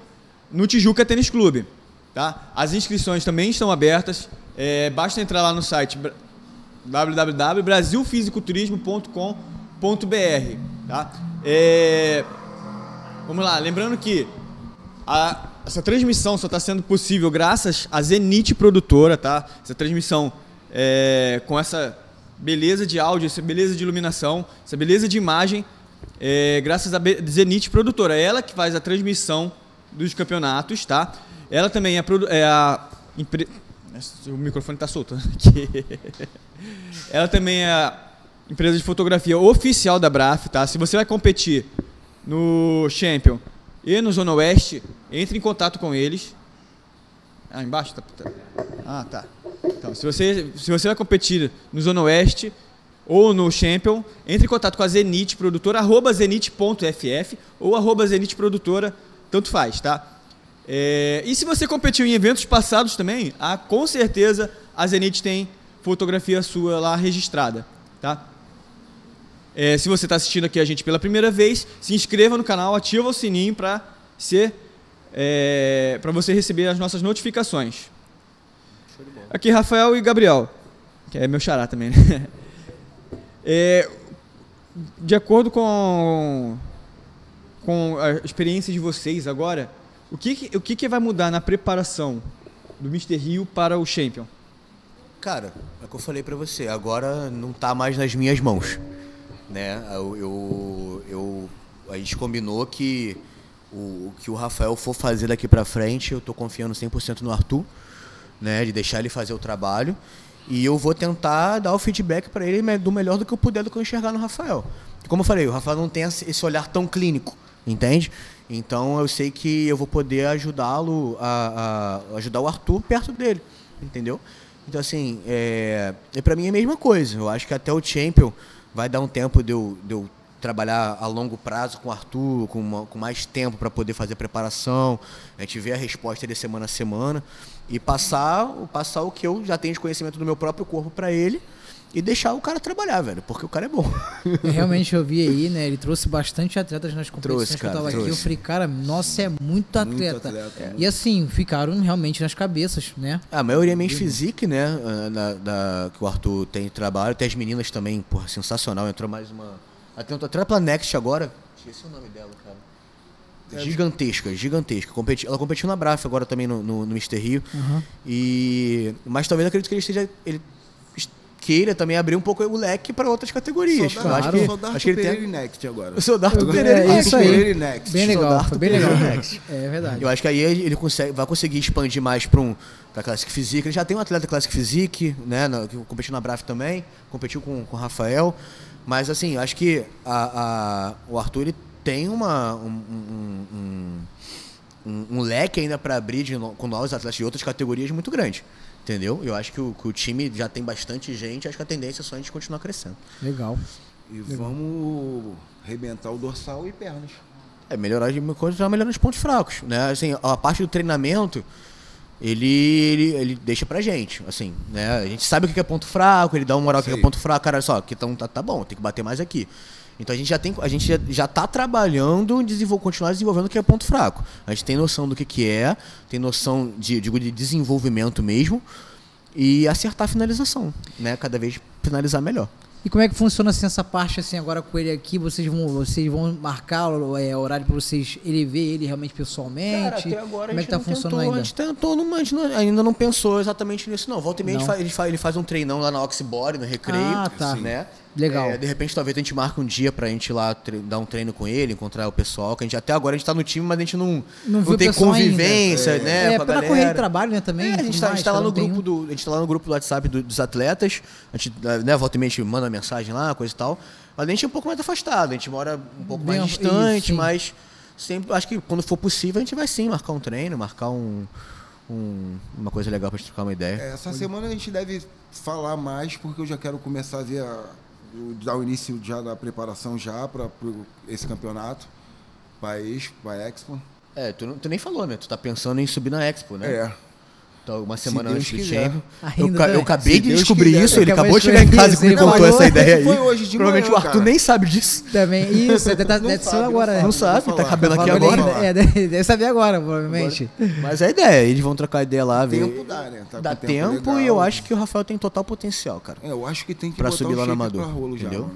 no Tijuca Tênis Clube. Tá? As inscrições também estão abertas. É, basta entrar lá no site bra- www.brasilfisicoturismo.com.br. Tá? É, vamos lá, lembrando que a- essa transmissão só está sendo possível graças à Zenit Produtora, tá? Essa transmissão é, com essa beleza de áudio, essa beleza de iluminação, essa beleza de imagem, é, graças à Zenit Produtora. Ela que faz a transmissão dos campeonatos, tá? Ela também é, produ- é a. Nossa, O microfone tá solto. Ela também é empresa de fotografia oficial da Braf, tá? Se você vai competir no Champion e no Zona Oeste, entre em contato com eles. Ah, embaixo? Tá, tá. Ah, tá. Então, se você, se você vai competir no Zona Oeste ou no Champion, entre em contato com a Zenit Produtora, arroba zenit.ff ou arroba Zenit Produtora, tanto faz, tá? É, e se você competiu em eventos passados também, ah, com certeza a Zenit tem fotografia sua lá registrada, tá? É, se você está assistindo aqui a gente pela primeira vez, se inscreva no canal, ativa o sininho para ser é, para você receber as nossas notificações. Aqui Rafael e Gabriel, que é meu xará também. Né? É, de acordo com com a experiência de vocês agora, o que o que, que vai mudar na preparação do Mr. Rio para o Champion? Cara, é o que eu falei pra você, agora não tá mais nas minhas mãos, né? Eu, eu, eu- a gente combinou que o, que o Rafael for fazer daqui pra frente, eu tô confiando 100% no Arthur, né? De deixar ele fazer o trabalho e eu vou tentar dar o feedback pra ele do melhor do que eu puder do que eu enxergar no Rafael. Como eu falei, o Rafael não tem esse olhar tão clínico, entende? Então eu sei que eu vou poder ajudá-lo a, a ajudar o Arthur perto dele, entendeu? Então assim, é, para mim é a mesma coisa. Eu acho que até o Champion vai dar um tempo de eu, de eu trabalhar a longo prazo com o Arthur, com, uma- com mais tempo para poder fazer preparação, a gente ver a resposta de semana a semana e passar, passar o que eu já tenho de conhecimento do meu próprio corpo para ele e deixar o cara trabalhar, velho, porque o cara é bom. É, Realmente eu vi aí, né? Ele trouxe bastante atletas nas competições Trouxe, que eu cara, tava aqui. Eu trouxe. falei, cara, nossa, é muito atleta. atleta, E assim, ficaram realmente nas cabeças, né? A maioria é men's physique, né? ah, na- da, que o Arthur tem trabalho. Tem as meninas também, porra, sensacional. Entrou mais uma. Até até pra Next agora. Esqueci o nome dela, cara. Gigantesca, gigantesca. Competi- ela competiu na Braf agora também no, no, no Mr. Rio. E. Mas talvez acredito que ele esteja. Ele queira também abrir um pouco o leque para outras categorias. Eu dá, acho que, dá acho que ele Pereira tem... e Next agora. O seu Darto Eu- Pereira. é, Next. isso aí. Pereira e Next. Bem legal, foi bem legal. Next. É verdade. Eu acho que aí ele consegue, vai conseguir expandir mais para um pra Classic Physique. Ele já tem um atleta Classic Physique, né? Que competiu na Braf também, competiu com, com o Rafael. Mas assim, eu acho que a, a- o Arthur ele tem uma, um, um- um- um- um leque ainda para abrir de com novos atletas de outras categorias muito grande. Entendeu? Eu acho que o, que o time já tem bastante gente, acho que a tendência é só a gente continuar crescendo. Legal. E vamos arrebentar o dorsal e pernas. É, melhorar de continuar melhorando os pontos fracos, né? Assim, a parte do treinamento, ele, ele, ele deixa pra gente, assim, né? A gente sabe o que é ponto fraco, ele dá uma moral o que é ponto fraco, cara, olha só, aqui tá, tá, tá bom, tem que bater mais aqui. Então a gente já tem, a gente já, já tá trabalhando em desenvol, continuar desenvolvendo o que é ponto fraco. A gente tem noção do que que é, tem noção de, digo, de desenvolvimento mesmo e acertar a finalização, né? Cada vez finalizar melhor. E como é que funciona assim, essa parte assim agora com ele aqui? Vocês vão, vocês vão marcar o é, horário para vocês ele ver ele realmente pessoalmente? Cara, até agora como a é gente que tá não funcionando tentou, ainda? A gente tentou, não, a gente não- ainda não pensou exatamente nisso, não. Volta e meia a gente Não. faz- ele, faz, ele faz um treinão lá na Oxybody, no recreio. Ah, tá. Né? Legal. É, de repente, talvez a gente marque um dia pra gente ir lá dar um treino com ele, encontrar o pessoal, que a gente até agora a gente tá no time, mas a gente não, Não viu o tem pessoal ainda. convivência, né? É, com a pela correria de trabalho, né, também. É, a gente, tá, a gente mais, tá lá no um grupo um. do. A gente tá lá no grupo do WhatsApp do- dos atletas. A gente, né, volta e meia a gente manda mensagem lá, coisa e tal. Mas a gente é um pouco mais afastado, a gente mora um pouco Bem, mais isso, distante, sim. mas sempre, acho que quando for possível a gente vai sim marcar um treino, marcar um, um- uma coisa legal pra gente trocar uma ideia. É, Essa semana a gente deve falar mais, porque eu já quero começar a ver a, dar o início já da preparação já para esse campeonato, para Expo, para Expo. É, tu, tu nem falou, né? Tu tá pensando em subir na Expo, né? É. Então, uma semana Deus antes do quiser. Champion. Eu, ca- eu acabei Se de Deus descobrir quiser. isso, ele Acabou de chegar em casa e me ele contou essa ideia aí. Foi hoje de Provavelmente manhã, o Arthur cara. nem sabe disso. Também, isso, deve tá, Não deve sabe, agora. não né? Não sabe. tá cabendo aqui Agora ele- É, deve, saber agora, provavelmente. Mas a ideia, eles vão trocar ideia lá, ver. Tempo dá, né? Tá dá tempo, legal. e eu acho que o Rafael tem total potencial, cara. É, eu acho que tem que Pra botar subir o lá no shape Amador, entendeu?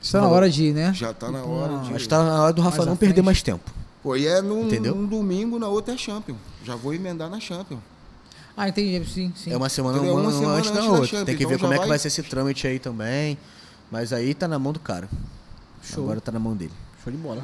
Está na hora de ir, né? Já tá na hora de... Acho que tá na hora do Rafael não perder mais tempo. Pô, e é num domingo, na outra é Champion. Já vou emendar na Champion. Ah, entendi, sim, sim. É uma semana, uma, Uma semana antes da antes da outra. Champions, Tem que então ver como já é que vai- vai ser esse trâmite aí também. Mas aí tá na mão do cara. Show. Agora tá na mão dele. Show de bola.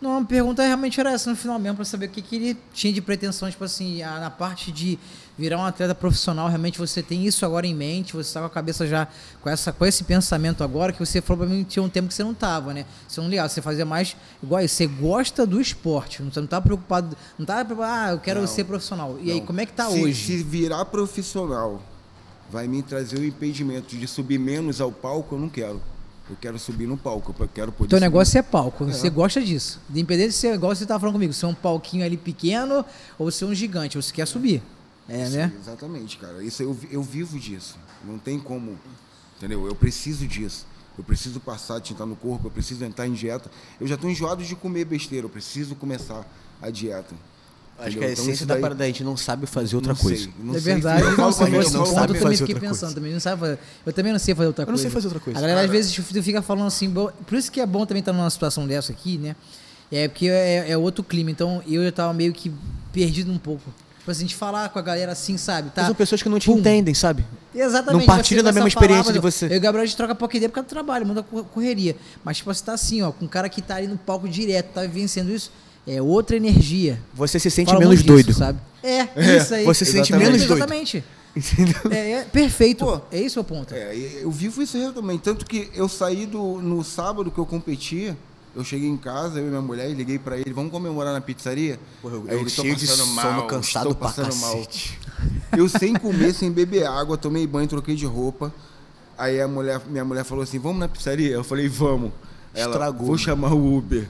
Não, a pergunta realmente era essa no final mesmo, pra saber o que, que ele tinha de pretensão, tipo assim, a- na parte de virar um atleta profissional, realmente você tem isso agora em mente, você tá com a cabeça já com, essa, com esse pensamento agora, que você falou pra mim que tinha um tempo que você não tava, né? Você não ligava, você fazia mais igual isso, você gosta do esporte, não- você não tá preocupado, não tá preocupado, ah, eu quero Não. ser profissional. E aí, Não. como é que tá se, hoje? Se virar profissional vai me trazer o impedimento de subir menos ao palco, eu não quero. Eu quero subir no palco, eu quero poder Teu subir. negócio é palco, você gosta disso. Independente de ser igual você tava falando comigo, ser um palquinho ali pequeno ou ser um gigante, você quer subir. É, Sim, né? Exatamente, cara. Isso eu, eu vivo disso. Não tem como. Entendeu? Eu preciso disso. Eu preciso passar tinta no corpo, eu preciso entrar em dieta. Eu já estou enjoado de comer besteira, eu preciso começar a dieta. Acho Entendeu? que a Então, essência isso da daí- parada é a gente não sabe fazer outra não coisa. sei, não é sei, verdade, eu não, falo se pra mim, fosse eu esse ponto, eu também fazer fiquei outra pensando coisa. também. Não sabe fazer. Eu também não sei fazer outra Eu não coisa. sei fazer outra coisa. A galera às vezes tu fica falando assim, bo- por isso que é bom também estar numa situação dessa aqui, né? É porque é, é outro clima. Então eu já tava meio que perdido um pouco. Tipo assim, de falar com a galera assim, sabe? Tá? Mas são pessoas que não te Pum. entendem, sabe? Exatamente. Não partilha você da começa mesma experiência de por você. Eu e o Gabriel a gente troca pouca ideia por causa do trabalho, muda cor- correria. Mas tipo, você tá assim, ó, com um cara que tá ali no palco direto, tá vivenciando isso, é outra energia. Você se sente Fala menos disso, doido. sabe? É, isso aí. você se sente menos doido. Exatamente. Entendeu? É, é perfeito. Pô. é esse o ponto. É, eu vivo isso aí também. Tanto que eu saí do, no sábado que eu competi, eu cheguei em casa, eu e minha mulher, e liguei pra ele, vamos comemorar na pizzaria? Porra, eu- eu "Tô cheio de passando sono, cansado estou pra passando cacete." Eu sem comer, sem beber água, tomei banho, troquei de roupa. Aí a mulher, minha mulher falou assim, vamos na pizzaria? Eu falei, vamos. Ela, Estragou, vou né? chamar o Uber.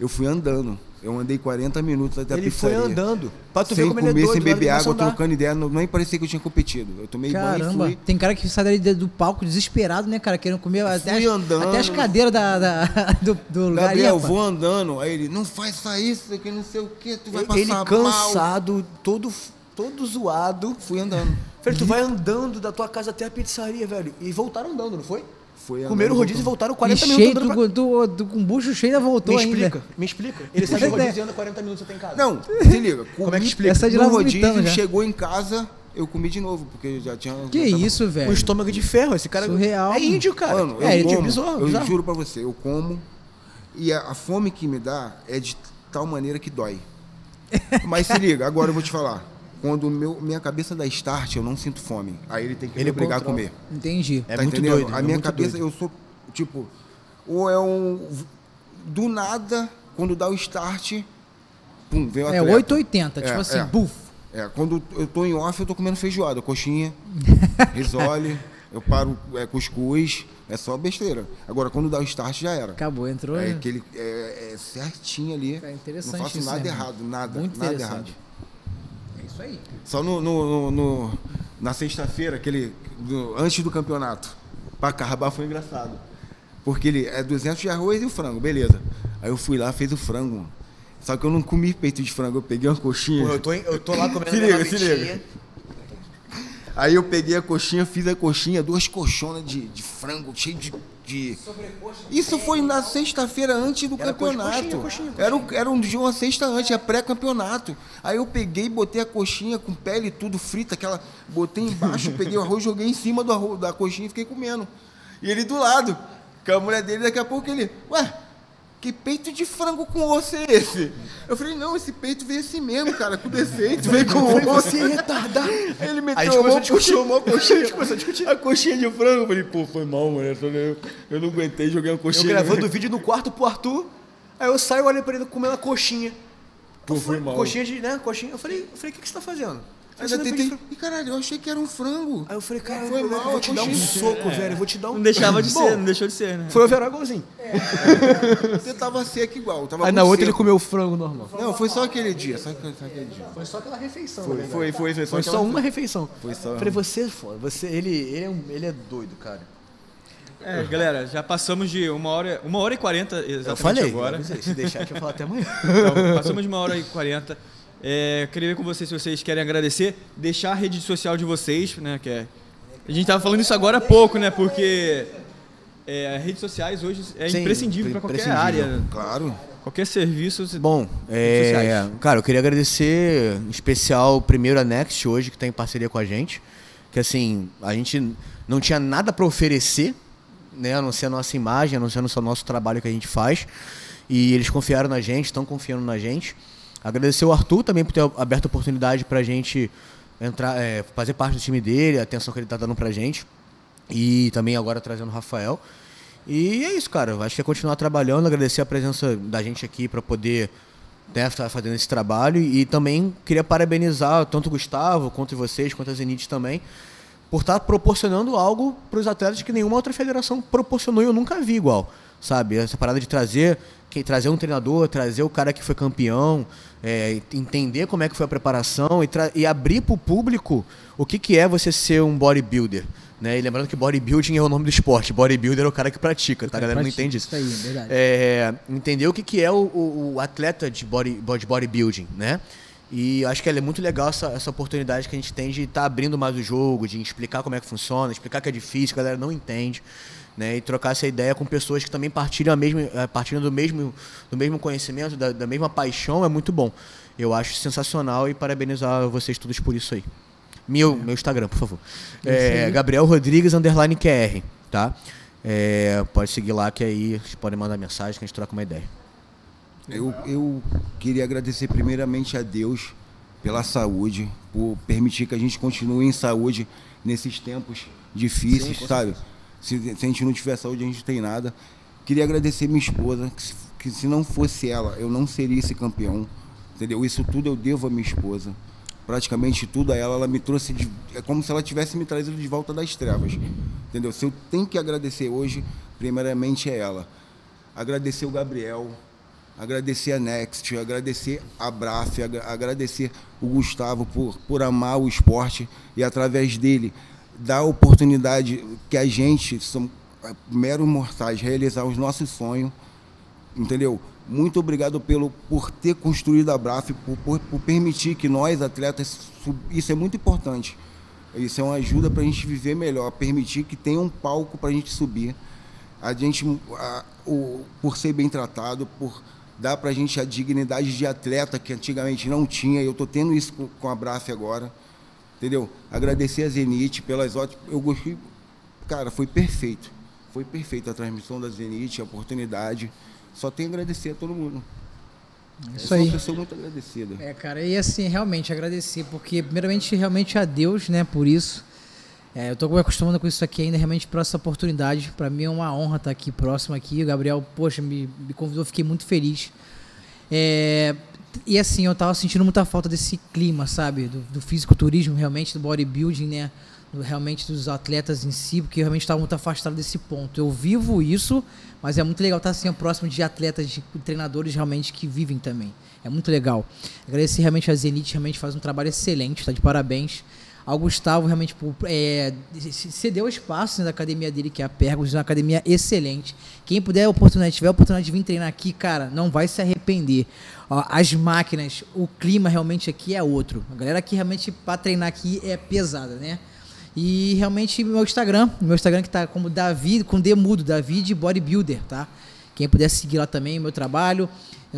Eu fui andando. Eu andei 40 minutos até a Ele foi pizzaria. andando. Pra tu sem ver como ele é comer, doido. sem beber água, trocando ideia, não, nem parecia que eu tinha competido. Eu tomei banho e Caramba, fui. tem cara que sai dali do palco desesperado, né, cara? Querendo comer até as, andando. até as cadeiras da, da- do, do lugar. Gabriel, rapaz. vou andando. Aí ele, não faça isso, que não sei o que, tu vai Ele, passar ele mal. cansado, todo, todo zoado. Fui andando. Velho, tu vai andando da tua casa até a pizzaria, velho. E voltaram andando, não foi? Foi Comeram o rodízio e voltaram 40 e minutos cheio do, do, do, com bucho cheio ainda voltou Me ainda. explica, me explica. Ele sai do rodízio e anda 40 minutos até em casa. Não, se liga. Como é que comi explica? Essa de lá rodízio, já. chegou em casa, eu comi de novo, porque eu já tinha. Que já tava- isso, velho? Um estômago de ferro, esse cara Surreal, é índio, cara. Mano, eu é índio, bizarro, eu bizarro. juro pra você, eu como e a, a fome que me dá é de tal maneira que dói. Mas se liga, agora eu vou te falar. Quando meu, minha cabeça dá start, eu não sinto fome. Aí ele tem que Ele me obrigar a controla. comer. Entendi. É tá muito entendendo? doido, A é minha cabeça, doido. eu sou, tipo, ou é um. Do nada, quando dá o start, pum, vem o É atleta. 880, tipo É, assim, é. buf. É, quando eu tô em off, eu tô comendo feijoada, coxinha, risole, eu paro é, cuscuz, é só besteira. Agora, quando dá o start, já era. Acabou, entrou. É aquele é, é certinho ali. Cara, interessante não faço nada errado, nada, Muito nada errado. Isso aí. Só no, no- no- no- na sexta-feira, aquele do- antes do campeonato, para carbar foi engraçado. Porque ele é 200 de arroz e o frango, beleza. Aí eu fui lá, fez o frango. mano. Só que eu não comi peito de frango, eu peguei uma coxinha. Pô, eu, tô, eu tô lá comendo Se liga, se liga. Aí eu peguei a coxinha, fiz a coxinha, duas coxonas de, de frango, cheio de. De... Isso foi na sexta-feira antes do Era campeonato. coxinha, coxinha, Era, um- era um dia, uma sexta antes, é pré-campeonato. Aí eu peguei, botei a coxinha com pele e tudo frita, aquela. Botei embaixo, peguei o arroz, joguei em cima do arroz, da coxinha e fiquei comendo. E ele do lado. Com a mulher dele, daqui a pouco ele. Ué, que peito de frango com osso é esse? Eu falei, não, esse peito veio assim mesmo, cara, com defeito, veio com osso. Você é retardado. Aí ele Aí a meteu a mão, discutir. uma coxinha, A gente começou a discutir. a coxinha de frango. Eu falei, pô, foi mal, mano. Eu, eu não aguentei, joguei uma Eu coxinha. gravando o vídeo no quarto pro Arthur. Aí eu saio, olhei pra ele comendo a coxinha. Pô, Eu foi mal. Coxinha de, né? Coxinha. Eu falei, eu falei, o que, que você tá fazendo? Aí você tentei. E caralho, eu achei que era um frango. Aí eu falei, cara, Foi eu mal, vou te dar um soco, velho. Eu vou te dar um. Não deixava de ser, não deixou de ser, né? Foi o overall igualzinho. Você tava seco igual. Tava Aí na outra ele comeu o frango normal. Não, foi só aquele dia. Só, aquele- só aquele dia. Foi só aquela refeição, Foi, foi, foi, foi, Foi só uma refeição. Foi só- Falei, você é foda. Você, ele, ele, é um, ele é doido, cara. É, galera, já passamos de uma hora, uma hora e quarenta exatamente eu falei. agora. eu avisei, Se deixar, a gente vai falar até amanhã. Então, passamos de uma hora e quarenta. É, queria ver com vocês se vocês querem agradecer, deixar a rede social de vocês, né? Que é, a gente tava falando isso agora há pouco, né? Porque é, as redes sociais hoje é Sim, imprescindível para qualquer área, Claro. qualquer serviço. Bom, é, cara, eu queria agradecer em especial primeiro a Next hoje, que está em parceria com a gente. Que assim, a gente não tinha nada para oferecer, né? A não ser a nossa imagem, a não ser o nosso trabalho que a gente faz. E eles confiaram na gente, estão confiando na gente. Agradecer o Arthur também por ter aberto a oportunidade para a gente entrar, é, fazer parte do time dele, a atenção que ele está dando para a gente. E também agora trazendo o Rafael. E é isso, cara. Acho que é continuar trabalhando, agradecer a presença da gente aqui para poder né, estar fazendo esse trabalho. E também queria parabenizar tanto o Gustavo, quanto vocês, quanto a Zenit também, por estar proporcionando algo para os atletas que nenhuma outra federação proporcionou e eu nunca vi igual. Sabe? Essa parada de trazer, trazer um treinador, trazer o cara que foi campeão, é, entender como é que foi a preparação e, e abrir para o público o que, que é você ser um bodybuilder. Né? E lembrando que bodybuilding é o nome do esporte, bodybuilder é o cara que pratica, tá? A galera não entende isso. isso aí, é. É, entender o que, que é o, o- o atleta de, body, de bodybuilding, né? E acho que é muito legal essa, essa oportunidade que a gente tem de estar abrindo mais o jogo, de explicar como é que funciona, explicar que é difícil, que a galera não entende, né? E trocar essa ideia com pessoas que também partilham, a mesma, eh, partilham do, mesmo, do mesmo conhecimento, da, da mesma paixão, é muito bom. Eu acho sensacional e parabenizar vocês todos por isso aí. Meu, meu Instagram, por favor. É, Gabriel Rodrigues, underline QR, tá? É, pode seguir lá que aí vocês podem mandar mensagem que a gente troca uma ideia. Eu, eu queria agradecer primeiramente a Deus pela saúde, por permitir que a gente continue em saúde nesses tempos difíceis, sabe? Se, se a gente não tiver saúde, a gente tem nada. Queria agradecer minha esposa, que se, que se não fosse ela, eu não seria esse campeão, entendeu? Isso tudo eu devo à minha esposa. Praticamente tudo a ela, ela me trouxe de, é como se ela tivesse me trazido de volta das trevas, entendeu? Se eu tenho que agradecer hoje, primeiramente é ela. Agradecer o Gabriel, agradecer a Next, agradecer a Braf, agra- agradecer o Gustavo por, por amar o esporte e através dele dar a oportunidade que a gente, são é, meros mortais, realizar os nossos sonhos, entendeu? Muito obrigado pelo, por ter construído a Braf, por, por, por permitir que nós, atletas, isso é muito importante. Isso é uma ajuda para a gente viver melhor, permitir que tenha um palco para a gente subir. A gente, a- o, por ser bem tratado, por dar para a gente a dignidade de atleta que antigamente não tinha, eu estou tendo isso com, com a Braf agora. Entendeu? Agradecer a Zenit pelas ótimas. Eu gostei. Cara, foi perfeito. Foi perfeito a transmissão da Zenit, a oportunidade. Só tenho a agradecer a todo mundo. Eu Isso sou aí. uma pessoa muito agradecida. É, cara, e assim, realmente agradecer, porque primeiramente realmente a Deus, né, por isso. É, eu tô me acostumando com isso aqui ainda, realmente por essa oportunidade. Pra mim é uma honra estar aqui próximo aqui. O Gabriel, poxa, me, me convidou, fiquei muito feliz. É, e assim, eu tava sentindo muita falta desse clima, sabe? Do, do fisiculturismo, realmente, do bodybuilding, né? Do- realmente dos atletas em si, porque eu realmente estava muito afastado desse ponto. Eu vivo isso, mas é muito legal estar assim próximo de atletas, de treinadores realmente que vivem também. É muito legal. Agradecer realmente a Zenit, realmente faz um trabalho excelente, tá de parabéns. Ao Gustavo, realmente, por, é, cedeu espaço da academia dele, que é a Pergos, uma academia excelente. Quem puder oportunidade, tiver oportunidade de vir treinar aqui, cara, não vai se arrepender. Ó, as máquinas, o clima realmente aqui é outro. A galera aqui realmente para treinar aqui é pesada, né? E realmente meu Instagram, meu Instagram que tá como Davi, com D mudo, David Bodybuilder, tá? Quem puder seguir lá também, meu trabalho,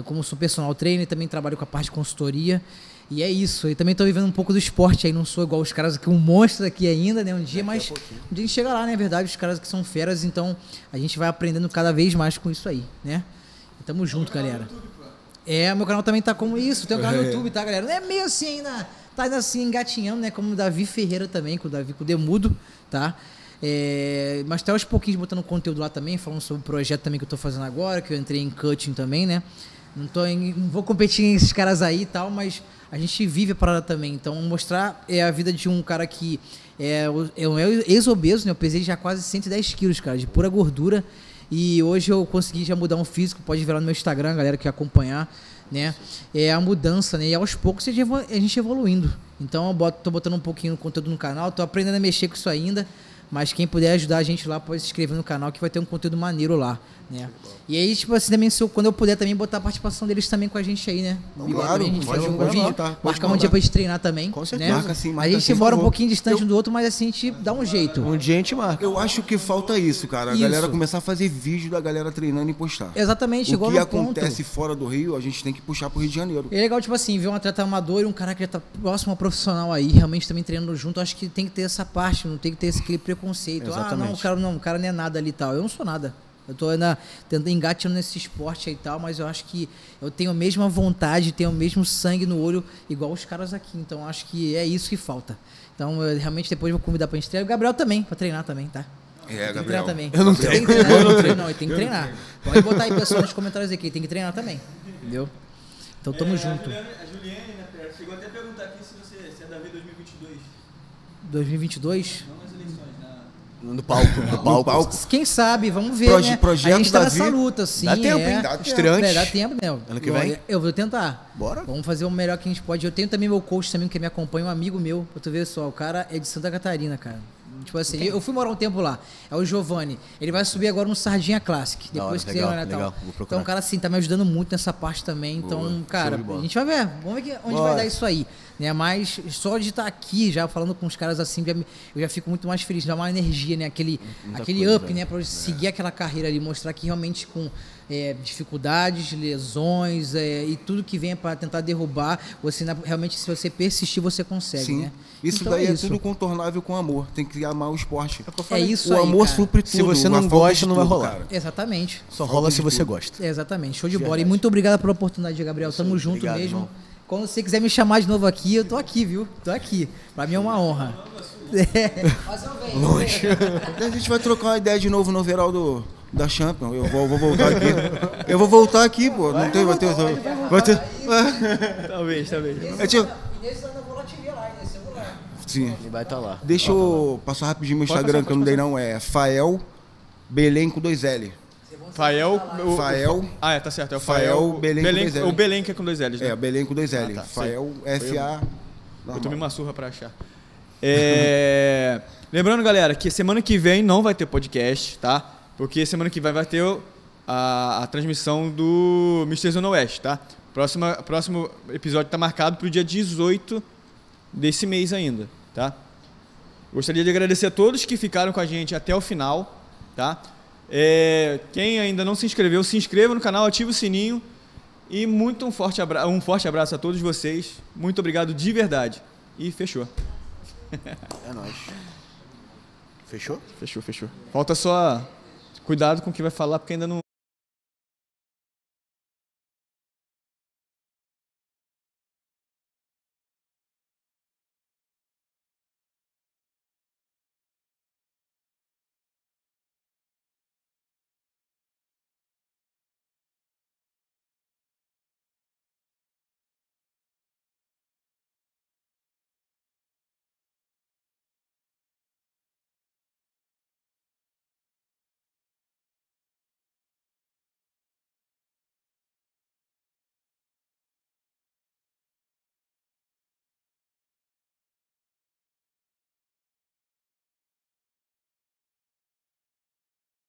como sou personal trainer, também trabalho com a parte de consultoria. E é isso, eu também tô vivendo um pouco do esporte aí, não sou igual os caras aqui, um monstro aqui ainda, né? Um dia, mas um dia a gente chega lá, né? É verdade, os caras que são feras, então a gente vai aprendendo cada vez mais com isso aí, né? E tamo junto, galera. É, meu canal também tá como isso, tem um canal no YouTube, tá, galera? Não é meio assim ainda, tá ainda assim engatinhando, né? Como o Davi Ferreira também, com o Davi com o Demudo, tá? É, mas tá aos pouquinhos botando conteúdo lá também, falando sobre o projeto também que eu tô fazendo agora, que eu entrei em cutting também, né? Não, tô em- não vou competir com esses caras aí e tal, mas a gente vive a parada também. Então, mostrar é a vida de um cara que é, é um ex-obeso, né? Eu pesei já quase 110 quilos, cara, de pura gordura. E hoje eu consegui já mudar um físico, pode ver lá no meu Instagram, galera que acompanhar, né? É a mudança, né? E aos poucos a gente evoluindo. Então eu boto, tô botando um pouquinho de conteúdo no canal, tô aprendendo a mexer com isso ainda. Mas quem puder ajudar a gente lá, pode se inscrever no canal que vai ter um conteúdo maneiro lá, né? E aí, tipo assim, também, se eu- quando eu puder também botar a participação deles também com a gente aí, né? Não, claro, também, a gente pode faz um vídeo, tá? Marcar um dia pra gente treinar também. Com né? certeza. Marca sim, marca a gente sim, mora um pouquinho distante um do outro, mas assim, a gente dá um jeito. Um dia a gente marca. Eu acho que falta isso, cara. A Isso. galera começar a fazer vídeo da galera treinando e postar. Exatamente, o igual que no ponto. acontece fora do Rio, a gente tem que puxar pro Rio de Janeiro. É legal, tipo assim, ver um atleta amador e um cara que já tá próximo ao profissional aí, realmente também treinando junto. Acho que tem que ter essa parte, não tem que ter esse, aquele preconceito. Ah, não, Exatamente. o cara não, o cara não é nada ali e tal. Eu não sou nada. Eu tô ainda tentando engateando nesse esporte aí e tal, mas eu acho que eu tenho a mesma vontade, tenho o mesmo sangue no olho, igual os caras aqui. Então acho que é isso que falta. Então, eu realmente depois vou convidar pra gente treinar. O Gabriel também, pra treinar também, tá? É, Tem que Gabriel. treinar também. Eu não Tem que treinar, eu não treino, não, ele tem que treinar. Pode botar aí, pessoal, nos comentários aqui, tem que treinar também. Entendeu? Então tamo junto. A Juliane, a Juliane, né, chegou até a perguntar aqui se você se é Davi 2022. 2022? Não nas eleições. No palco, no palco. palco. Quem sabe, vamos ver, Proje- né? projeto a gente tá nessa luta, sim. Dá tempo, é. hein? Dá tempo. Estreante. É, dá tempo, né? Ano que vem? Eu, eu vou tentar. Bora. Vamos fazer o melhor que a gente pode. Eu tenho também meu coach também, que me acompanha, um amigo meu. Pra tu ver só, o cara é de Santa Catarina, cara. Tipo assim, eu fui morar um tempo lá. É o Giovanni. Ele vai subir agora no Sardinha Classic. Da hora, Depois que legal, você vai legal, tal. vou procurar. Então, o cara, assim, tá me ajudando muito nessa parte também. Então, Boa, cara, a gente vai ver. Vamos ver onde Bora. vai dar isso aí. Né? Mas só de estar aqui já falando com os caras assim, já me- eu já fico muito mais feliz, dá uma energia, né? Aquele, Muita aquele coisa, up, velho. né? Pra eu seguir aquela carreira ali, mostrar que realmente com é, dificuldades, lesões é, e tudo que vem para tentar derrubar, você realmente, se você persistir, você consegue, Sim. né? Isso Então daí é, isso. tudo contornável com amor. Tem que amar o esporte. É isso o aí, amor cara. supre tudo. Se você não gosta, não vai rolar. cara. Exatamente. Só rola se você gosta. Exatamente, show de bola. E muito obrigado pela oportunidade, Gabriel. Tamo junto obrigado, mesmo. irmão. Quando você quiser me chamar de novo aqui, eu tô aqui, viu? Tô aqui. Pra mim é uma honra. É. Mas eu venho. Longe. A gente vai trocar uma ideia de novo no overall do, da Champions. Eu vou, vou voltar aqui. Eu vou voltar aqui, pô. Não tem, vai ter. Vai ter. Talvez, talvez. É, tipo, Nesse ano eu vou lá te ver lá, nesse lá. sim. Ele vai estar lá. Deixa eu passar rapidinho meu Instagram, passar, que eu não dei não. É Fael Belém com dois L. Fael. o- Fael. Ah, é, tá certo. É o Fael, Fael. Belém com dois L. O Belém que é com dois L's, né? É, Belém com dois L. Ah, tá, Fael F-A. Eu tomei uma surra pra achar. É, Lembrando, galera, que semana que vem não vai ter podcast, tá? Porque semana que vem vai ter a, a transmissão do Mr. Zona Oeste, tá? Próxima, próximo episódio tá marcado pro dia 18 desse mês ainda, tá? Gostaria de agradecer a todos que ficaram com a gente até o final, tá? É, quem ainda não se inscreveu, se inscreva no canal, ative o sininho e muito um forte, abra um forte abraço a todos vocês. Muito obrigado de verdade. E fechou. É nóis. Fechou? Fechou, fechou. Falta só cuidado com o que vai falar, porque ainda não